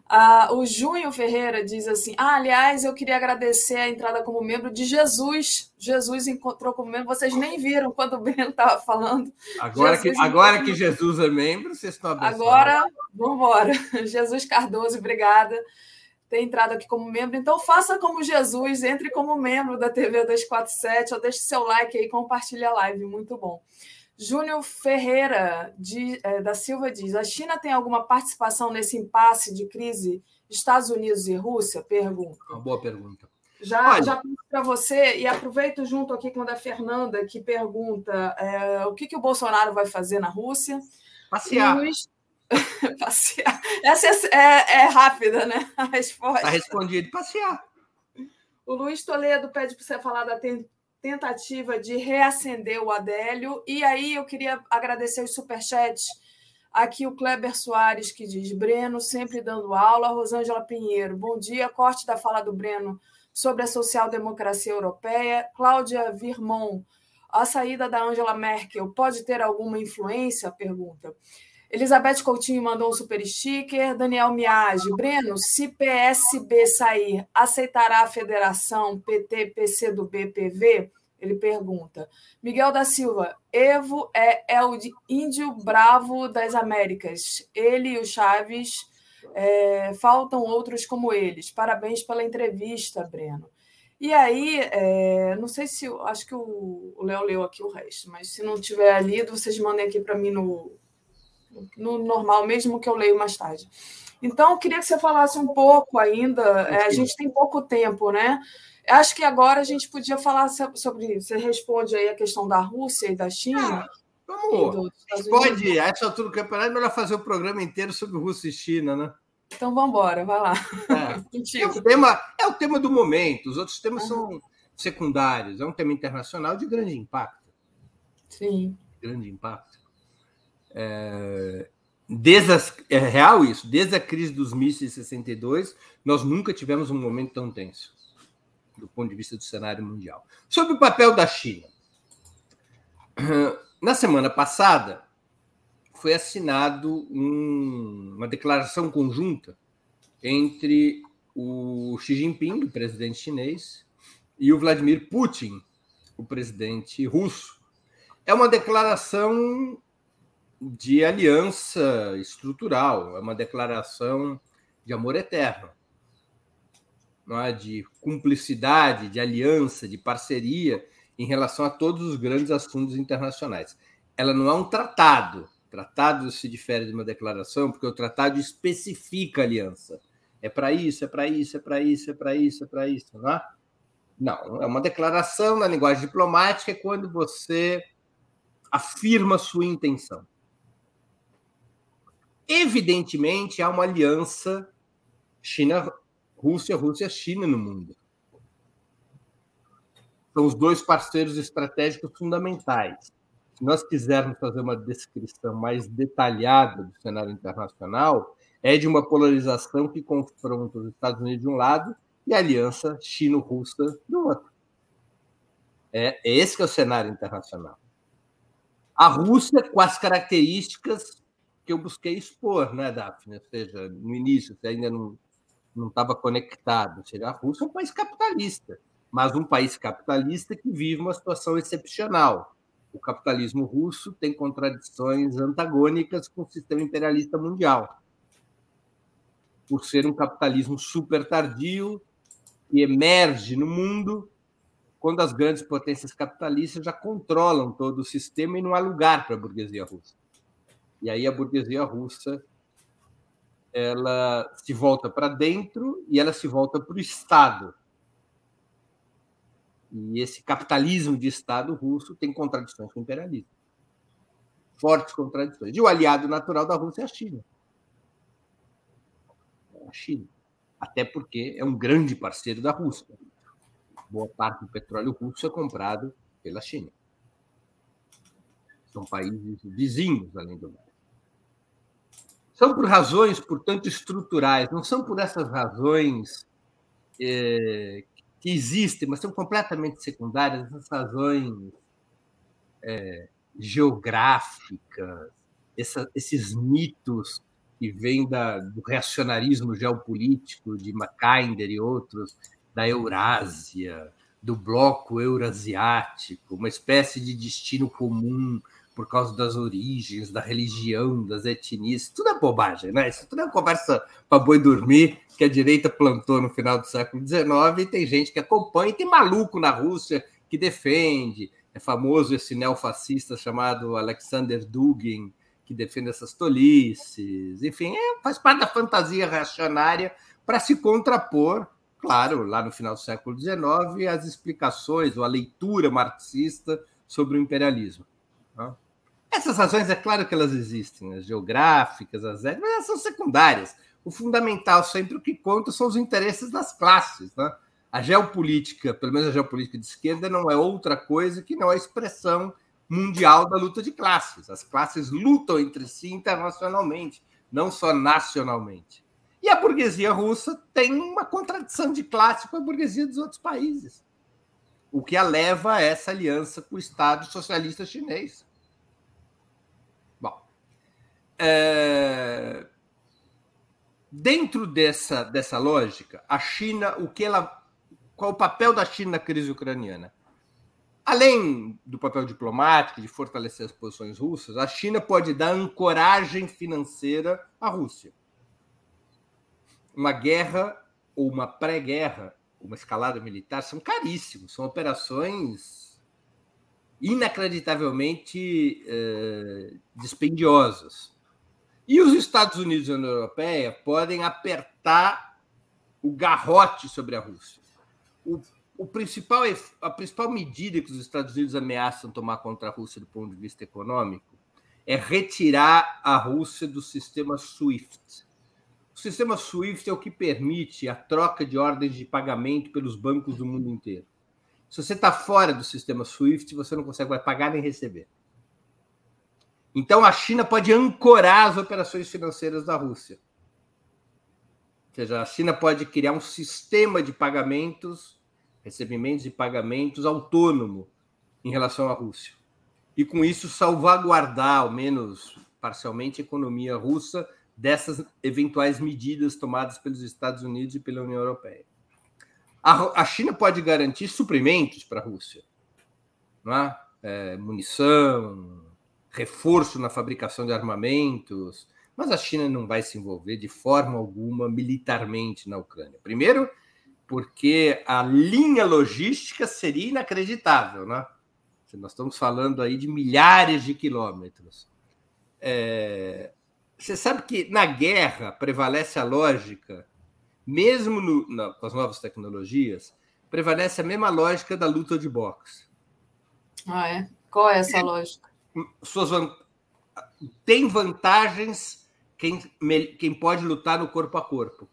Ah, o Junho Ferreira diz assim: Ah, aliás, eu queria agradecer a entrada como membro de Jesus. Jesus encontrou como membro. Vocês nem viram quando o Breno estava falando. Agora, que, agora que Jesus é membro, vocês estão abençoados. Agora, vamos embora. Jesus Cardoso, obrigada. Ter entrado aqui como membro. Então, faça como Jesus, entre como membro da TV 247, ou deixe seu like aí, compartilhe a live. Muito bom. Júnior Ferreira de, é, da Silva diz: a China tem alguma participação nesse impasse de crise Estados Unidos e Rússia? Pergunta. Uma boa pergunta. Já, já para você, e aproveito junto aqui com a Fernanda, que pergunta é, o que, que o Bolsonaro vai fazer na Rússia. Passear. Luiz... passear. Essa é, é, é, rápida, né? A resposta. Está respondido: passear. O Luiz Toledo pede para você falar da tentativa de reacender o Adélio. E aí eu queria agradecer os superchats. Aqui o Kleber Soares, que diz: Breno, sempre dando aula. Rosângela Pinheiro, bom dia. Corte da fala do Breno sobre a social-democracia europeia. Cláudia Virmon, a saída da Angela Merkel pode ter alguma influência? Pergunta. Elizabeth Coutinho mandou um super sticker. Daniel Miage. Breno, se PSB sair, aceitará a federação PT-PC do BPV? Ele pergunta. Miguel da Silva. Evo é, é o índio bravo das Américas. Ele e o Chaves É, faltam outros como eles. Parabéns pela entrevista, Breno. E aí, é, não sei se. Acho que o Léo leu aqui o resto, mas se não tiver lido, vocês mandem aqui para mim no, no normal, mesmo que eu leio mais tarde. Então, eu queria que você falasse um pouco ainda. É, a gente tem pouco tempo, né? Acho que agora a gente podia falar sobre. Você responde aí a questão da Rússia e da China. Ah, vamos. Pode, a essa altura do campeonato, é melhor fazer o programa inteiro sobre Rússia e China, né? Então vamos embora, vai lá. É. é, o tema, é o tema do momento, os outros temas uhum. são secundários. É um tema internacional de grande impacto. Sim. Grande impacto. É, desde é real isso, desde a crise dos mísseis de 62, nós nunca tivemos um momento tão tenso, do ponto de vista do cenário mundial. Sobre o papel da China. Na semana passada, foi assinado um, uma declaração conjunta entre o Xi Jinping, o presidente chinês, e o Vladimir Putin, o presidente russo. É uma declaração de aliança estrutural, é uma declaração de amor eterno, não é? de cumplicidade, de aliança, de parceria em relação a todos os grandes assuntos internacionais. Ela não é um tratado, tratado se difere de uma declaração, porque o tratado especifica a aliança. É para isso, é para isso, é para isso, é para isso, é para isso, não é? Não, é uma declaração na linguagem diplomática é quando você afirma sua intenção. Evidentemente, há uma aliança China-Rússia, Rússia-China no mundo. São os dois parceiros estratégicos fundamentais se nós quisermos fazer uma descrição mais detalhada do cenário internacional, é de uma polarização que confronta os Estados Unidos de um lado e a aliança chino-russa do outro. É, é esse que é o cenário internacional. A Rússia, com as características que eu busquei expor, né, Daphne? Ou seja, no início, você ainda não não estava conectado. Ou seja, a Rússia é um país capitalista, mas um país capitalista que vive uma situação excepcional o capitalismo russo tem contradições antagônicas com o sistema imperialista mundial. Por ser um capitalismo super tardio que emerge no mundo quando as grandes potências capitalistas já controlam todo o sistema e não há lugar para a burguesia russa. E aí a burguesia russa ela se volta para dentro e ela se volta para o Estado e esse capitalismo de Estado russo tem contradições com o imperialismo. Fortes contradições. E o aliado natural da Rússia é a China. É a China. Até porque é um grande parceiro da Rússia. Boa parte do petróleo russo é comprado pela China. São países vizinhos, além do mais. São por razões, portanto, estruturais, não são por essas razões eh, que existem, mas são completamente secundárias, essas razões é, geográficas, essa, esses mitos que vêm da, do reacionarismo geopolítico de Mackinder e outros, da Eurásia, do bloco eurasiático, uma espécie de destino comum por causa das origens, da religião, das etnias, tudo é bobagem, né? Isso tudo é conversa para boi dormir que a direita plantou no final do século XIX e tem gente que acompanha, e tem maluco na Rússia que defende. É famoso esse neofascista chamado Alexander Dugin, que defende essas tolices. Enfim, é, faz parte da fantasia reacionária para se contrapor, claro, lá no final do século XIX, às explicações ou a leitura marxista sobre o imperialismo. Né? Essas razões, é claro que elas existem, as geográficas, as étnicas, mas elas são secundárias. O fundamental, sempre o que conta, são os interesses das classes. Né? A geopolítica, pelo menos a geopolítica de esquerda, não é outra coisa que não a expressão mundial da luta de classes. As classes lutam entre si internacionalmente, não só nacionalmente. E a burguesia russa tem uma contradição de classe com a burguesia dos outros países, o que a leva a essa aliança com o Estado socialista chinês. É... Dentro dessa, dessa lógica, a China, o que ela, qual o papel da China na crise ucraniana? Além do papel diplomático, de fortalecer as posições russas, a China pode dar ancoragem financeira à Rússia. uma guerra ou uma pré-guerra, uma escalada militar, são caríssimos, são operações inacreditavelmente eh, dispendiosas. E os Estados Unidos e a União Europeia podem apertar o garrote sobre a Rússia. O, o principal, a principal medida que os Estados Unidos ameaçam tomar contra a Rússia do ponto de vista econômico é retirar a Rússia do sistema SWIFT. O sistema SWIFT é o que permite a troca de ordens de pagamento pelos bancos do mundo inteiro. Se você está fora do sistema SWIFT, você não consegue mais pagar nem receber. Então, a China pode ancorar as operações financeiras da Rússia. Ou seja, a China pode criar um sistema de pagamentos, recebimentos e pagamentos autônomo em relação à Rússia. E, com isso, salvaguardar, ao menos parcialmente, a economia russa dessas eventuais medidas tomadas pelos Estados Unidos e pela União Europeia. A, China pode garantir suprimentos para a Rússia, não é? É, munição, reforço na fabricação de armamentos, mas a China não vai se envolver de forma alguma militarmente na Ucrânia. Primeiro, porque a linha logística seria inacreditável, né? Nós estamos falando aí de milhares de quilômetros. É... Você sabe que na guerra prevalece a lógica, mesmo no, com as novas tecnologias, prevalece a mesma lógica da luta de boxe. Ah, é? Qual é essa lógica? Suas tem vantagens quem, quem pode lutar no corpo a corpo.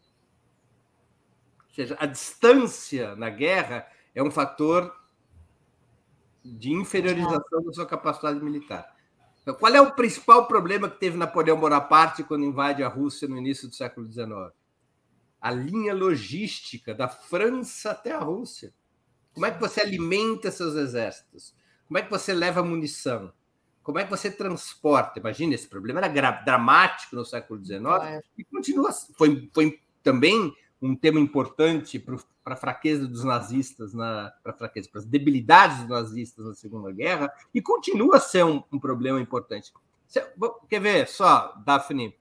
Ou seja, a distância na guerra é um fator de inferiorização da sua capacidade militar. Então, qual é o principal problema que teve Napoleão Bonaparte quando invade a Rússia no início do século XIX? A linha logística da França até a Rússia. Como é que você alimenta seus exércitos? Como é que você leva munição? Como é que você transporta? Imagina, esse problema era dramático no século XIX é. e continua. Foi, foi também um tema importante para a fraqueza dos nazistas, para fraqueza, para as debilidades dos nazistas na Segunda Guerra, e continua a ser um, um problema importante. quer ver só, Daphne?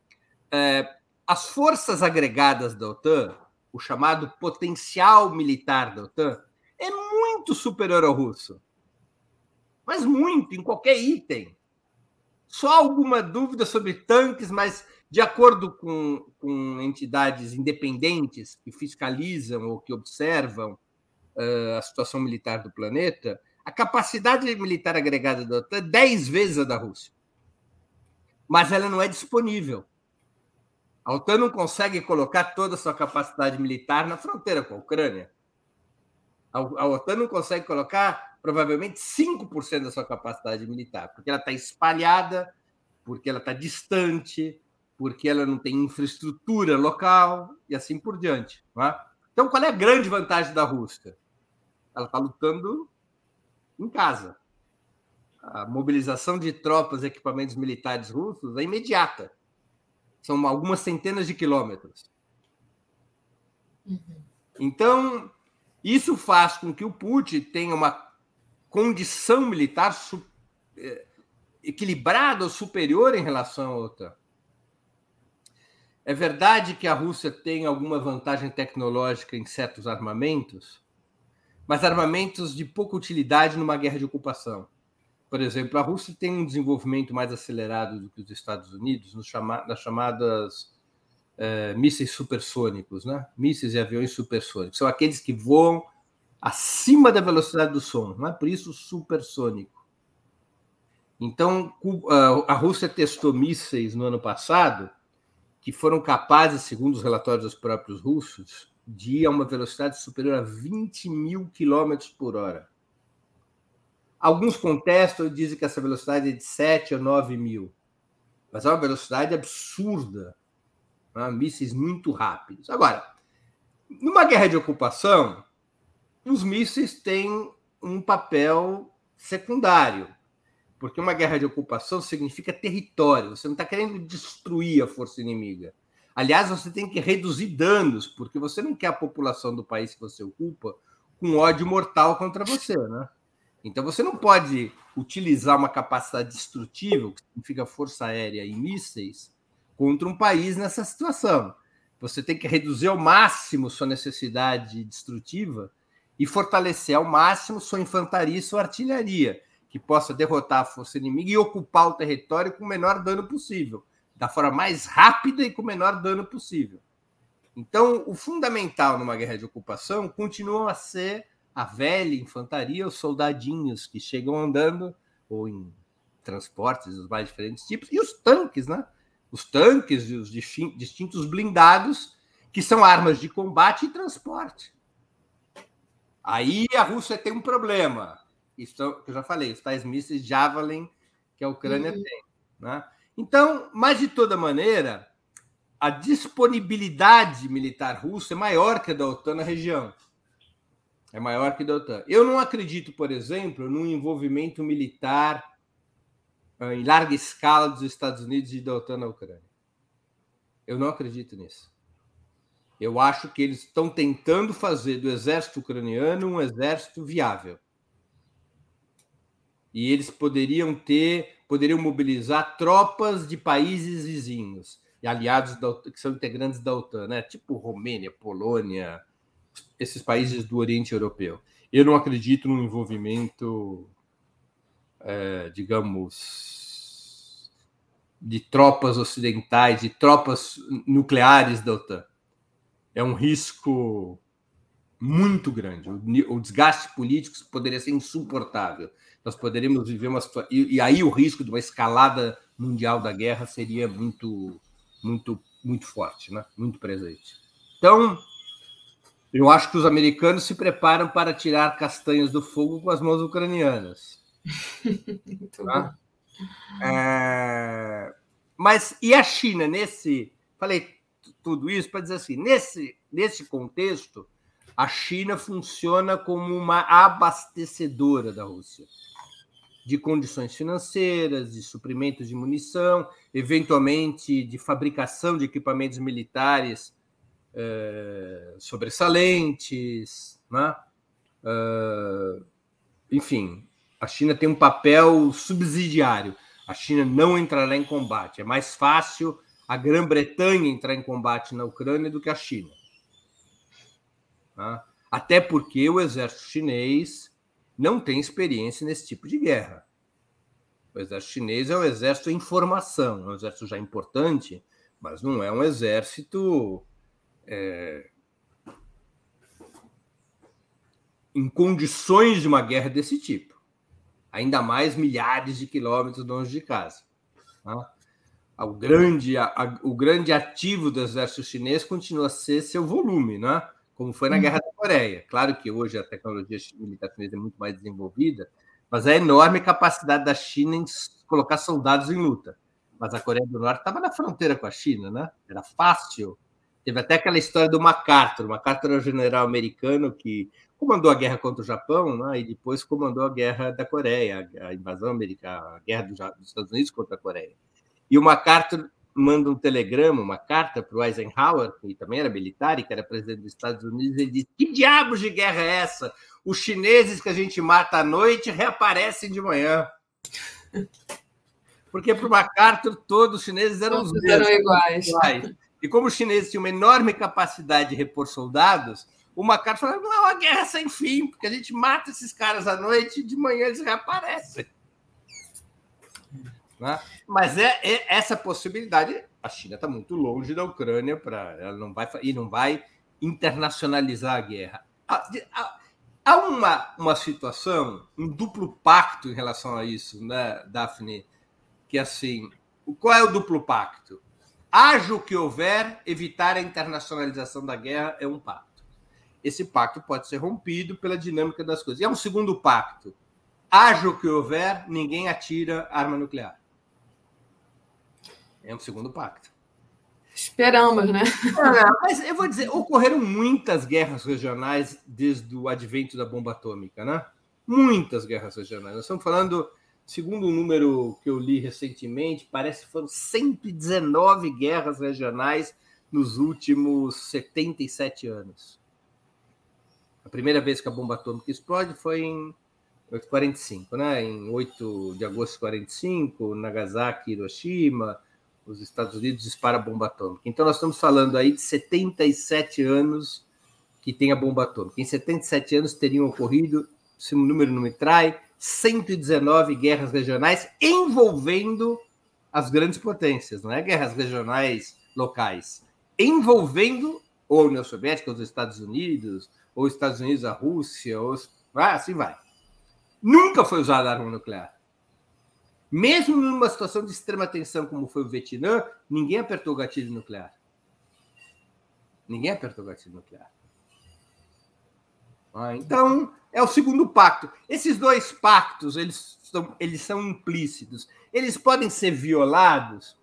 É, as forças agregadas da OTAN, o chamado potencial militar da OTAN, é muito superior ao russo mas muito, em qualquer item. Só alguma dúvida sobre tanques, mas de acordo com, com entidades independentes que fiscalizam ou que observam uh, a situação militar do planeta, a capacidade militar agregada da OTAN é 10 vezes a da Rússia. Mas ela não é disponível. A OTAN não consegue colocar toda a sua capacidade militar na fronteira com a Ucrânia. A OTAN não consegue colocar provavelmente 5% da sua capacidade militar, porque ela está espalhada, porque ela está distante, porque ela não tem infraestrutura local e assim por diante. É? Então, qual é a grande vantagem da Rússia? Ela está lutando em casa. A mobilização de tropas e equipamentos militares russos é imediata. São algumas centenas de quilômetros. Uhum. Então, isso faz com que o Putin tenha uma condição militar su, é, equilibrada ou superior em relação à OTAN. É verdade que a Rússia tem alguma vantagem tecnológica em certos armamentos, mas armamentos de pouca utilidade numa guerra de ocupação. Por exemplo, a Rússia tem um desenvolvimento mais acelerado do que os Estados Unidos chama, nas chamadas é, mísseis supersônicos, né? mísseis e aviões supersônicos. São aqueles que voam acima da velocidade do som, não é por isso supersônico. Então, a Rússia testou mísseis no ano passado que foram capazes, segundo os relatórios dos próprios russos, de ir a uma velocidade superior a 20 mil quilômetros por hora. Alguns contestam e dizem que essa velocidade é de 7 a 9 mil, mas é uma velocidade absurda, né? mísseis muito rápidos. Agora, numa guerra de ocupação, os mísseis têm um papel secundário, porque uma guerra de ocupação significa território, você não está querendo destruir a força inimiga. Aliás, você tem que reduzir danos, porque você não quer a população do país que você ocupa com ódio mortal contra você, né? Então você não pode utilizar uma capacidade destrutiva, que significa força aérea e mísseis, contra um país nessa situação. você tem que reduzir ao máximo sua necessidade destrutiva e fortalecer ao máximo sua infantaria e sua artilharia, que possa derrotar a força inimiga e ocupar o território com o menor dano possível, da forma mais rápida e com o menor dano possível. Então, o fundamental numa guerra de ocupação continua a ser a velha infantaria, os soldadinhos que chegam andando, ou em transportes dos mais diferentes tipos, e os tanques, né? Os tanques e os distintos blindados, que são armas de combate e transporte. Aí a Rússia tem um problema. Isso que eu já falei, os tais mísseis Javelin que a Ucrânia uhum. tem. Né? Então, mas de toda maneira, a disponibilidade militar russa é maior que a da OTAN na região. É maior que a da OTAN. Eu não acredito, por exemplo, num envolvimento militar ah, em larga escala dos Estados Unidos e da OTAN na Ucrânia. Eu não acredito nisso. Eu acho que eles estão tentando fazer do exército ucraniano um exército viável. E eles poderiam ter, poderiam mobilizar tropas de países vizinhos e aliados da, que são integrantes da OTAN, né? Tipo Romênia, Polônia, esses países do Oriente Europeu. Eu não acredito no envolvimento é, digamos, de tropas ocidentais, de tropas nucleares da OTAN. É um risco muito grande. O, desgaste político poderia ser insuportável. Nós poderíamos viver uma situação. E, e aí o risco de uma escalada mundial da guerra seria muito, muito, muito forte, né? muito presente. Então, eu acho que os americanos se preparam para tirar castanhas do fogo com as mãos ucranianas. tá? é... Mas e a China nesse? Falei tudo isso para dizer assim, nesse nesse contexto, a China funciona como uma abastecedora da Rússia de condições financeiras, de suprimentos de munição, eventualmente de fabricação de equipamentos militares é, sobressalentes, né? Uh, enfim, a China tem um papel subsidiário. A China não entrará em combate. É mais fácil a Grã-Bretanha entrar em combate na Ucrânia do que a China. Tá? Até porque o exército chinês não tem experiência nesse tipo de guerra. O exército chinês é um exército em formação, é um exército já importante, mas não é um exército é, em condições de uma guerra desse tipo ainda mais milhares de quilômetros longe de casa. Tá? O, grande, a, o grande ativo do exército chinês continua a ser seu volume, né? como foi na Guerra da Coreia. Claro que hoje a tecnologia militar chinesa é muito mais desenvolvida, mas a enorme capacidade da China em colocar soldados em luta. Mas a Coreia do Norte estava na fronteira com a China, né? Era fácil. Teve até aquela história do MacArthur. MacArthur era o general americano que comandou a guerra contra o Japão né, e depois comandou a guerra da Coreia, a invasão americana, a guerra dos Estados Unidos contra a Coreia. E o MacArthur manda um telegrama, uma carta para o Eisenhower, que também era militar e que era presidente dos Estados Unidos, ele diz: Que diabos de guerra é essa? Os chineses que a gente mata à noite reaparecem de manhã. Porque para o MacArthur todos os chineses eram os mesmos. Eram iguais. iguais. E como os chineses tinham uma enorme capacidade de repor soldados, o MacArthur falou: não, a guerra é sem fim, porque a gente mata esses caras à noite e de manhã eles reaparecem. Né? Mas é, é, essa possibilidade. A China está muito longe da Ucrânia para ela não vai e não vai internacionalizar a guerra. Há, há uma, uma situação, um duplo pacto em relação a isso, né, Daphne? Que assim, qual é o duplo pacto? Haja o que houver, evitar a internacionalização da guerra é um pacto esse pacto pode ser rompido pela dinâmica das coisas. E é um segundo pacto. Haja o que houver, ninguém atira arma nuclear. É um segundo pacto. Esperamos, né? É, mas eu vou dizer, ocorreram muitas guerras regionais desde o advento da bomba atômica, né? Muitas guerras regionais. Nós estamos falando, segundo o número que eu li recentemente, parece que foram 119 guerras regionais nos últimos 77 anos. A primeira vez que a bomba atômica explode foi em 45, né? Em 8 de agosto de 45, Nagasaki, Hiroshima, os Estados Unidos dispara a bomba atômica. Então, nós estamos falando aí de 77 anos que tem a bomba atômica. Em 77 anos teriam ocorrido, se o número não me trai, 119 guerras regionais envolvendo as grandes potências, não é guerras regionais locais, envolvendo ou a União Soviética, os Estados Unidos, ou os Estados Unidos, a Rússia, ou ah, assim vai. Nunca foi usada arma nuclear. Mesmo numa situação de extrema tensão como foi o Vietnã, ninguém apertou o gatilho nuclear. Ninguém apertou o gatilho nuclear. Ah, então, é o segundo pacto. Esses dois pactos, eles são, eles são implícitos. Eles podem ser violados?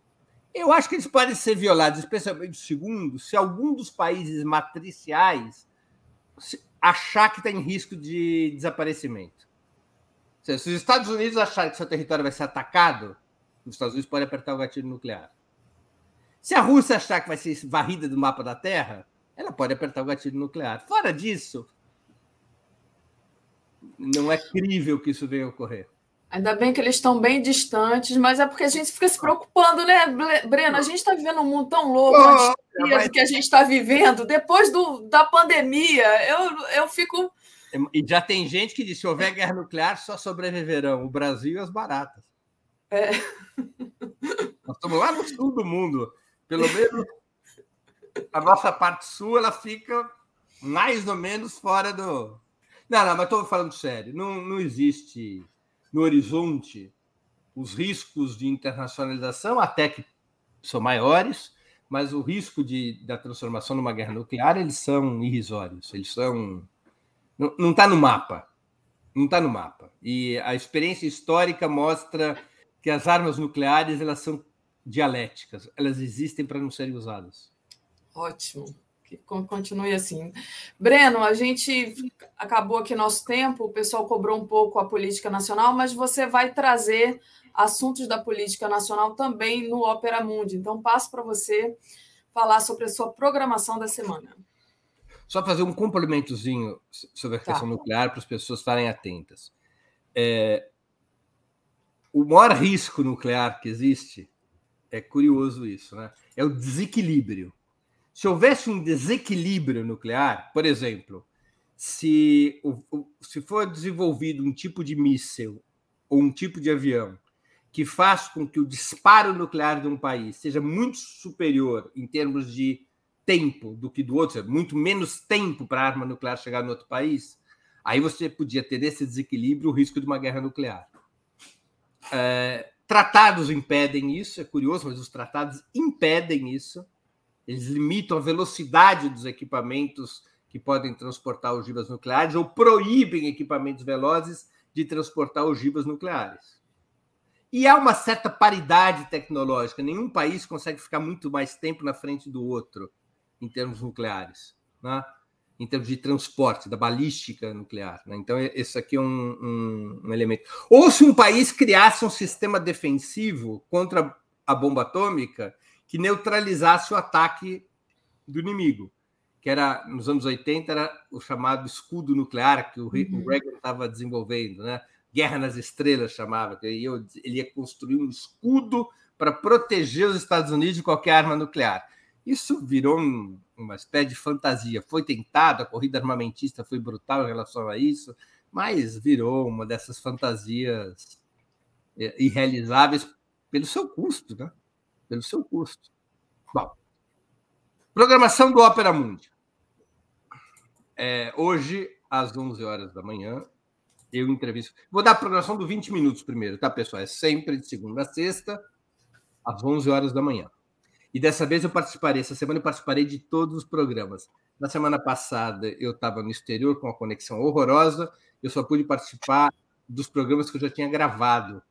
Eu acho que eles podem ser violados, especialmente o segundo, se algum dos países matriciais achar que está em risco de desaparecimento. Se os Estados Unidos acharem que seu território vai ser atacado, os Estados Unidos podem apertar o gatilho nuclear. Se a Rússia achar que vai ser varrida do mapa da Terra, ela pode apertar o gatilho nuclear. Fora disso, não é crível que isso venha a ocorrer. Ainda bem que eles estão bem distantes, mas é porque a gente fica se preocupando, né, Breno? A gente está vivendo um mundo tão louco, oh, mas... que a gente está vivendo. Depois do, da pandemia, eu, eu fico. E já tem gente que diz: se houver guerra nuclear, só sobreviverão o Brasil e as baratas. É. Nós estamos lá no sul do mundo. Pelo menos a nossa parte sul ela fica mais ou menos fora do. Não, não, mas estou falando sério. Não, não existe no horizonte os riscos de internacionalização, até que são maiores, mas o risco de, da transformação numa guerra nuclear, eles são irrisórios, eles são. Não está no mapa. Não está no mapa. E a experiência histórica mostra que as armas nucleares elas são dialéticas, elas existem para não serem usadas. Ótimo que continue assim. Breno, a gente acabou aqui nosso tempo, o pessoal cobrou um pouco a política nacional, mas você vai trazer assuntos da política nacional também no Opera Mundi. Então, passo para você falar sobre a sua programação da semana. Só fazer um complementozinho sobre a tá. questão nuclear para as pessoas estarem atentas. É, o maior risco nuclear que existe, é curioso isso, né? é o desequilíbrio se houvesse um desequilíbrio nuclear, por exemplo, se, se for desenvolvido um tipo de míssil ou um tipo de avião que faz com que o disparo nuclear de um país seja muito superior em termos de tempo do que do outro, muito menos tempo para a arma nuclear chegar no outro país, aí você podia ter nesse desequilíbrio o risco de uma guerra nuclear. É, tratados impedem isso, é curioso, mas os tratados impedem isso. Eles limitam a velocidade dos equipamentos que podem transportar ogivas nucleares ou proíbem equipamentos velozes de transportar ogivas nucleares. E há uma certa paridade tecnológica. Nenhum país consegue ficar muito mais tempo na frente do outro em termos nucleares, né? em termos de transporte, da balística nuclear. Né? Então, esse aqui é um, um, um elemento. Ou se um país criasse um sistema defensivo contra a bomba atômica, que neutralizasse o ataque do inimigo, que era nos anos 80 era o chamado escudo nuclear que o, uhum. Reagan estava desenvolvendo, né? Guerra nas Estrelas chamava, ele ia construir um escudo para proteger os Estados Unidos de qualquer arma nuclear. Isso virou um, uma espécie de fantasia. Foi tentado, a corrida armamentista foi brutal em relação a isso, mas virou uma dessas fantasias é, irrealizáveis pelo seu custo, né? pelo seu custo. Bom, programação do Ópera Mundi. É, hoje, às 11 horas da manhã, eu entrevisto. Vou dar a programação do 20 minutos primeiro, tá, pessoal? É sempre de segunda a sexta, às 11 horas da manhã. E dessa vez eu participarei, essa semana eu participarei de todos os programas. Na semana passada eu estava no exterior com uma conexão horrorosa, eu só pude participar dos programas que eu já tinha gravado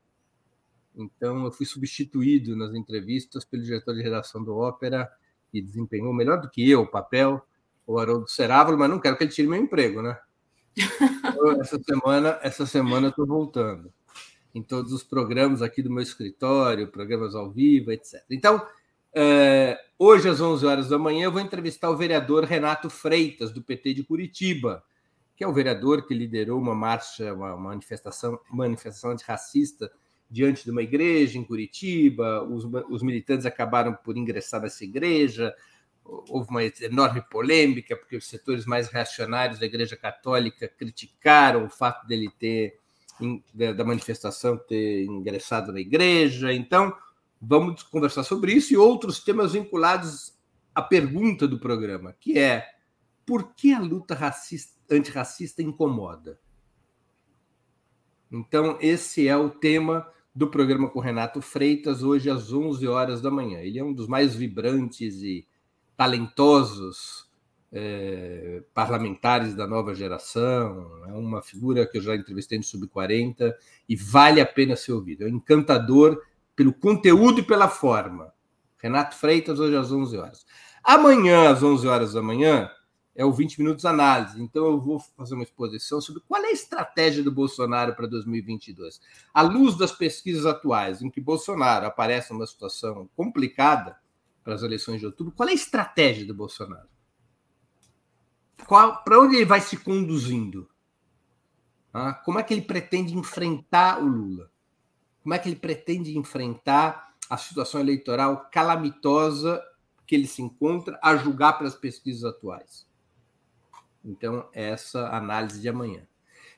então, eu fui substituído nas entrevistas pelo diretor de redação do Ópera, que desempenhou melhor do que eu o papel, o Haroldo Serávulo, mas não quero que ele tire meu emprego, né? Então, essa semana, essa semana eu estou voltando em todos os programas aqui do meu escritório, programas ao vivo, etc. Então, é, hoje às 11 horas da manhã eu vou entrevistar o vereador Renato Freitas, do PT de Curitiba, que é o vereador que liderou uma marcha, uma manifestação, manifestação antirracista diante de uma igreja em Curitiba, os, os militantes acabaram por ingressar nessa igreja, houve uma enorme polêmica, porque os setores mais reacionários da Igreja Católica criticaram o fato dele ter, da manifestação ter ingressado na igreja. Então, vamos conversar sobre isso e outros temas vinculados à pergunta do programa, que é por que a luta racista, antirracista incomoda? Então, esse é o tema do programa com Renato Freitas, hoje às 11 horas da manhã. Ele é um dos mais vibrantes e talentosos é, parlamentares da nova geração, é uma figura que eu já entrevistei no Sub-40 e vale a pena ser ouvido. É um encantador pelo conteúdo e pela forma. Renato Freitas, hoje às 11 horas. Amanhã, às 11 horas da manhã, é o 20 Minutos Análise. Então, eu vou fazer uma exposição sobre qual é a estratégia do Bolsonaro para 2022. À luz das pesquisas atuais, em que Bolsonaro aparece numa situação complicada para as eleições de outubro, qual é a estratégia do Bolsonaro? Para onde ele vai se conduzindo? Ah, como é que ele pretende enfrentar o Lula? Como é que ele pretende enfrentar a situação eleitoral calamitosa que ele se encontra, a julgar pelas pesquisas atuais? Então, essa análise de amanhã.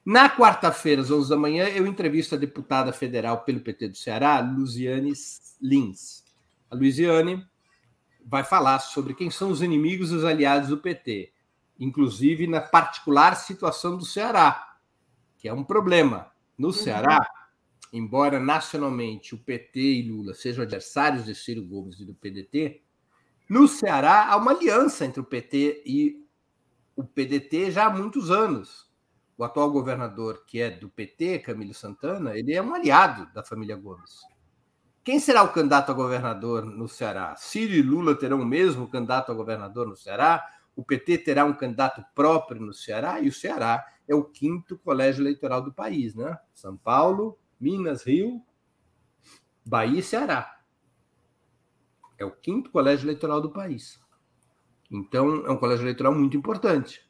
Na quarta-feira, às 11 da manhã, eu entrevisto a deputada federal pelo PT do Ceará, Luziane Lins. A Luziane vai falar sobre quem são os inimigos e os aliados do PT, inclusive na particular situação do Ceará, que é um problema. No uhum. Ceará, embora nacionalmente o PT e Lula sejam adversários de Ciro Gomes e do PDT, no Ceará há uma aliança entre o PT e o PDT já há muitos anos. O atual governador, que é do PT, Camilo Santana, ele é um aliado da família Gomes. Quem será o candidato a governador no Ceará? Ciro e Lula terão o mesmo candidato a governador no Ceará? O PT terá um candidato próprio no Ceará? E o Ceará é o quinto colégio eleitoral do país, né? São Paulo, Minas, Rio, Bahia e Ceará. É o quinto colégio eleitoral do país. Então, é um colégio eleitoral muito importante.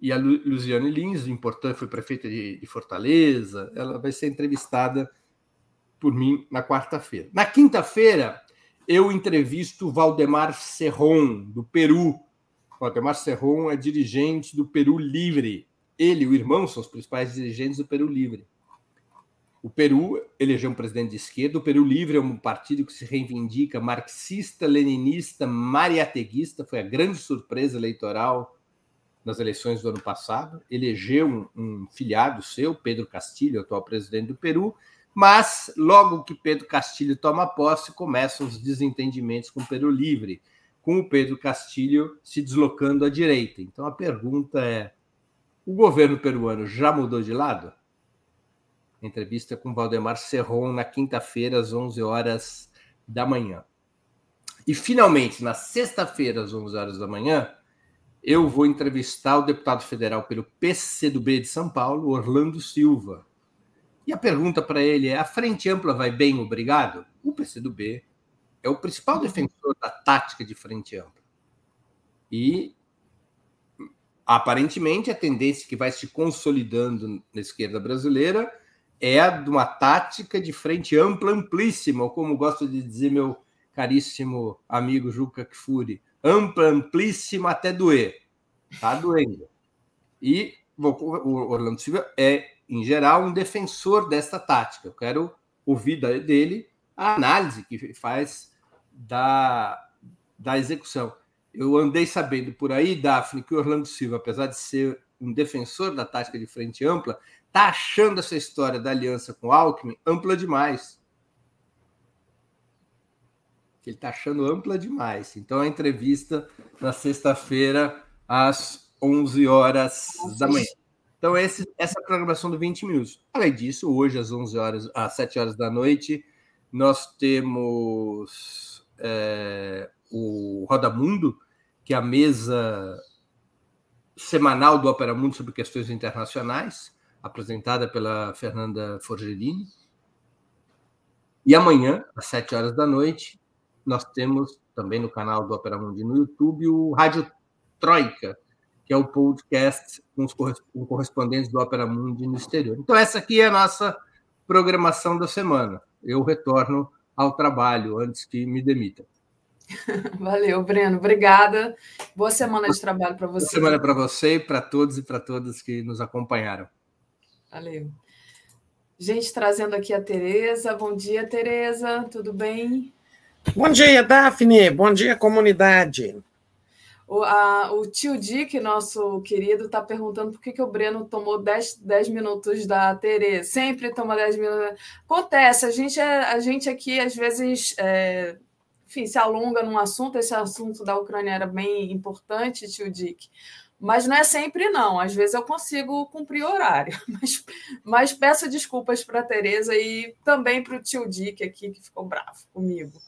E a Luciane Lins, importante, foi prefeita de, de Fortaleza, ela vai ser entrevistada por mim na quarta-feira. Na quinta-feira, eu entrevisto Valdemar Serron, do Peru. Valdemar Serron é dirigente do Peru Livre. Ele e o irmão são os principais dirigentes do Peru Livre. O Peru elegeu um presidente de esquerda. O Peru Livre é um partido que se reivindica marxista, leninista, mariateguista. Foi a grande surpresa eleitoral nas eleições do ano passado. Elegeu um, um filiado seu, Pedro Castilho, atual presidente do Peru. Mas logo que Pedro Castilho toma posse, começam os desentendimentos com o Peru Livre, com o Pedro Castilho se deslocando à direita. Então a pergunta é: o governo peruano já mudou de lado? Entrevista com Valdemar Serron na quinta-feira, às 11 horas da manhã. E, finalmente, na sexta-feira, às 11 horas da manhã, eu vou entrevistar o deputado federal pelo PCdoB de São Paulo, Orlando Silva. E a pergunta para ele é: a Frente Ampla vai bem, obrigado? O PCdoB é o principal defensor da tática de Frente Ampla. E aparentemente a tendência que vai se consolidando na esquerda brasileira é de uma tática de frente ampla, amplíssima, como gosta de dizer meu caríssimo amigo Juca Kfouri, ampla, amplíssima até doer. Tá doendo. E o Orlando Silva é, em geral, um defensor dessa tática. Eu quero ouvir dele a análise que faz da, da execução. Eu andei sabendo por aí, Daphne, que o Orlando Silva, apesar de ser um defensor da tática de frente ampla, está achando essa história da aliança com Alckmin ampla demais. Ele está achando ampla demais. Então, a entrevista na sexta-feira, às 11 horas da manhã. Então, esse, essa programação do 20 minutos. Além disso, hoje, às 11 horas, às 7 horas da noite, nós temos é, o Roda Mundo, que é a mesa semanal do Opera Mundo sobre questões internacionais apresentada pela Fernanda Forgerini. E amanhã, às sete horas da noite, nós temos também no canal do Opera Mundi no YouTube o Rádio Troika, que é o podcast com os correspondentes do Opera Mundi no exterior. Então, essa aqui é a nossa programação da semana. Eu retorno ao trabalho antes que me demitam. Valeu, Breno. Obrigada. Boa semana de trabalho para você. Boa semana para você, para todos e para todas que nos acompanharam. Valeu. Gente, trazendo aqui a Tereza. Bom dia, Tereza. Tudo bem? Bom dia, Daphne. Bom dia, comunidade. O, a, o tio Dick, nosso querido, está perguntando por que, que o Breno tomou 10, 10 minutos da Tereza. Sempre toma 10 minutos. Acontece, a gente, é, a gente aqui, às vezes, é, enfim, se alonga num assunto. Esse assunto da Ucrânia era bem importante, tio Dick. Mas não é sempre, não. Às vezes eu consigo cumprir o horário. Mas, mas peço desculpas para a Tereza e também para o tio Dick aqui, que ficou bravo comigo.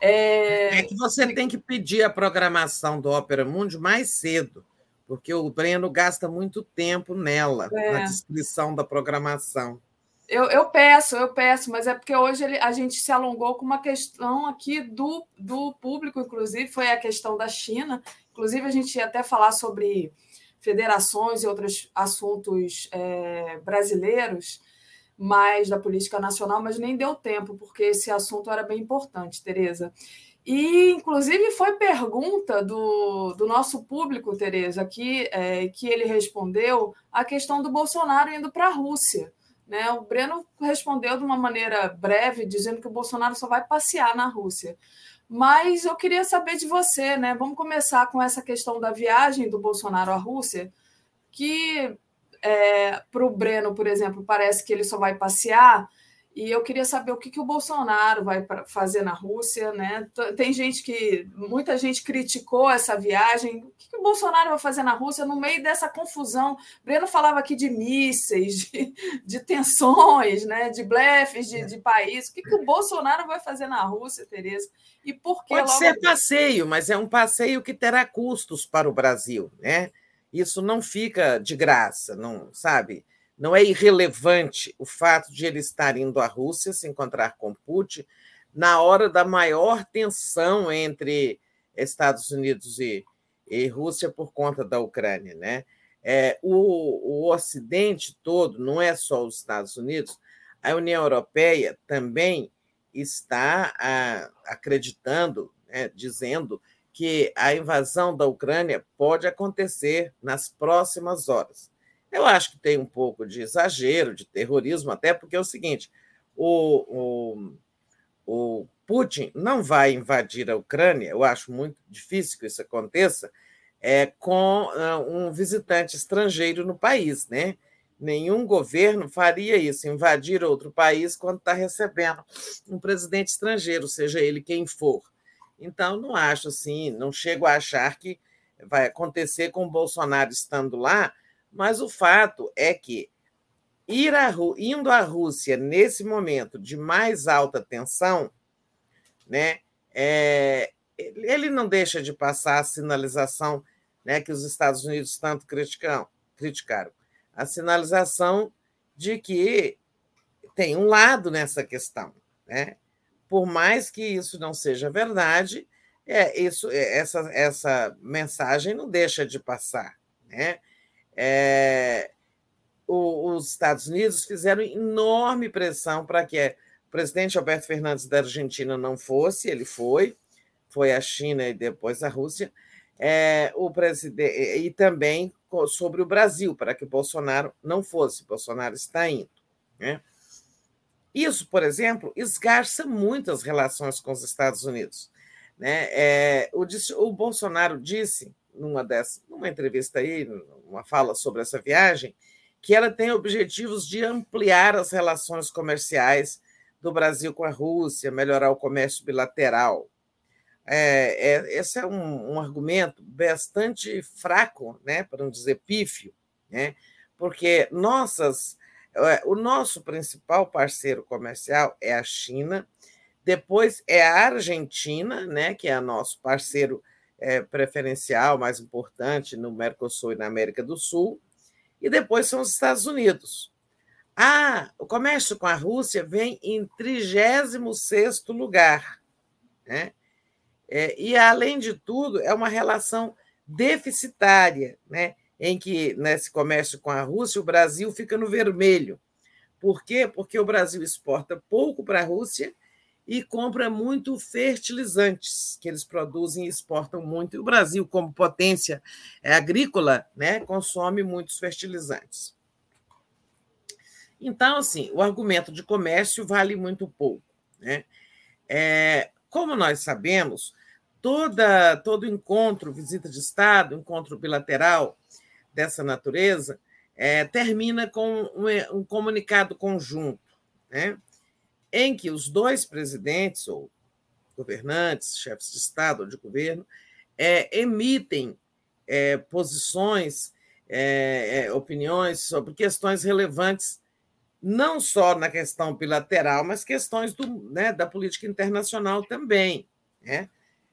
É... é que você tem que pedir a programação do Ópera Mundi mais cedo, porque o Breno gasta muito tempo nela, é. na descrição da programação. Eu, eu, peço, eu peço, mas é porque hoje ele, a gente se alongou com uma questão aqui do, do público, inclusive, foi a questão da China. Inclusive, a gente ia até falar sobre federações e outros assuntos é, brasileiros, mais da política nacional, mas nem deu tempo, porque esse assunto era bem importante, Tereza. E, inclusive, foi pergunta do, do nosso público, Tereza, que, é, que ele respondeu a questão do Bolsonaro indo para a Rússia. Né? O Breno respondeu de uma maneira breve, dizendo que o Bolsonaro só vai passear na Rússia. Mas eu queria saber de você, né? Vamos começar com essa questão da viagem do Bolsonaro à Rússia, que é, para o Breno, por exemplo, parece que ele só vai passear. E eu queria saber o que, que o Bolsonaro vai fazer na Rússia, né? Tem gente que. Muita gente criticou essa viagem. O que, que o Bolsonaro vai fazer na Rússia no meio dessa confusão? Breno falava aqui de mísseis, de, de tensões, né? de blefes de, de país. O que, que o Bolsonaro vai fazer na Rússia, Tereza? E por que Pode ser passeio, mas é um passeio que terá custos para o Brasil, né? Isso não fica de graça, não sabe? Não é irrelevante o fato de ele estar indo à Rússia se encontrar com Putin na hora da maior tensão entre Estados Unidos e, e Rússia por conta da Ucrânia, né? É, o, o Ocidente todo, não é só os Estados Unidos, a União Europeia também está a, acreditando, né, dizendo que a invasão da Ucrânia pode acontecer nas próximas horas. Eu acho que tem um pouco de exagero, de terrorismo, até porque é o seguinte: o, o, o Putin não vai invadir a Ucrânia, eu acho muito difícil que isso aconteça, é, com uh, um visitante estrangeiro no país, né? Nenhum governo faria isso, invadir outro país quando está recebendo um presidente estrangeiro, seja ele quem for. Então, não acho assim, não chego a achar que vai acontecer com o Bolsonaro estando lá, mas o fato é que ir indo à Rússia nesse momento de mais alta tensão, né, é, ele não deixa de passar a sinalização né, que os Estados Unidos tanto criticam, criticaram a sinalização de que tem um lado nessa questão. Né? por mais que isso não seja verdade, é, isso, é, essa, essa mensagem não deixa de passar. Né? É, o, os Estados Unidos fizeram enorme pressão para que o presidente Alberto Fernandes da Argentina não fosse, ele foi, foi a China e depois a Rússia, é, o presidente, e também sobre o Brasil, para que Bolsonaro não fosse. Bolsonaro está indo. Né? Isso, por exemplo, esgarça muito as relações com os Estados Unidos. Né? É, o, o, Bolsonaro disse, numa, dessa, numa entrevista aí, uma fala sobre essa viagem, que ela tem objetivos de ampliar as relações comerciais do Brasil com a Rússia, melhorar o comércio bilateral. É, é, esse é um, um, argumento bastante fraco, né, para não dizer pífio, né, porque nossas é, o nosso principal parceiro comercial é a China, depois é a Argentina, né, que é nosso parceiro é, preferencial mais importante no Mercosul e na América do Sul, e depois são os Estados Unidos. Ah, o comércio com a Rússia vem em 36 lugar. Né? É, e, além de tudo, é uma relação deficitária. Né? em que nesse comércio com a Rússia o Brasil fica no vermelho, Por quê? Porque o Brasil exporta pouco para a Rússia e compra muito fertilizantes, que eles produzem e exportam muito. E o Brasil, como potência agrícola, né, consome muitos fertilizantes. Então, assim, o argumento de comércio vale muito pouco. Né? É, como nós sabemos, toda, todo encontro, visita de Estado, encontro bilateral dessa natureza, é, termina com um, um comunicado conjunto, né? Em que os dois presidentes, ou governantes, chefes de Estado ou de governo, é, emitem é, posições, é, é, opiniões sobre questões relevantes não só na questão bilateral, mas questões do, né, da política internacional também. Né?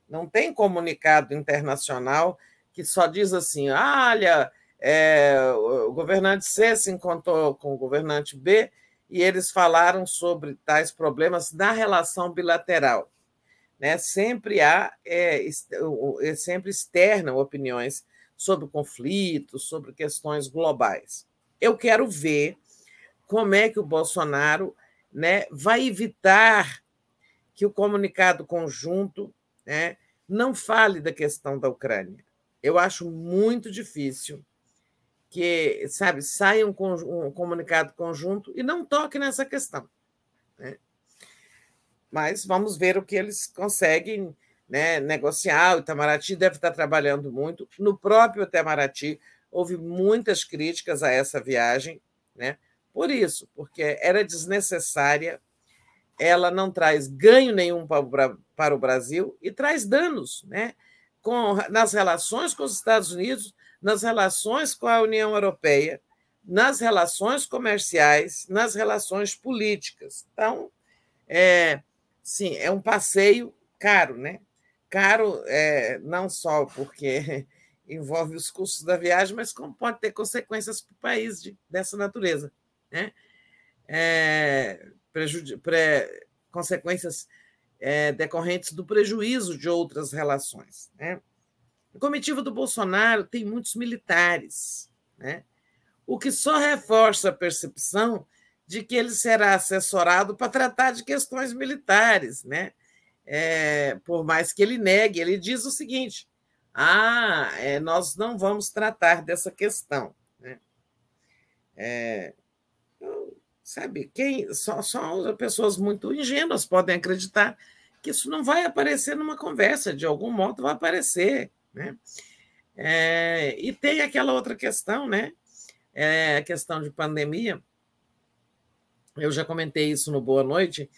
Não tem comunicado internacional que só diz assim: olha, é, o governante C se encontrou com o governante B e eles falaram sobre tais problemas na relação bilateral. Né? Sempre há, é, é, sempre externam opiniões sobre conflitos, sobre questões globais. Eu quero ver como é que o Bolsonaro né, vai evitar que o comunicado conjunto né, não fale da questão da Ucrânia. Eu acho muito difícil que, sabe, saia um, um comunicado conjunto e não toque nessa questão. Né? Mas vamos ver o que eles conseguem né, negociar. O Itamaraty deve estar trabalhando muito. No próprio Itamaraty, houve muitas críticas a essa viagem, né? por isso, porque era desnecessária, ela não traz ganho nenhum para o Brasil e traz danos né? com, nas relações com os Estados Unidos, nas relações com a União Europeia, nas relações comerciais, nas relações políticas. Então, é, sim, é um passeio caro, né? Caro é, não só porque envolve os custos da viagem, mas como pode ter consequências para o país de, dessa natureza né? É, pré, consequências é, decorrentes do prejuízo de outras relações. Né? A comitiva do Bolsonaro tem muitos militares, né? o que só reforça a percepção de que ele será assessorado para tratar de questões militares, né? É, por mais que ele negue, ele diz o seguinte: ah, é, nós não vamos tratar dessa questão. Né? É, Sabe, quem só, só pessoas muito ingênuas podem acreditar que isso não vai aparecer numa conversa, de algum modo vai aparecer. Né? É, e tem aquela outra questão, né? É, a questão de pandemia. Eu já comentei isso no Boa Noite,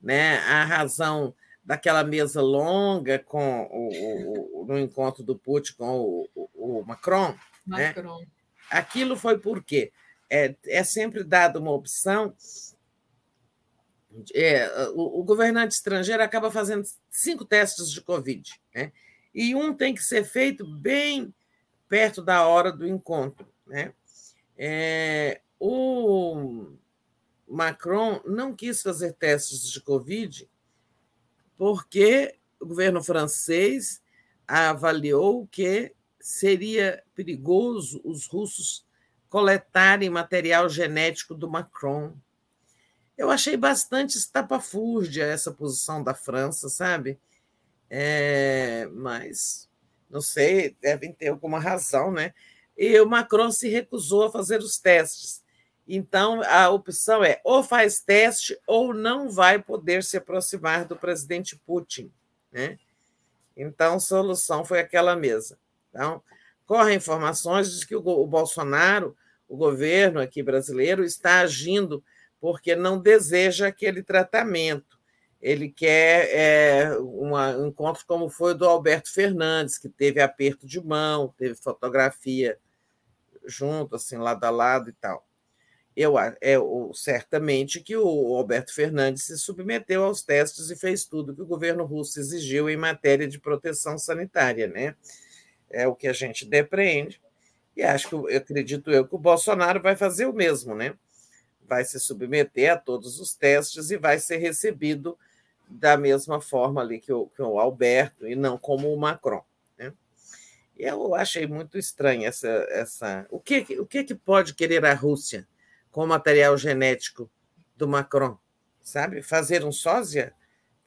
né? A razão daquela mesa longa com o, o, no encontro do Putin com o, o Macron. Né? Macron. Né? Aquilo foi por quê? é, é sempre dada uma opção. É, o, o, governante estrangeiro acaba fazendo cinco testes de Covid, né? E um tem que ser feito bem perto da hora do encontro. Né? É, o Macron não quis fazer testes de Covid porque o governo francês avaliou que seria perigoso os russos coletarem material genético do Macron. Eu achei bastante estapafúrdia essa posição da França, sabe? É, mas, não sei, devem ter alguma razão, né? E o Macron se recusou a fazer os testes. Então, a opção é ou faz teste ou não vai poder se aproximar do presidente Putin. Né? Então, a solução foi aquela mesa. Então, correm informações de que o Bolsonaro o governo aqui brasileiro está agindo porque não deseja aquele tratamento. Ele quer é, um encontro como foi o do Alberto Fernandes, que teve aperto de mão, teve fotografia junto, assim, lado a lado e tal. Eu, é, certamente que o Alberto Fernandes se submeteu aos testes e fez tudo que o governo russo exigiu em matéria de proteção sanitária, né? É o que a gente depreende. E acho que, eu acredito eu, que o Bolsonaro vai fazer o mesmo, né? Vai se submeter a todos os testes e vai ser recebido da mesma forma ali que o, que o Alberto, e não como o Macron. Né? Eu achei muito estranho essa. essa... O, que, o que, que pode querer a Rússia com material genético do Macron, sabe? Fazer um sósia,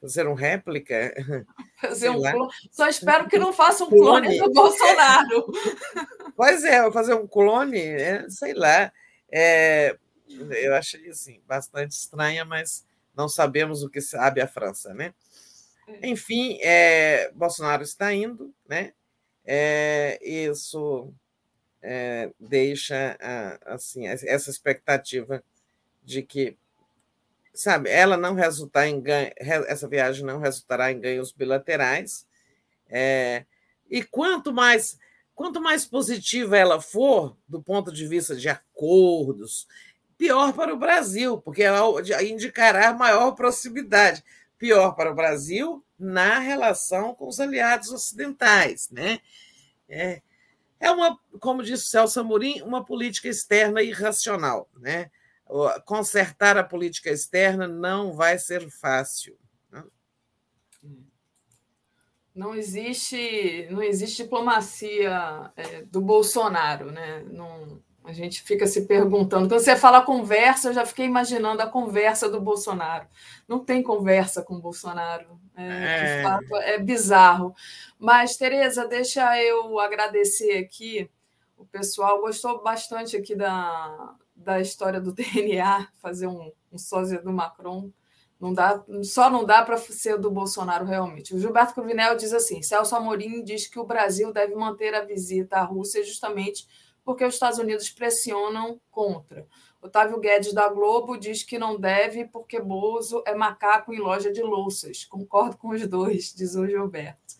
fazer um réplica. Fazer um clone. Só espero que não faça um clone, clone do Bolsonaro. Pois é, fazer um clone, é, sei lá. É, eu achei assim, bastante estranha, mas não sabemos o que sabe a França, né? É. Enfim, é, Bolsonaro está indo, né? É, isso é, deixa assim essa expectativa de que, sabe, ela não resultar em ganho, essa viagem não resultará em ganhos bilaterais. É, e quanto mais quanto mais positiva ela for do ponto de vista de acordos, pior para o Brasil, porque indicará maior proximidade. Pior para o Brasil na relação com os aliados ocidentais, né? É, é uma, como disse Celso Amorim, uma política externa irracional, né? Consertar a política externa não vai ser fácil. Né? Não existe, não existe diplomacia é, do Bolsonaro, né? Não, a gente fica se perguntando. Quando você fala conversa, eu já fiquei imaginando a conversa do Bolsonaro. Não tem conversa com o Bolsonaro. É, é. De fato, é bizarro. Mas, Tereza, deixa eu agradecer aqui. O pessoal gostou bastante aqui da, da história do DNA, fazer um, um sósia do Macron. Não dá, só não dá para ser do Bolsonaro realmente. O Gilberto Cruvinel diz assim: Celso Amorim diz que o Brasil deve manter a visita à Rússia justamente porque os Estados Unidos pressionam contra. Otávio Guedes da Globo diz que não deve porque Bozo é macaco em loja de louças. Concordo com os dois, diz o Gilberto.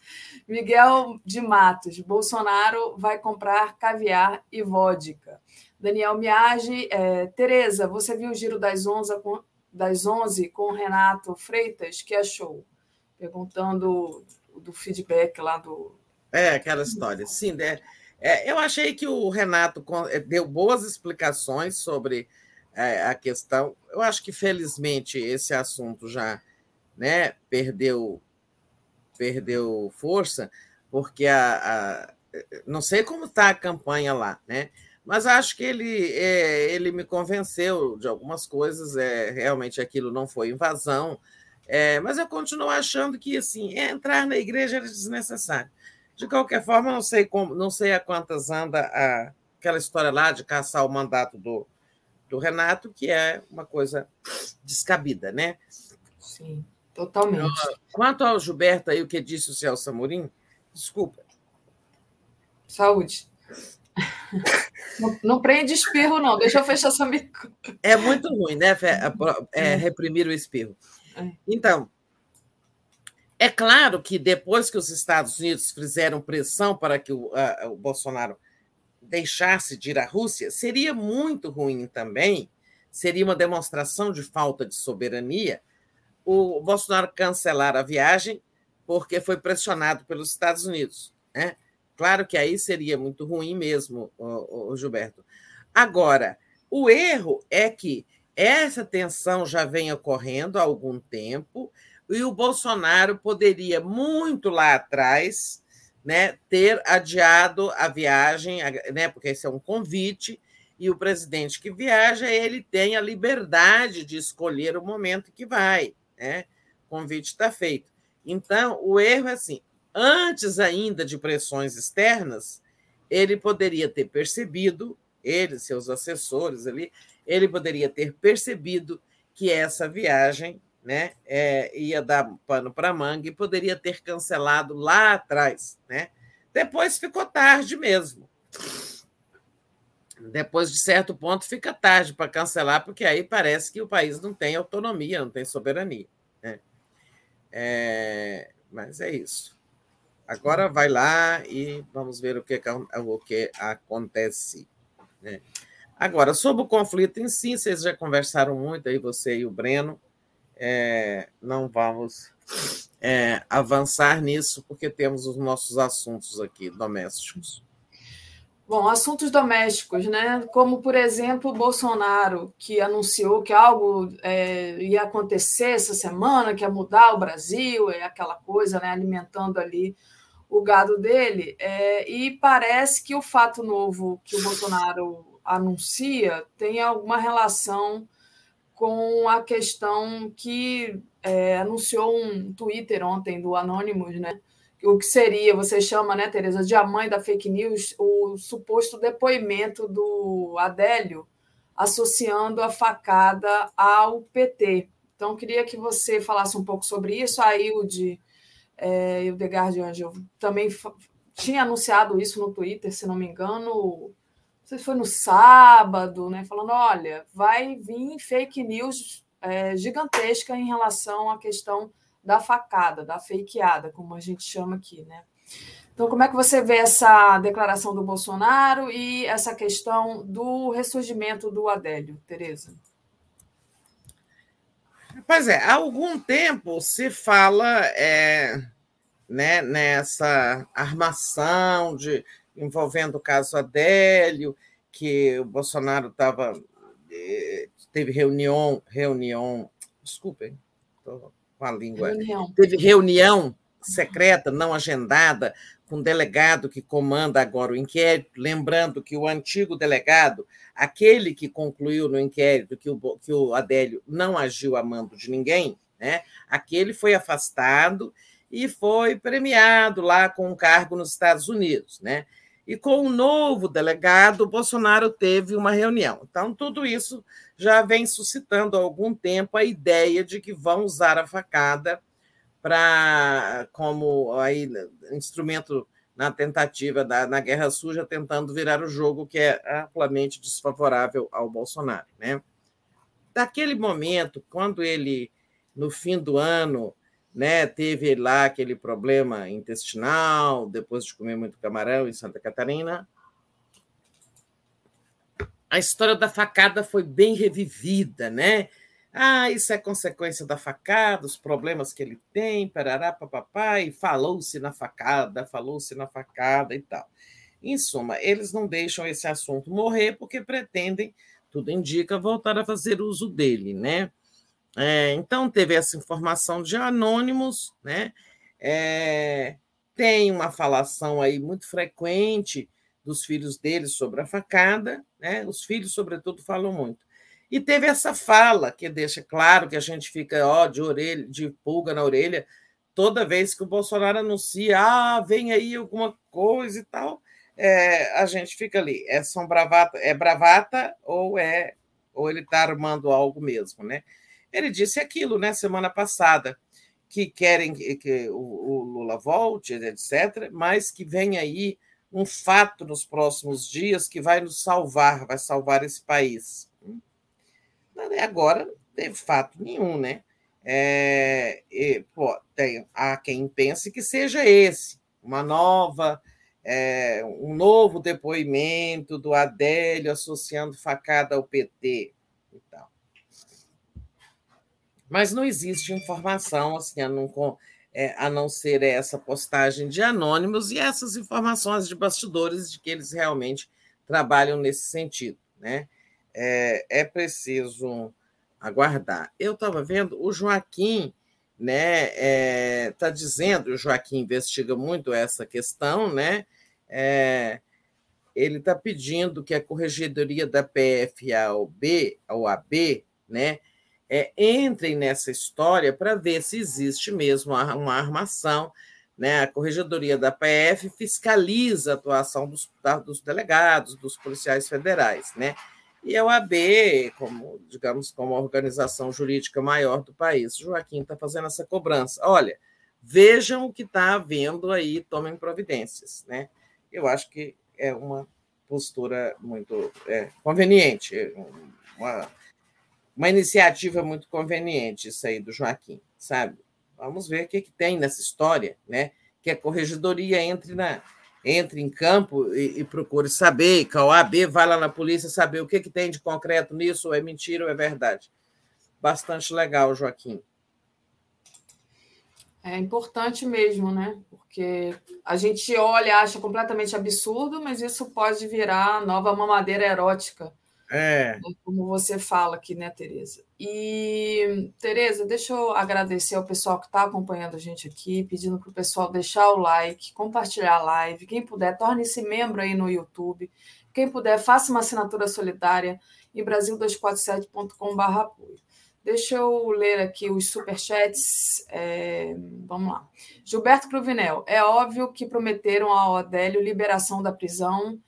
Miguel de Matos, Bolsonaro vai comprar caviar e vodka. Daniel Miage, é, Tereza, você viu o giro das 11 com, das 11 com o Renato Freitas? que achou? Perguntando do feedback lá do. É, aquela história. Sim, né? É, eu achei que o Renato eh, deu boas explicações sobre é, a questão. Eu acho que, felizmente, esse assunto já né, perdeu, perdeu força, porque a, a não sei como está a campanha lá, né? mas acho que ele, é, ele me convenceu de algumas coisas. É, realmente aquilo não foi invasão, é, mas eu continuo achando que assim entrar na igreja era desnecessário. De qualquer forma, não sei como, não sei a quantas anda a, aquela história lá de caçar o mandato do, do Renato, que é uma coisa descabida, né? Sim, totalmente. Quanto ao Gilberto aí, o que disse o Celso Amorim, desculpa. Saúde. Não, não prende espirro, não. Deixa eu fechar essa mico. É muito ruim, né? É, é, reprimir o espirro. É. Então, é claro que depois que os Estados Unidos fizeram pressão para que o, a, o Bolsonaro deixasse de ir à Rússia, seria muito ruim também, seria uma demonstração de falta de soberania o Bolsonaro cancelar a viagem porque foi pressionado pelos Estados Unidos. Né? Claro que aí seria muito ruim mesmo, o, Gilberto. Agora, o erro é que essa tensão já vem ocorrendo há algum tempo e o Bolsonaro poderia, muito lá atrás, né, ter adiado a viagem, né, porque esse é um convite, e o presidente que viaja, ele tem a liberdade de escolher o momento que vai. Né? O convite está feito. Então, o erro é assim: antes ainda de pressões externas, ele poderia ter percebido, ele, seus assessores ali, ele poderia ter percebido que essa viagem né, é, ia dar pano para manga e poderia ter cancelado lá atrás. Né? Depois ficou tarde mesmo. Depois de certo ponto fica tarde para cancelar, porque aí parece que o país não tem autonomia, não tem soberania. Né? É, mas é isso. Agora vai lá e vamos ver o que, o que acontece. Né? Agora, sobre o conflito em si, vocês já conversaram muito aí, você e o Breno é, não vamos é, avançar nisso, porque temos os nossos assuntos aqui domésticos. Bom, assuntos domésticos, né? Como, por exemplo, Bolsonaro, que anunciou que algo é, ia acontecer essa semana, que ia mudar o Brasil, é aquela coisa, né? Alimentando ali o gado dele. É, e parece que o fato novo que o Bolsonaro anuncia tem alguma relação com a questão que é, anunciou um Twitter ontem do Anonymous, né? O que seria, você chama, né, Tereza, de a mãe da fake news, o suposto depoimento do Adélio associando a facada ao PT. Então, queria que você falasse um pouco sobre isso. A Hilde é, e o The Guardian também tinha anunciado isso no Twitter, se não me engano, não sei se foi no sábado, né? Falando: olha, vai vir fake news é, gigantesca em relação à questão da facada, da fakeada, como a gente chama aqui, né? Então, como é que você vê essa declaração do Bolsonaro e essa questão do ressurgimento do Adélio, Tereza? Pois é, há algum tempo se fala é, né, nessa armação de envolvendo o caso Adélio, que o Bolsonaro estava é, teve reunião, reunião, desculpem, estou com a língua, reunião. teve reunião secreta, não agendada, com o delegado que comanda agora o inquérito, lembrando que o antigo delegado, aquele que concluiu no inquérito que o, que o Adélio não agiu a mando de ninguém, né? aquele foi afastado e foi premiado lá com um cargo nos Estados Unidos. Né? E com o novo delegado, Bolsonaro teve uma reunião. Então, tudo isso já vem suscitando há algum tempo a ideia de que vão usar a facada para como aí instrumento na tentativa da na guerra suja tentando virar o jogo que é amplamente desfavorável ao Bolsonaro, né? Daquele momento, quando ele no fim do ano, né, teve lá aquele problema intestinal, depois de comer muito camarão em Santa Catarina, a história da facada foi bem revivida, né? Ah, isso é consequência da facada, os problemas que ele tem, parará, papapá, e falou-se na facada, falou-se na facada e tal. Em suma, eles não deixam esse assunto morrer porque pretendem, tudo indica, voltar a fazer uso dele, né? É, então, teve essa informação de anônimos, né? É, tem uma falação aí muito frequente dos filhos deles sobre a facada, né? Os filhos, sobretudo, falam muito. E teve essa fala que deixa claro que a gente fica ó, de orelha, de pulga na orelha, toda vez que o Bolsonaro anuncia, ah, vem aí alguma coisa e tal, é, a gente fica ali. É, são bravata, é bravata ou é ou ele está armando algo mesmo, né? Ele disse aquilo, né, semana passada, que querem que, o, Lula volte, etc., mas que vem aí um fato nos próximos dias que vai nos salvar, vai salvar esse país. Agora não teve fato nenhum, né? É, e, pô, tem, há quem pense que seja esse, uma nova, é, um novo depoimento do Adélio associando facada ao PT e tal. Mas não existe informação assim, a não, é, a não ser essa postagem de anônimos e essas informações de bastidores de que eles realmente trabalham nesse sentido, né? é, é preciso aguardar. Eu estava vendo o Joaquim, né? Está é, dizendo, o Joaquim investiga muito essa questão, né? É, ele está pedindo que a corregedoria da PFAOB, ao AB, né, é, entrem nessa história para ver se existe mesmo uma armação. Né? A corregedoria da PF fiscaliza a atuação dos, dos delegados, dos policiais federais. Né? e a OAB, como, digamos, como a organização jurídica maior do país. Joaquim está fazendo essa cobrança. Olha, vejam o que está havendo aí, tomem providências. Né? Eu acho que é uma postura muito é, conveniente, uma, uma iniciativa muito conveniente isso aí do Joaquim, sabe? Vamos ver o que, que tem nessa história, né? Que a corregedoria entre na, entre em campo e, e procure saber, que a OAB vai lá na polícia saber o que, que tem de concreto nisso, ou é mentira ou é verdade. Bastante legal, Joaquim. É importante mesmo, né? Porque a gente olha, acha completamente absurdo, mas isso pode virar nova mamadeira erótica É. Como você fala aqui, né, Tereza? E, Tereza, deixa eu agradecer ao pessoal que está acompanhando a gente aqui, pedindo para o pessoal deixar o like, compartilhar a live. Quem puder, torne-se membro aí no YouTube. Quem puder, faça uma assinatura solidária em brasil247.com.br apoio. Deixa eu ler aqui os superchats. É, vamos lá. Gilberto Cruvinel. É óbvio que prometeram ao Adélio liberação da prisão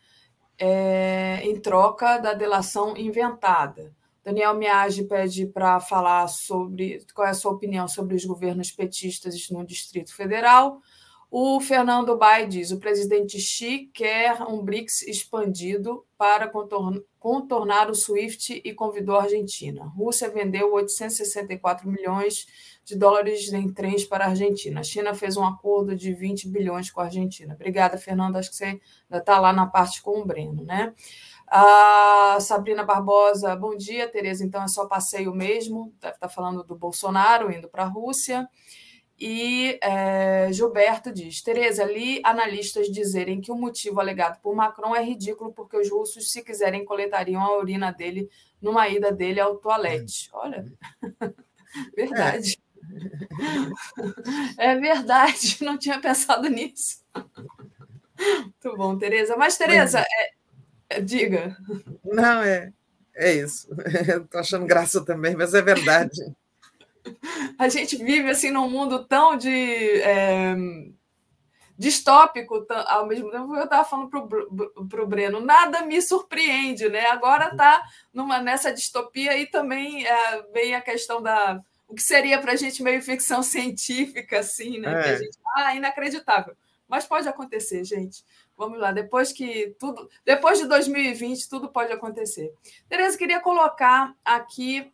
é, em troca da delação inventada. Daniel Miage pede para falar sobre qual é a sua opinião sobre os governos petistas no Distrito Federal. O Fernando Bai diz: o presidente Xi quer um BRICS expandido para contornar o SWIFT e convidou a Argentina. Rússia vendeu 864 milhões de dólares em trens para a Argentina. A China fez um acordo de 20 bilhões com a Argentina. Obrigada, Fernando. Acho que você ainda está lá na parte com o Breno, né? A Sabrina Barbosa, bom dia, Tereza. Então é só passeio mesmo. Deve estar tá falando do Bolsonaro indo para a Rússia. E é, Gilberto diz: Tereza, li analistas dizerem que o motivo alegado por Macron é ridículo porque os russos, se quiserem, coletariam a urina dele numa ida dele ao toalete. Olha, verdade. É. é verdade, não tinha pensado nisso. Muito bom, Tereza. Mas, Tereza, é, é, diga. Não, é, é isso. Estou achando graça também, mas é verdade. a gente vive assim num mundo tão de é, distópico ao mesmo tempo. Eu estava falando para o Breno, nada me surpreende, né? Agora está numa nessa distopia e também é, vem a questão da o que seria para a gente meio ficção científica, assim, né? É. Gente, ah, inacreditável. Mas pode acontecer, gente. Vamos lá, depois que tudo. Depois de 2020, tudo pode acontecer. Tereza, queria colocar aqui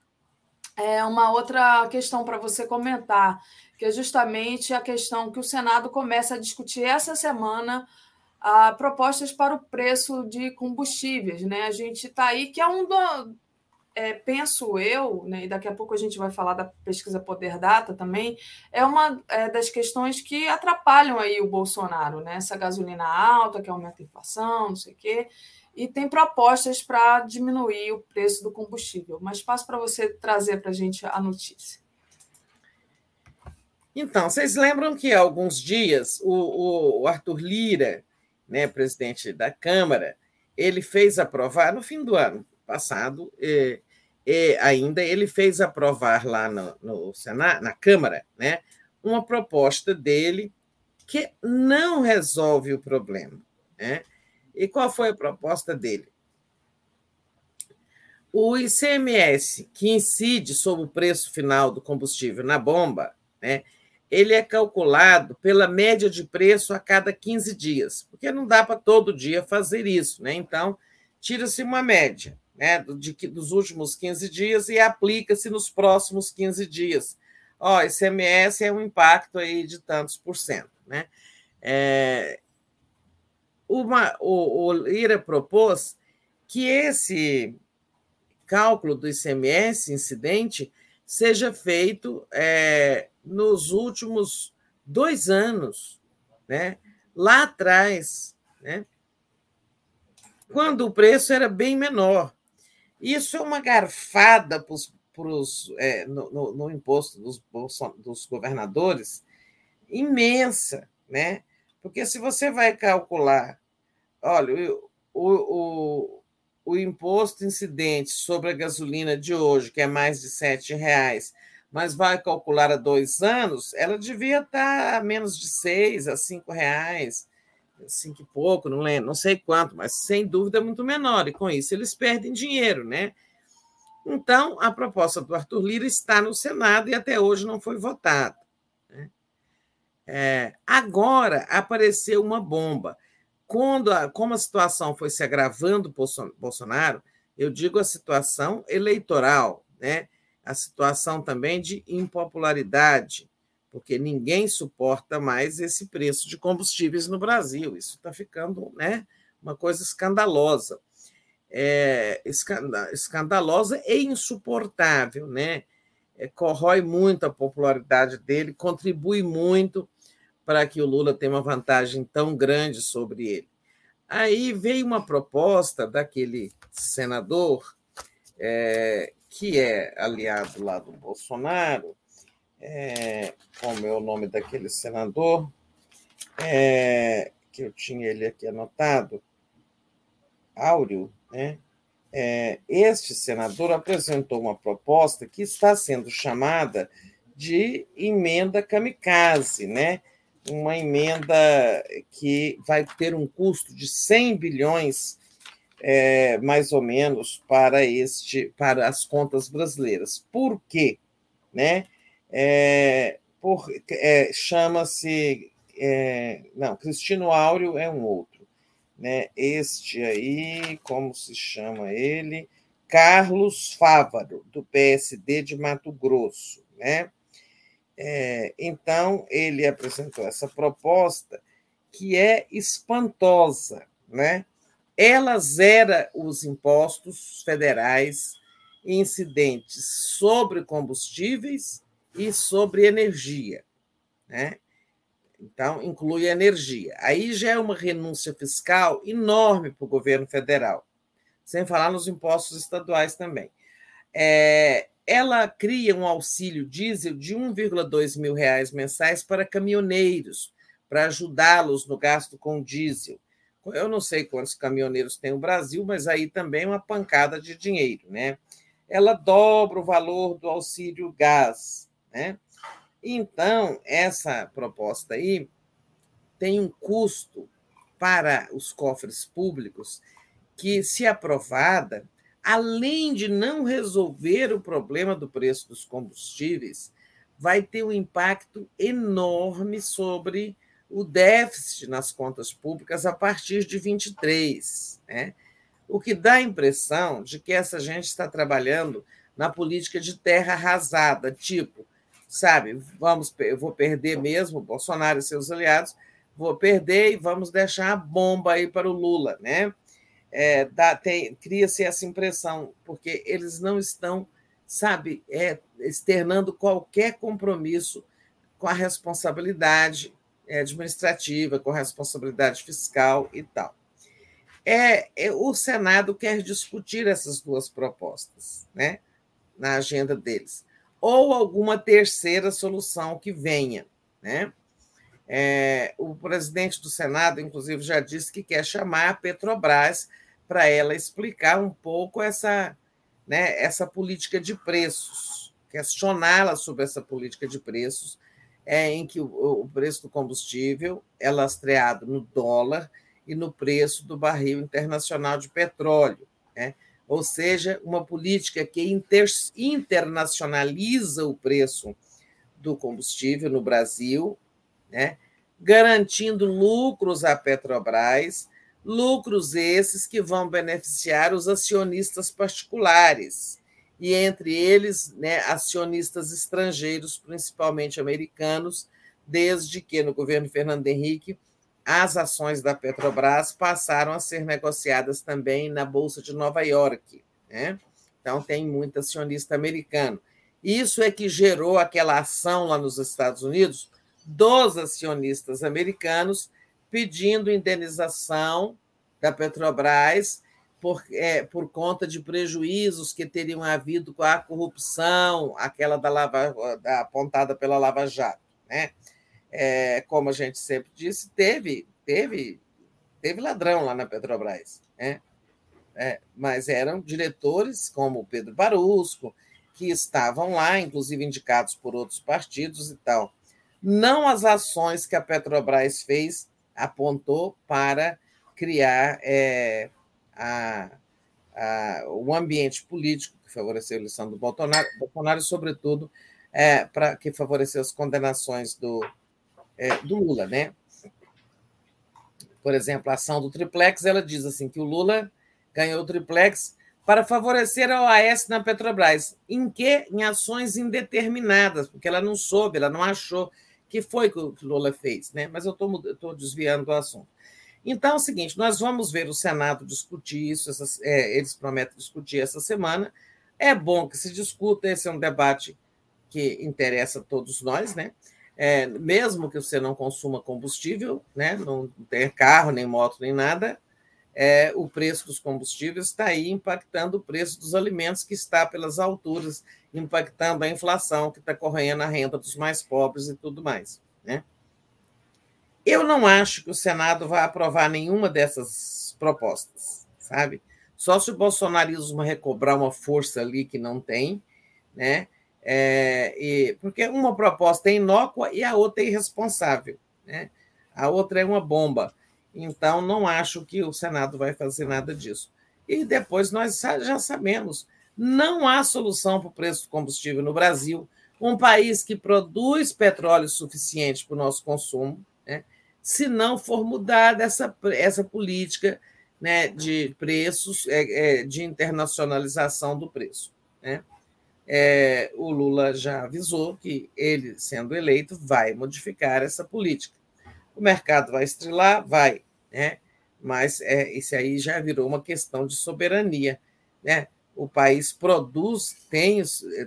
é, uma outra questão para você comentar, que é justamente a questão que o Senado começa a discutir essa semana a propostas para o preço de combustíveis. Né? A gente está aí, que é um do, é, penso eu, né, e daqui a pouco a gente vai falar da pesquisa Poder Data também, é uma é, das questões que atrapalham aí o Bolsonaro, né? Essa gasolina alta que aumenta a inflação, não sei o quê e tem propostas para diminuir o preço do combustível. Mas passo para você trazer para a gente a notícia. Então, vocês lembram que há alguns dias o, o Arthur Lira, né, presidente da Câmara, ele fez aprovar no fim do ano passado, ainda ele fez aprovar lá no, no Senado, na Câmara, né, uma proposta dele que não resolve o problema. Né? E qual foi a proposta dele? O ICMS, que incide sobre o preço final do combustível na bomba, né, ele é calculado pela média de preço a cada 15 dias, porque não dá para todo dia fazer isso. Né? Então, tira-se uma média né, de, dos últimos 15 dias e aplica-se nos próximos 15 dias. Ó, ICMS é um impacto aí de tantos por cento. Né? É, uma, o, o Lira propôs que esse cálculo do ICMS incidente seja feito é, nos últimos dois anos, né? lá atrás, né? quando o preço era bem menor. Isso é uma garfada pros, pros, é, no, no, no, imposto dos, dos governadores imensa, né? Porque se você vai calcular Olha, o, o, o imposto incidente sobre a gasolina de hoje, que é mais de R$ reais, mas vai calcular a dois anos, ela devia estar a menos de seis a cinco reais, cinco e pouco, não lembro, não sei quanto, mas sem dúvida é muito menor. E com isso eles perdem dinheiro, né? Então, a proposta do Arthur Lira está no Senado e até hoje não foi votada. Né? É, agora apareceu uma bomba quando a, como a situação foi se agravando Bolsonaro, eu digo a situação eleitoral, né? a situação também de impopularidade, porque ninguém suporta mais esse preço de combustíveis no Brasil. Isso está ficando né, uma coisa escandalosa. É, escandalosa e insuportável, né? É, corrói muito a popularidade dele, contribui muito para que o Lula tenha uma vantagem tão grande sobre ele. Aí veio uma proposta daquele senador, é, que é aliado lá do Bolsonaro, é, como é o nome daquele senador, é, que eu tinha ele aqui anotado, Áureo, né? É, este senador apresentou uma proposta que está sendo chamada de emenda kamikaze, né? uma emenda que vai ter um custo de 100 bilhões, é, mais ou menos, para, este, para as contas brasileiras. Por quê? Né? É, é, Chama-se. É, não, Cristino Áureo é um outro. Né? Este aí, como se chama ele? Carlos Fávaro, do PSD de Mato Grosso. Né? É, então, ele apresentou essa proposta que é espantosa, né? Ela zera os impostos federais incidentes sobre combustíveis e sobre energia, né? Então, inclui energia. Aí já é uma renúncia fiscal enorme para o governo federal, sem falar nos impostos estaduais também. É, ela cria um auxílio diesel de 1,2 mil reais mensais para caminhoneiros, para ajudá-los no gasto com diesel. Eu não sei quantos caminhoneiros tem o Brasil, mas aí também uma pancada de dinheiro, né? Ela dobra o valor do auxílio gás, né? Então, essa proposta aí tem um custo para os cofres públicos que, se aprovada, além de não resolver o problema do preço dos combustíveis, vai ter um impacto enorme sobre o déficit nas contas públicas a partir de 23, né? O que dá a impressão de que essa gente está trabalhando na política de terra arrasada, tipo, sabe, vamos, eu vou perder mesmo Bolsonaro e seus aliados, vou perder e vamos deixar a bomba aí para o Lula, né? é, cria-se essa impressão, porque eles não estão, sabe, é, externando qualquer compromisso com a responsabilidade é, administrativa, com a responsabilidade fiscal e tal. É, é, o Senado quer discutir essas duas propostas né, na agenda deles, ou alguma terceira solução que venha. Né? É, o presidente do Senado, inclusive, já disse que quer chamar a Petrobras para ela explicar um pouco essa, né, essa política de preços, questioná-la sobre essa política de preços, é, em que o, o preço do combustível é lastreado no dólar e no preço do barril internacional de petróleo. Né? Ou seja, uma política que inter, internacionaliza o preço do combustível no Brasil, né? garantindo lucros à Petrobras lucros esses que vão beneficiar os acionistas particulares, e entre eles, né, acionistas estrangeiros, principalmente americanos, desde que no governo Fernando Henrique as ações da Petrobras passaram a ser negociadas também na Bolsa de Nova York. Né? Então, tem muito acionista americano. Isso é que gerou aquela ação lá nos Estados Unidos dos acionistas americanos pedindo indenização da Petrobras por, é, por conta de prejuízos que teriam havido com a corrupção, aquela da, lava, da apontada pela Lava Jato. Né? É, como a gente sempre disse, teve, teve, teve ladrão lá na Petrobras. Né? É, mas eram diretores como o Pedro Barusco, que estavam lá, inclusive indicados por outros partidos e tal. Não as ações que a Petrobras fez apontou para criar é, a, a, o ambiente político que favoreceu a eleição do Bolsonaro, Bolsonaro sobretudo, é, para que favoreceu as condenações do, é, do Lula. Né? Por exemplo, a ação do triplex, ela diz assim que o Lula ganhou o triplex para favorecer a OAS na Petrobras. Em que? Em ações indeterminadas, porque ela não soube, ela não achou que foi que o Lula fez, né? Mas eu estou desviando do assunto. Então é o seguinte: nós vamos ver o Senado discutir isso, essas, é, eles prometem discutir essa semana. É bom que se discuta, esse é um debate que interessa a todos nós, né? É, mesmo que você não consuma combustível, né? não tenha carro, nem moto, nem nada, é, o preço dos combustíveis está aí impactando o preço dos alimentos, que está pelas alturas, impactando a inflação que está correndo a renda dos mais pobres e tudo mais. Né? Eu não acho que o Senado vai aprovar nenhuma dessas propostas, sabe? Só se o bolsonarismo recobrar uma força ali que não tem, né? É, e, porque uma proposta é inócua e a outra é irresponsável, né? A outra é uma bomba. Então, não acho que o Senado vai fazer nada disso. E depois nós já sabemos, não há solução para o preço do combustível no Brasil, um país que produz petróleo suficiente para o nosso consumo, né? se não for mudada essa, essa política né, de preços, é, é, de internacionalização do preço. Né? É, o Lula já avisou que ele, sendo eleito, vai modificar essa política. O mercado vai estrelar? Vai, né? mas é, isso aí já virou uma questão de soberania. Né? O país produz, tem,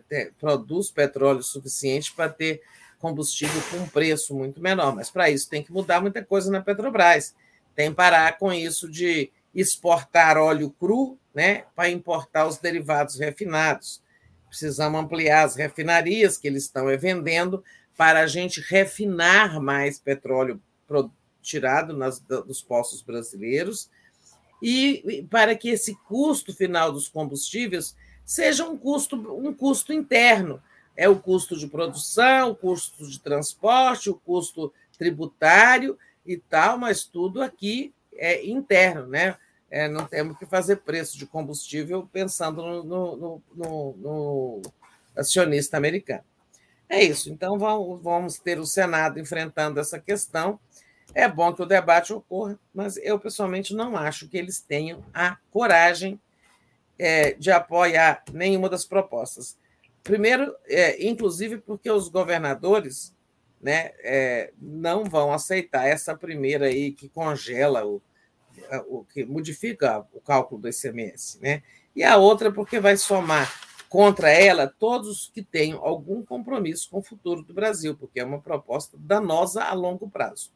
tem produz petróleo suficiente para ter combustível com um preço muito menor, mas para isso tem que mudar muita coisa na Petrobras. Tem que parar com isso de exportar óleo cru né, para importar os derivados refinados. Precisamos ampliar as refinarias que eles estão vendendo para a gente refinar mais petróleo tirado nas, dos poços brasileiros e para que esse custo final dos combustíveis seja um custo, um custo interno. É o custo de produção, o custo de transporte, o custo tributário e tal, mas tudo aqui é interno, né? É, não temos que fazer preço de combustível pensando no, no, no, no acionista americano. É isso. Então, vamos ter o Senado enfrentando essa questão. É bom que o debate ocorra, mas eu, pessoalmente, não acho que eles tenham a coragem é, de apoiar nenhuma das propostas. Primeiro, é, inclusive porque os governadores né, é, não vão aceitar essa primeira aí que congela o, o que modifica o cálculo do ICMS, né? E a outra porque vai somar contra ela todos que tenham algum compromisso com o futuro do Brasil, porque é uma proposta danosa a longo prazo.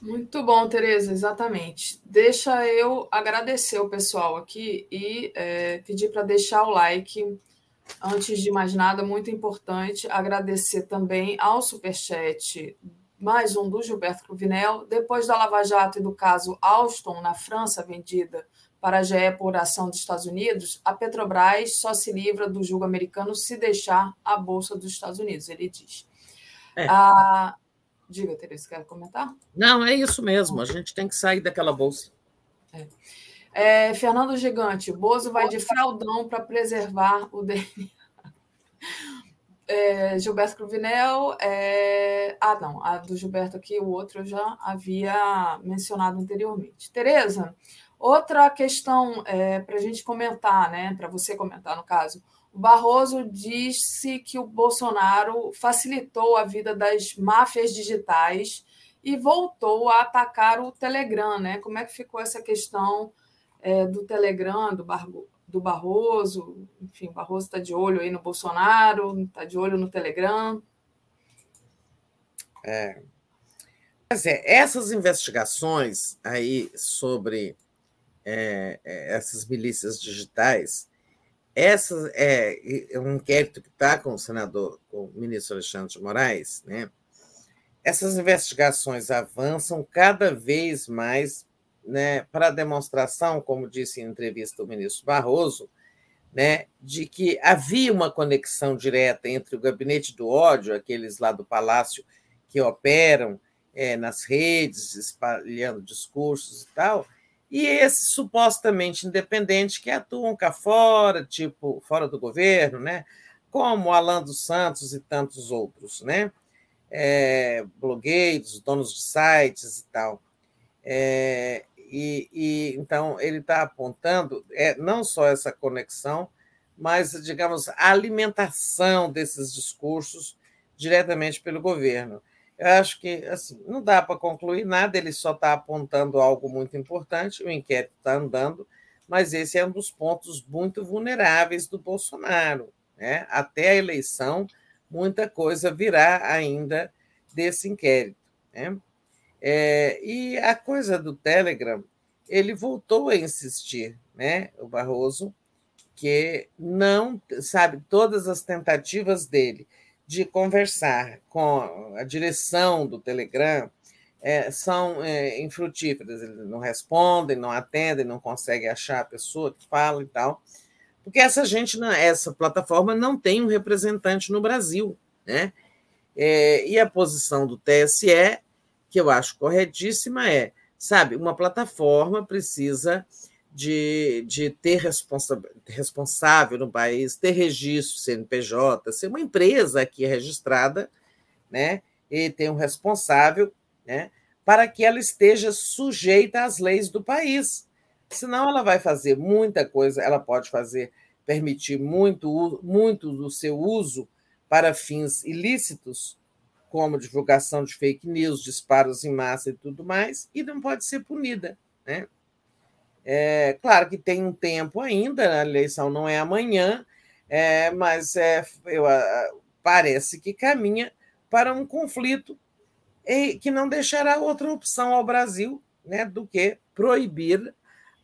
Muito bom, Tereza, exatamente. Deixa eu agradecer o pessoal aqui e é, pedir para deixar o like. Antes de mais nada, muito importante, agradecer também ao Superchat mais um do Gilberto Cruvinel. Depois da Lava Jato e do caso Alstom, na França, vendida para a GE por ação dos Estados Unidos, a Petrobras só se livra do julgo americano se deixar a Bolsa dos Estados Unidos, ele diz. É. A... Diga, Teresa, quer comentar? Não, é isso mesmo, a gente tem que sair daquela bolsa. É. É, Fernando Gigante, Bozo vai de fraldão para preservar o DNA é, Gilberto Cruvinel. É... Ah, não, a do Gilberto aqui, o outro eu já havia mencionado anteriormente. Tereza, outra questão é, para a gente comentar, né? Para você comentar, no caso. O Barroso disse que o Bolsonaro facilitou a vida das máfias digitais e voltou a atacar o Telegram, né? Como é que ficou essa questão é, do Telegram, do, Barbo, do Barroso, enfim, Barroso está de olho aí no Bolsonaro, está de olho no Telegram. É. Mas é, essas investigações aí sobre é, é essas milícias digitais, essa é, é um inquérito que está com o senador, com o ministro Alexandre de Moraes, né? Essas investigações avançam cada vez mais né, para demonstração, como disse em entrevista o ministro Barroso, né, de que havia uma conexão direta entre o gabinete do ódio, aqueles lá do palácio que operam é, nas redes, espalhando discursos e tal, e esses supostamente independentes que atuam cá fora, tipo fora do governo, né, como Alan dos Santos e tantos outros, né, é, blogueiros, donos de sites e tal. É, e, e então ele está apontando é, não só essa conexão, mas, digamos, a alimentação desses discursos diretamente pelo governo. Eu acho que assim, não dá para concluir nada, ele só está apontando algo muito importante, o inquérito está andando, mas esse é um dos pontos muito vulneráveis do Bolsonaro. Né? Até a eleição, muita coisa virá ainda desse inquérito. Né? É, e a coisa do Telegram, ele voltou a insistir, né, o Barroso, que não, sabe, todas as tentativas dele de conversar com a direção do Telegram é, são é, infrutíferas. Eles não respondem, não atendem, não conseguem achar a pessoa que fala e tal, porque essa gente, essa plataforma não tem um representante no Brasil, né? É, e a posição do TSE, que eu acho corretíssima, é, sabe, uma plataforma precisa de, de ter responsa, responsável no país, ter registro CNPJ, ser uma empresa aqui registrada, né? E ter um responsável, né? Para que ela esteja sujeita às leis do país. Senão ela vai fazer muita coisa, ela pode fazer, permitir muito, muito do seu uso para fins ilícitos, como divulgação de fake news, disparos em massa e tudo mais, e não pode ser punida. Né? É, claro que tem um tempo ainda, a eleição não é amanhã, é, mas é, eu, parece que caminha para um conflito que não deixará outra opção ao Brasil né, do que proibir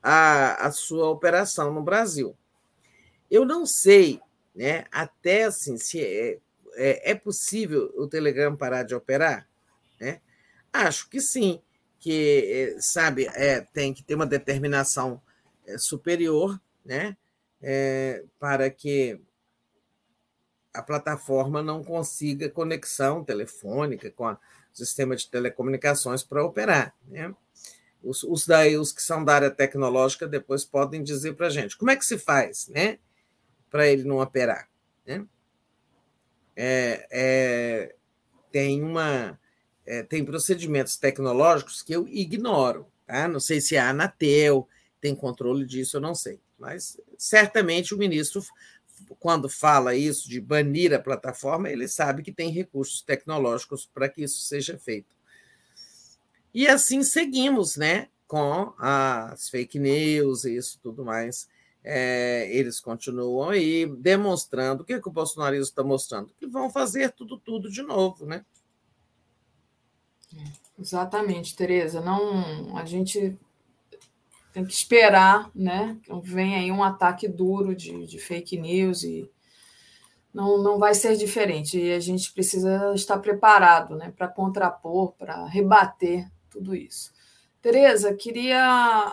a, a sua operação no Brasil. Eu não sei, né, até assim, se é, é, é possível o Telegram parar de operar. Né? Acho que sim que, sabe, é, tem que ter uma determinação é, superior, né, é, para que a plataforma não consiga conexão telefônica com o sistema de telecomunicações para operar. Né? Os, os, daí, os que são da área tecnológica depois podem dizer para a gente como é que se faz né, para ele não operar. Né? É, é, tem uma é, tem procedimentos tecnológicos que eu ignoro. Tá? Não sei se a Anatel tem controle disso, eu não sei. Mas certamente o ministro, quando fala isso de banir a plataforma, ele sabe que tem recursos tecnológicos para que isso seja feito. E assim seguimos, né? Com as fake news e isso tudo mais. É, eles continuam aí demonstrando o que, que o bolsonarismo está mostrando, que vão fazer tudo, tudo de novo, né? Exatamente, Tereza. Não, a gente tem que esperar, né? Vem aí um ataque duro de, de fake news e não, não vai ser diferente. E a gente precisa estar preparado, né? Para contrapor, para rebater tudo isso. Tereza, queria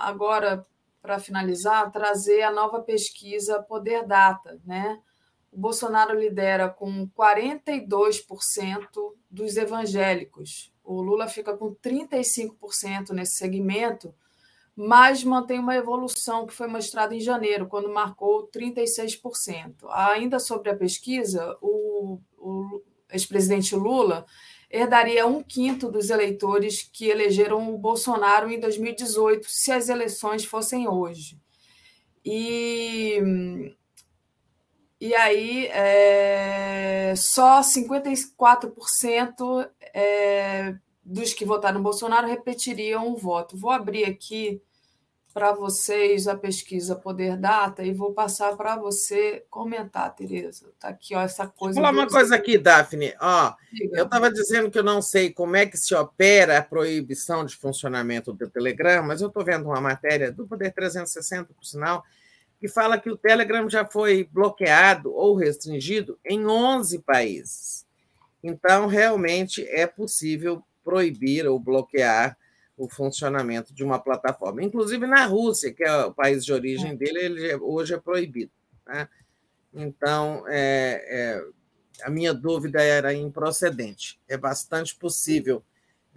agora, para finalizar, trazer a nova pesquisa Poder Data, né? O Bolsonaro lidera com 42% dos evangélicos o Lula fica com 35% nesse segmento, mas mantém uma evolução que foi mostrada em janeiro, quando marcou 36%. Ainda sobre a pesquisa, o, o ex-presidente Lula herdaria um quinto dos eleitores que elegeram o Bolsonaro em 2018, se as eleições fossem hoje. E e aí, é, só 54% é, dos que votaram Bolsonaro repetiriam o voto. Vou abrir aqui para vocês a pesquisa Poder Data e vou passar para você comentar, Tereza. Está aqui ó, essa coisa. Vou falar uma coisa aqui, Daphne. Ó, eu estava dizendo que eu não sei como é que se opera a proibição de funcionamento do Telegram, mas eu estou vendo uma matéria do Poder 360, por sinal, que fala que o Telegram já foi bloqueado ou restringido em 11 países. Então, realmente é possível proibir ou bloquear o funcionamento de uma plataforma. Inclusive na Rússia, que é o país de origem dele, ele hoje é proibido. Né? Então, é, é, a minha dúvida era improcedente. É bastante possível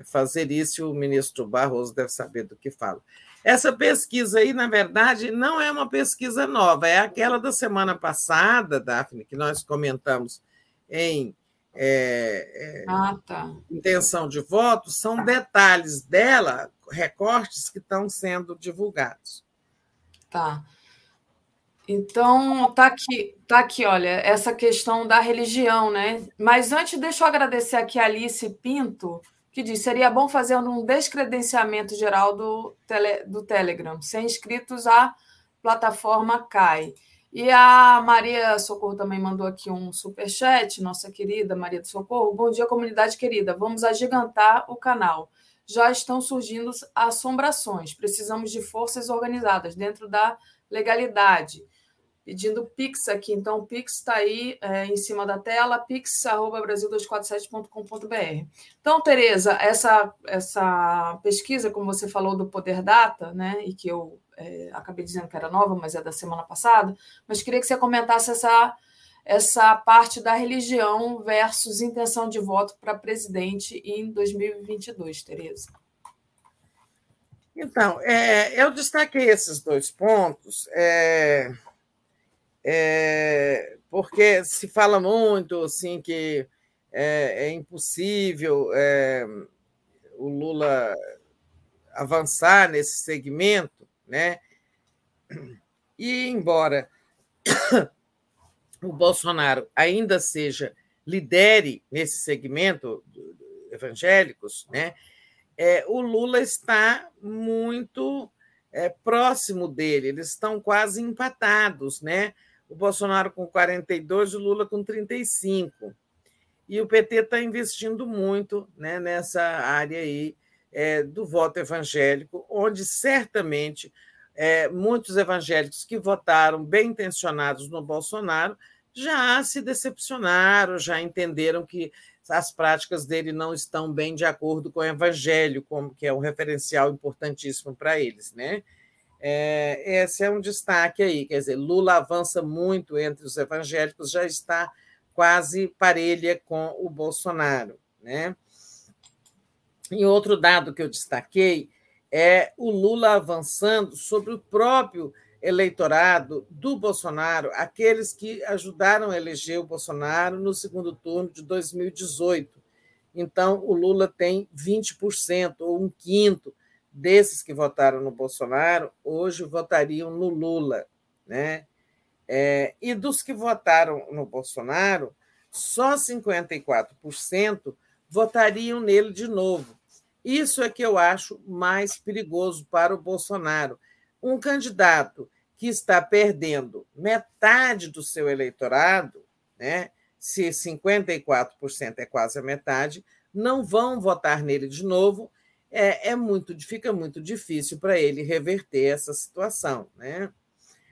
fazer isso e o ministro Barroso deve saber do que fala. Essa pesquisa aí, na verdade, não é uma pesquisa nova, é aquela da semana passada, Daphne, que nós comentamos em é, é, ah, tá. intenção de voto, são detalhes dela, recortes que estão sendo divulgados. Tá. Então, tá aqui, tá aqui, olha, essa questão da religião, né? Mas antes, deixa eu agradecer aqui a Alice Pinto, que diz: seria bom fazer um descredenciamento geral do, tele, do Telegram. Sem inscritos, a plataforma cai. E a Maria Socorro também mandou aqui um superchat, nossa querida Maria do Socorro. Bom dia, comunidade querida. Vamos agigantar o canal. já estão surgindo assombrações. Precisamos de forças organizadas dentro da legalidade. Pedindo Pix aqui. Então, Pix está aí é, em cima da tela, pix.brasil247.com.br. Então, Tereza, essa, essa pesquisa, como você falou, do Poder Data, né, e que eu é, acabei dizendo que era nova, mas é da semana passada, mas queria que você comentasse essa, essa parte da religião versus intenção de voto para presidente em 2022, Tereza. Então, é, eu destaquei esses dois pontos, é, é, porque se fala muito assim que é, é impossível é, o Lula avançar nesse segmento, né? E embora o Bolsonaro ainda seja lidere nesse segmento evangélicos, né? É, o Lula está muito é, próximo dele, eles estão quase empatados, né? O Bolsonaro com 42, o Lula com 35. E o PT está investindo muito né, nessa área aí é, do voto evangélico, onde certamente é, muitos evangélicos que votaram bem intencionados no Bolsonaro já se decepcionaram, já entenderam que as práticas dele não estão bem de acordo com o evangelho, como que é um referencial importantíssimo para eles, né? É, esse é um destaque aí, quer dizer, Lula avança muito entre os evangélicos, já está quase parelha com o Bolsonaro, né? E outro dado que eu destaquei é o Lula avançando sobre o próprio eleitorado do Bolsonaro, aqueles que ajudaram a eleger o Bolsonaro no segundo turno de 2018. Então, o Lula tem 20%, ou um quinto desses que votaram no Bolsonaro, hoje votariam no Lula. Né? É, e dos que votaram no Bolsonaro, só 54% votariam nele de novo. Isso é que eu acho mais perigoso para o Bolsonaro um candidato que está perdendo metade do seu eleitorado, né? se 54% é quase a metade, não vão votar nele de novo, é, é muito, fica muito difícil para ele reverter essa situação. Né?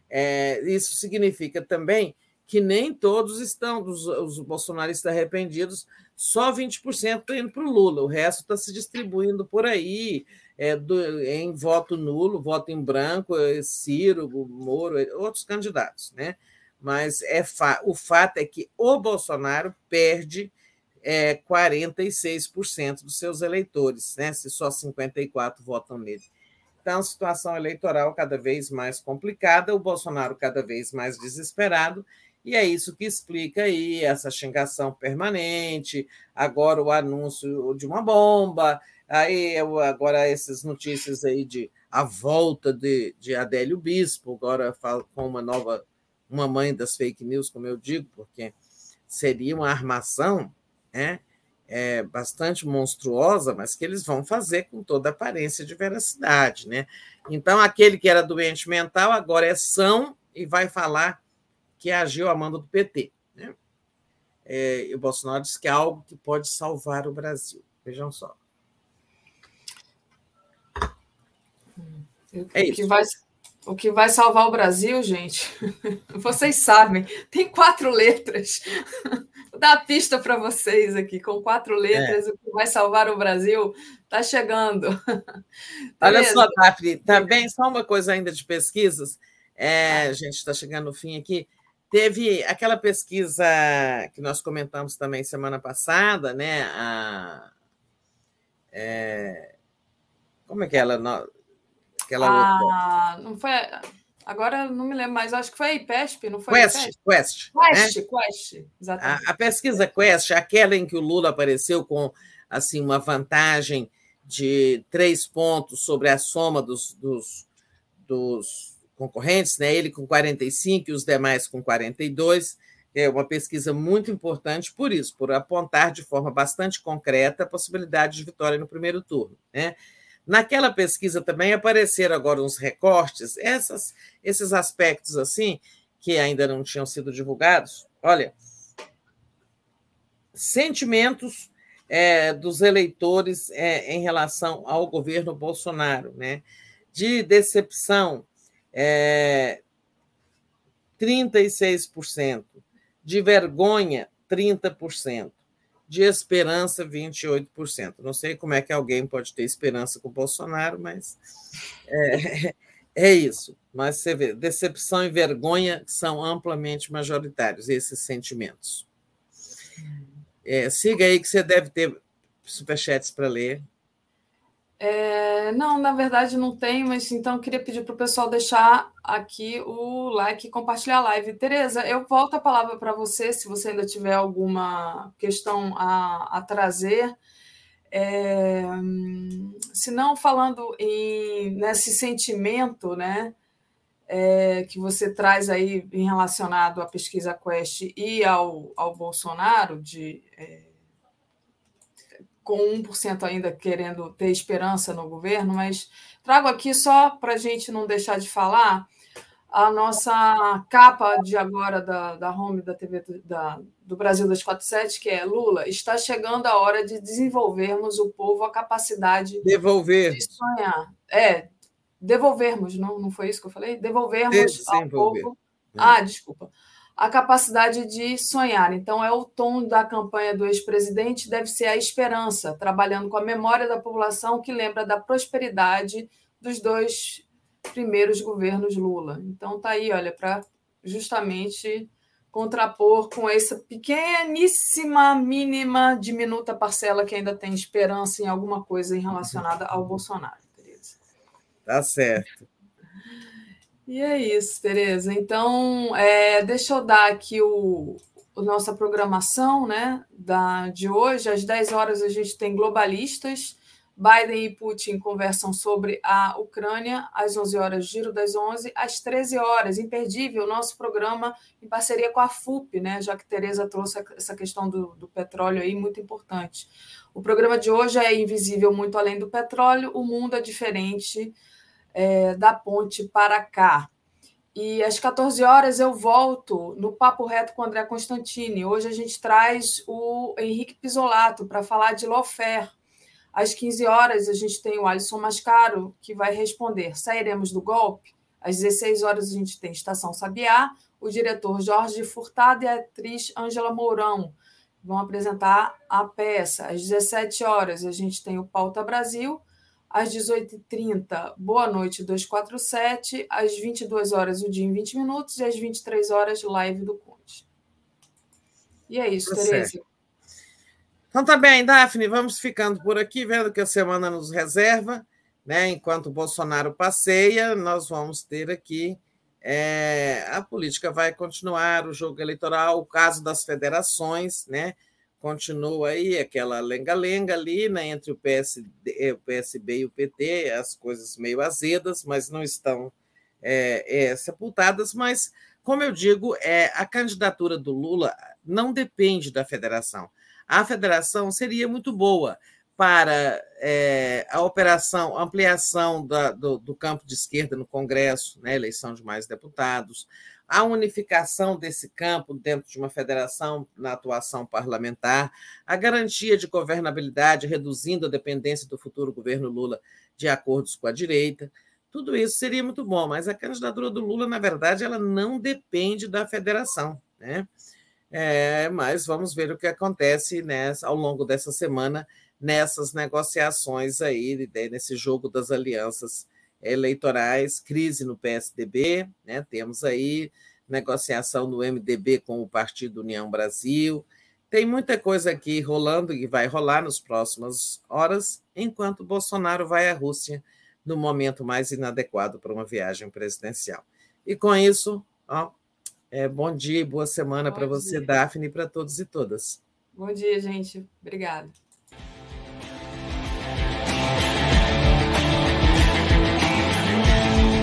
É, isso significa também que nem todos estão, os, os bolsonaristas arrependidos, só 20% estão indo para o Lula, o resto está se distribuindo por aí, é, do, em voto nulo, voto em branco, é, Ciro, Moro, é, outros candidatos. Né? Mas é fa o fato é que o Bolsonaro perde é, 46% dos seus eleitores, né? se só 54% votam nele. Então, situação eleitoral cada vez mais complicada, o Bolsonaro cada vez mais desesperado, e é isso que explica aí essa xingação permanente, agora o anúncio de uma bomba, aí agora essas notícias aí de a volta de, de Adélio Bispo, agora com uma nova, uma mãe das fake news, como eu digo, porque seria uma armação né, é, bastante monstruosa, mas que eles vão fazer com toda aparência de veracidade. Né? Então, aquele que era doente mental agora é são e vai falar que agiu a mando do PT. Né? É, e o Bolsonaro diz que é algo que pode salvar o Brasil. Vejam só. É isso. Que vai, o que vai salvar o Brasil, gente, vocês sabem, tem quatro letras. Vou dar a pista para vocês aqui, com quatro letras, é. o que vai salvar o Brasil está chegando. Olha só, Daphne, também só uma coisa ainda de pesquisas, é, a gente está chegando no fim aqui. Teve aquela pesquisa que nós comentamos também semana passada, né? A, é, como é que ela. Aquela ah, outra. não foi. Agora não me lembro mais, acho que foi a IPESP, não foi? Quest, Quest. Quest, né? Quest, exatamente. A, a, pesquisa Quest, aquela em que o Lula apareceu com assim uma vantagem de três pontos sobre a soma dos, dos, dos concorrentes, né? ele com 45 e os demais com 42. É uma pesquisa muito importante por isso, por apontar de forma bastante concreta a possibilidade de vitória no primeiro turno. Né? Naquela pesquisa também apareceram agora uns recortes, essas, esses aspectos assim, que ainda não tinham sido divulgados. Olha, sentimentos é, dos eleitores é, em relação ao governo Bolsonaro. Né? De decepção, é, 36%. De vergonha, 30%. De esperança, 28%. Não sei como é que alguém pode ter esperança com o Bolsonaro, mas é, é isso. Mas você vê, decepção e vergonha são amplamente majoritários, esses sentimentos. É, siga aí que você deve ter superchats para ler. É, não, na verdade não tem, mas então queria pedir para o pessoal deixar aqui o like e compartilhar a live. Tereza, eu volto a palavra para você, se você ainda tiver alguma questão a, a trazer. É, se não, falando em, nesse sentimento né, é, que você traz aí em relacionado à pesquisa Quest e ao, ao Bolsonaro, de é, com 1% ainda querendo ter esperança no governo, mas trago aqui só para a gente não deixar de falar a nossa capa de agora da, da home da TV do, da, do Brasil 247, que é Lula, está chegando a hora de desenvolvermos o povo a capacidade devolver. de sonhar. É, devolvermos, não, não foi isso que eu falei? Devolvermos ao povo. Ah, desculpa a capacidade de sonhar. Então, é o tom da campanha do ex-presidente, deve ser a esperança, trabalhando com a memória da população que lembra da prosperidade dos dois primeiros governos Lula. Então, tá aí, olha, para justamente contrapor com essa pequeníssima, mínima, diminuta parcela que ainda tem esperança em alguma coisa relacionada ao Bolsonaro. Tereza. Tá certo. E é isso, Tereza. Então, é, deixa eu dar aqui o, a nossa programação né, da, de hoje. Às 10 horas a gente tem globalistas. Biden e Putin conversam sobre a Ucrânia. Às 11 horas, Giro das 11. Às 13 horas, imperdível, nosso programa em parceria com a FUP, né, já que Tereza trouxe essa questão do, do petróleo aí, muito importante. O programa de hoje é Invisível Muito Além do Petróleo. O mundo é diferente é, da ponte para cá. E às 14 horas eu volto no Papo Reto com André Constantini. Hoje a gente traz o Henrique Pisolato para falar de Lofer. Às 15 horas a gente tem o Alisson Mascaro, que vai responder: sairemos do golpe? Às 16 horas a gente tem Estação Sabiá, o diretor Jorge Furtado e a atriz Ângela Mourão vão apresentar a peça. Às 17 horas a gente tem o Pauta Brasil às 18h30, Boa Noite 247, às 22 horas o dia em 20 minutos e às 23 horas live do Conte. E é isso, tá Tereza. Então tá bem, Daphne, vamos ficando por aqui, vendo que a semana nos reserva, né? Enquanto o Bolsonaro passeia, nós vamos ter aqui é, a política vai continuar, o jogo eleitoral, o caso das federações, né? Continua aí aquela lenga-lenga ali né, entre o, PSD, o PSB e o PT, as coisas meio azedas, mas não estão é, é, sepultadas. Mas, como eu digo, é, a candidatura do Lula não depende da federação. A federação seria muito boa para é, a operação, ampliação da, do, do, campo de esquerda no Congresso, né, eleição de mais deputados, a unificação desse campo dentro de uma federação na atuação parlamentar, a garantia de governabilidade, reduzindo a dependência do futuro governo Lula de acordos com a direita. Tudo isso seria muito bom, mas a candidatura do Lula, na verdade, ela não depende da federação. Né? É, mas vamos ver o que acontece né, ao longo dessa semana nessas negociações aí, né, nesse jogo das alianças eleitorais, crise no PSDB, né? temos aí negociação no MDB com o Partido União Brasil. Tem muita coisa aqui rolando e vai rolar nas próximas horas, enquanto Bolsonaro vai à Rússia no momento mais inadequado para uma viagem presidencial. E com isso, ó, é, bom dia e boa semana para você, Daphne, e para todos e todas. Bom dia, gente. Obrigada.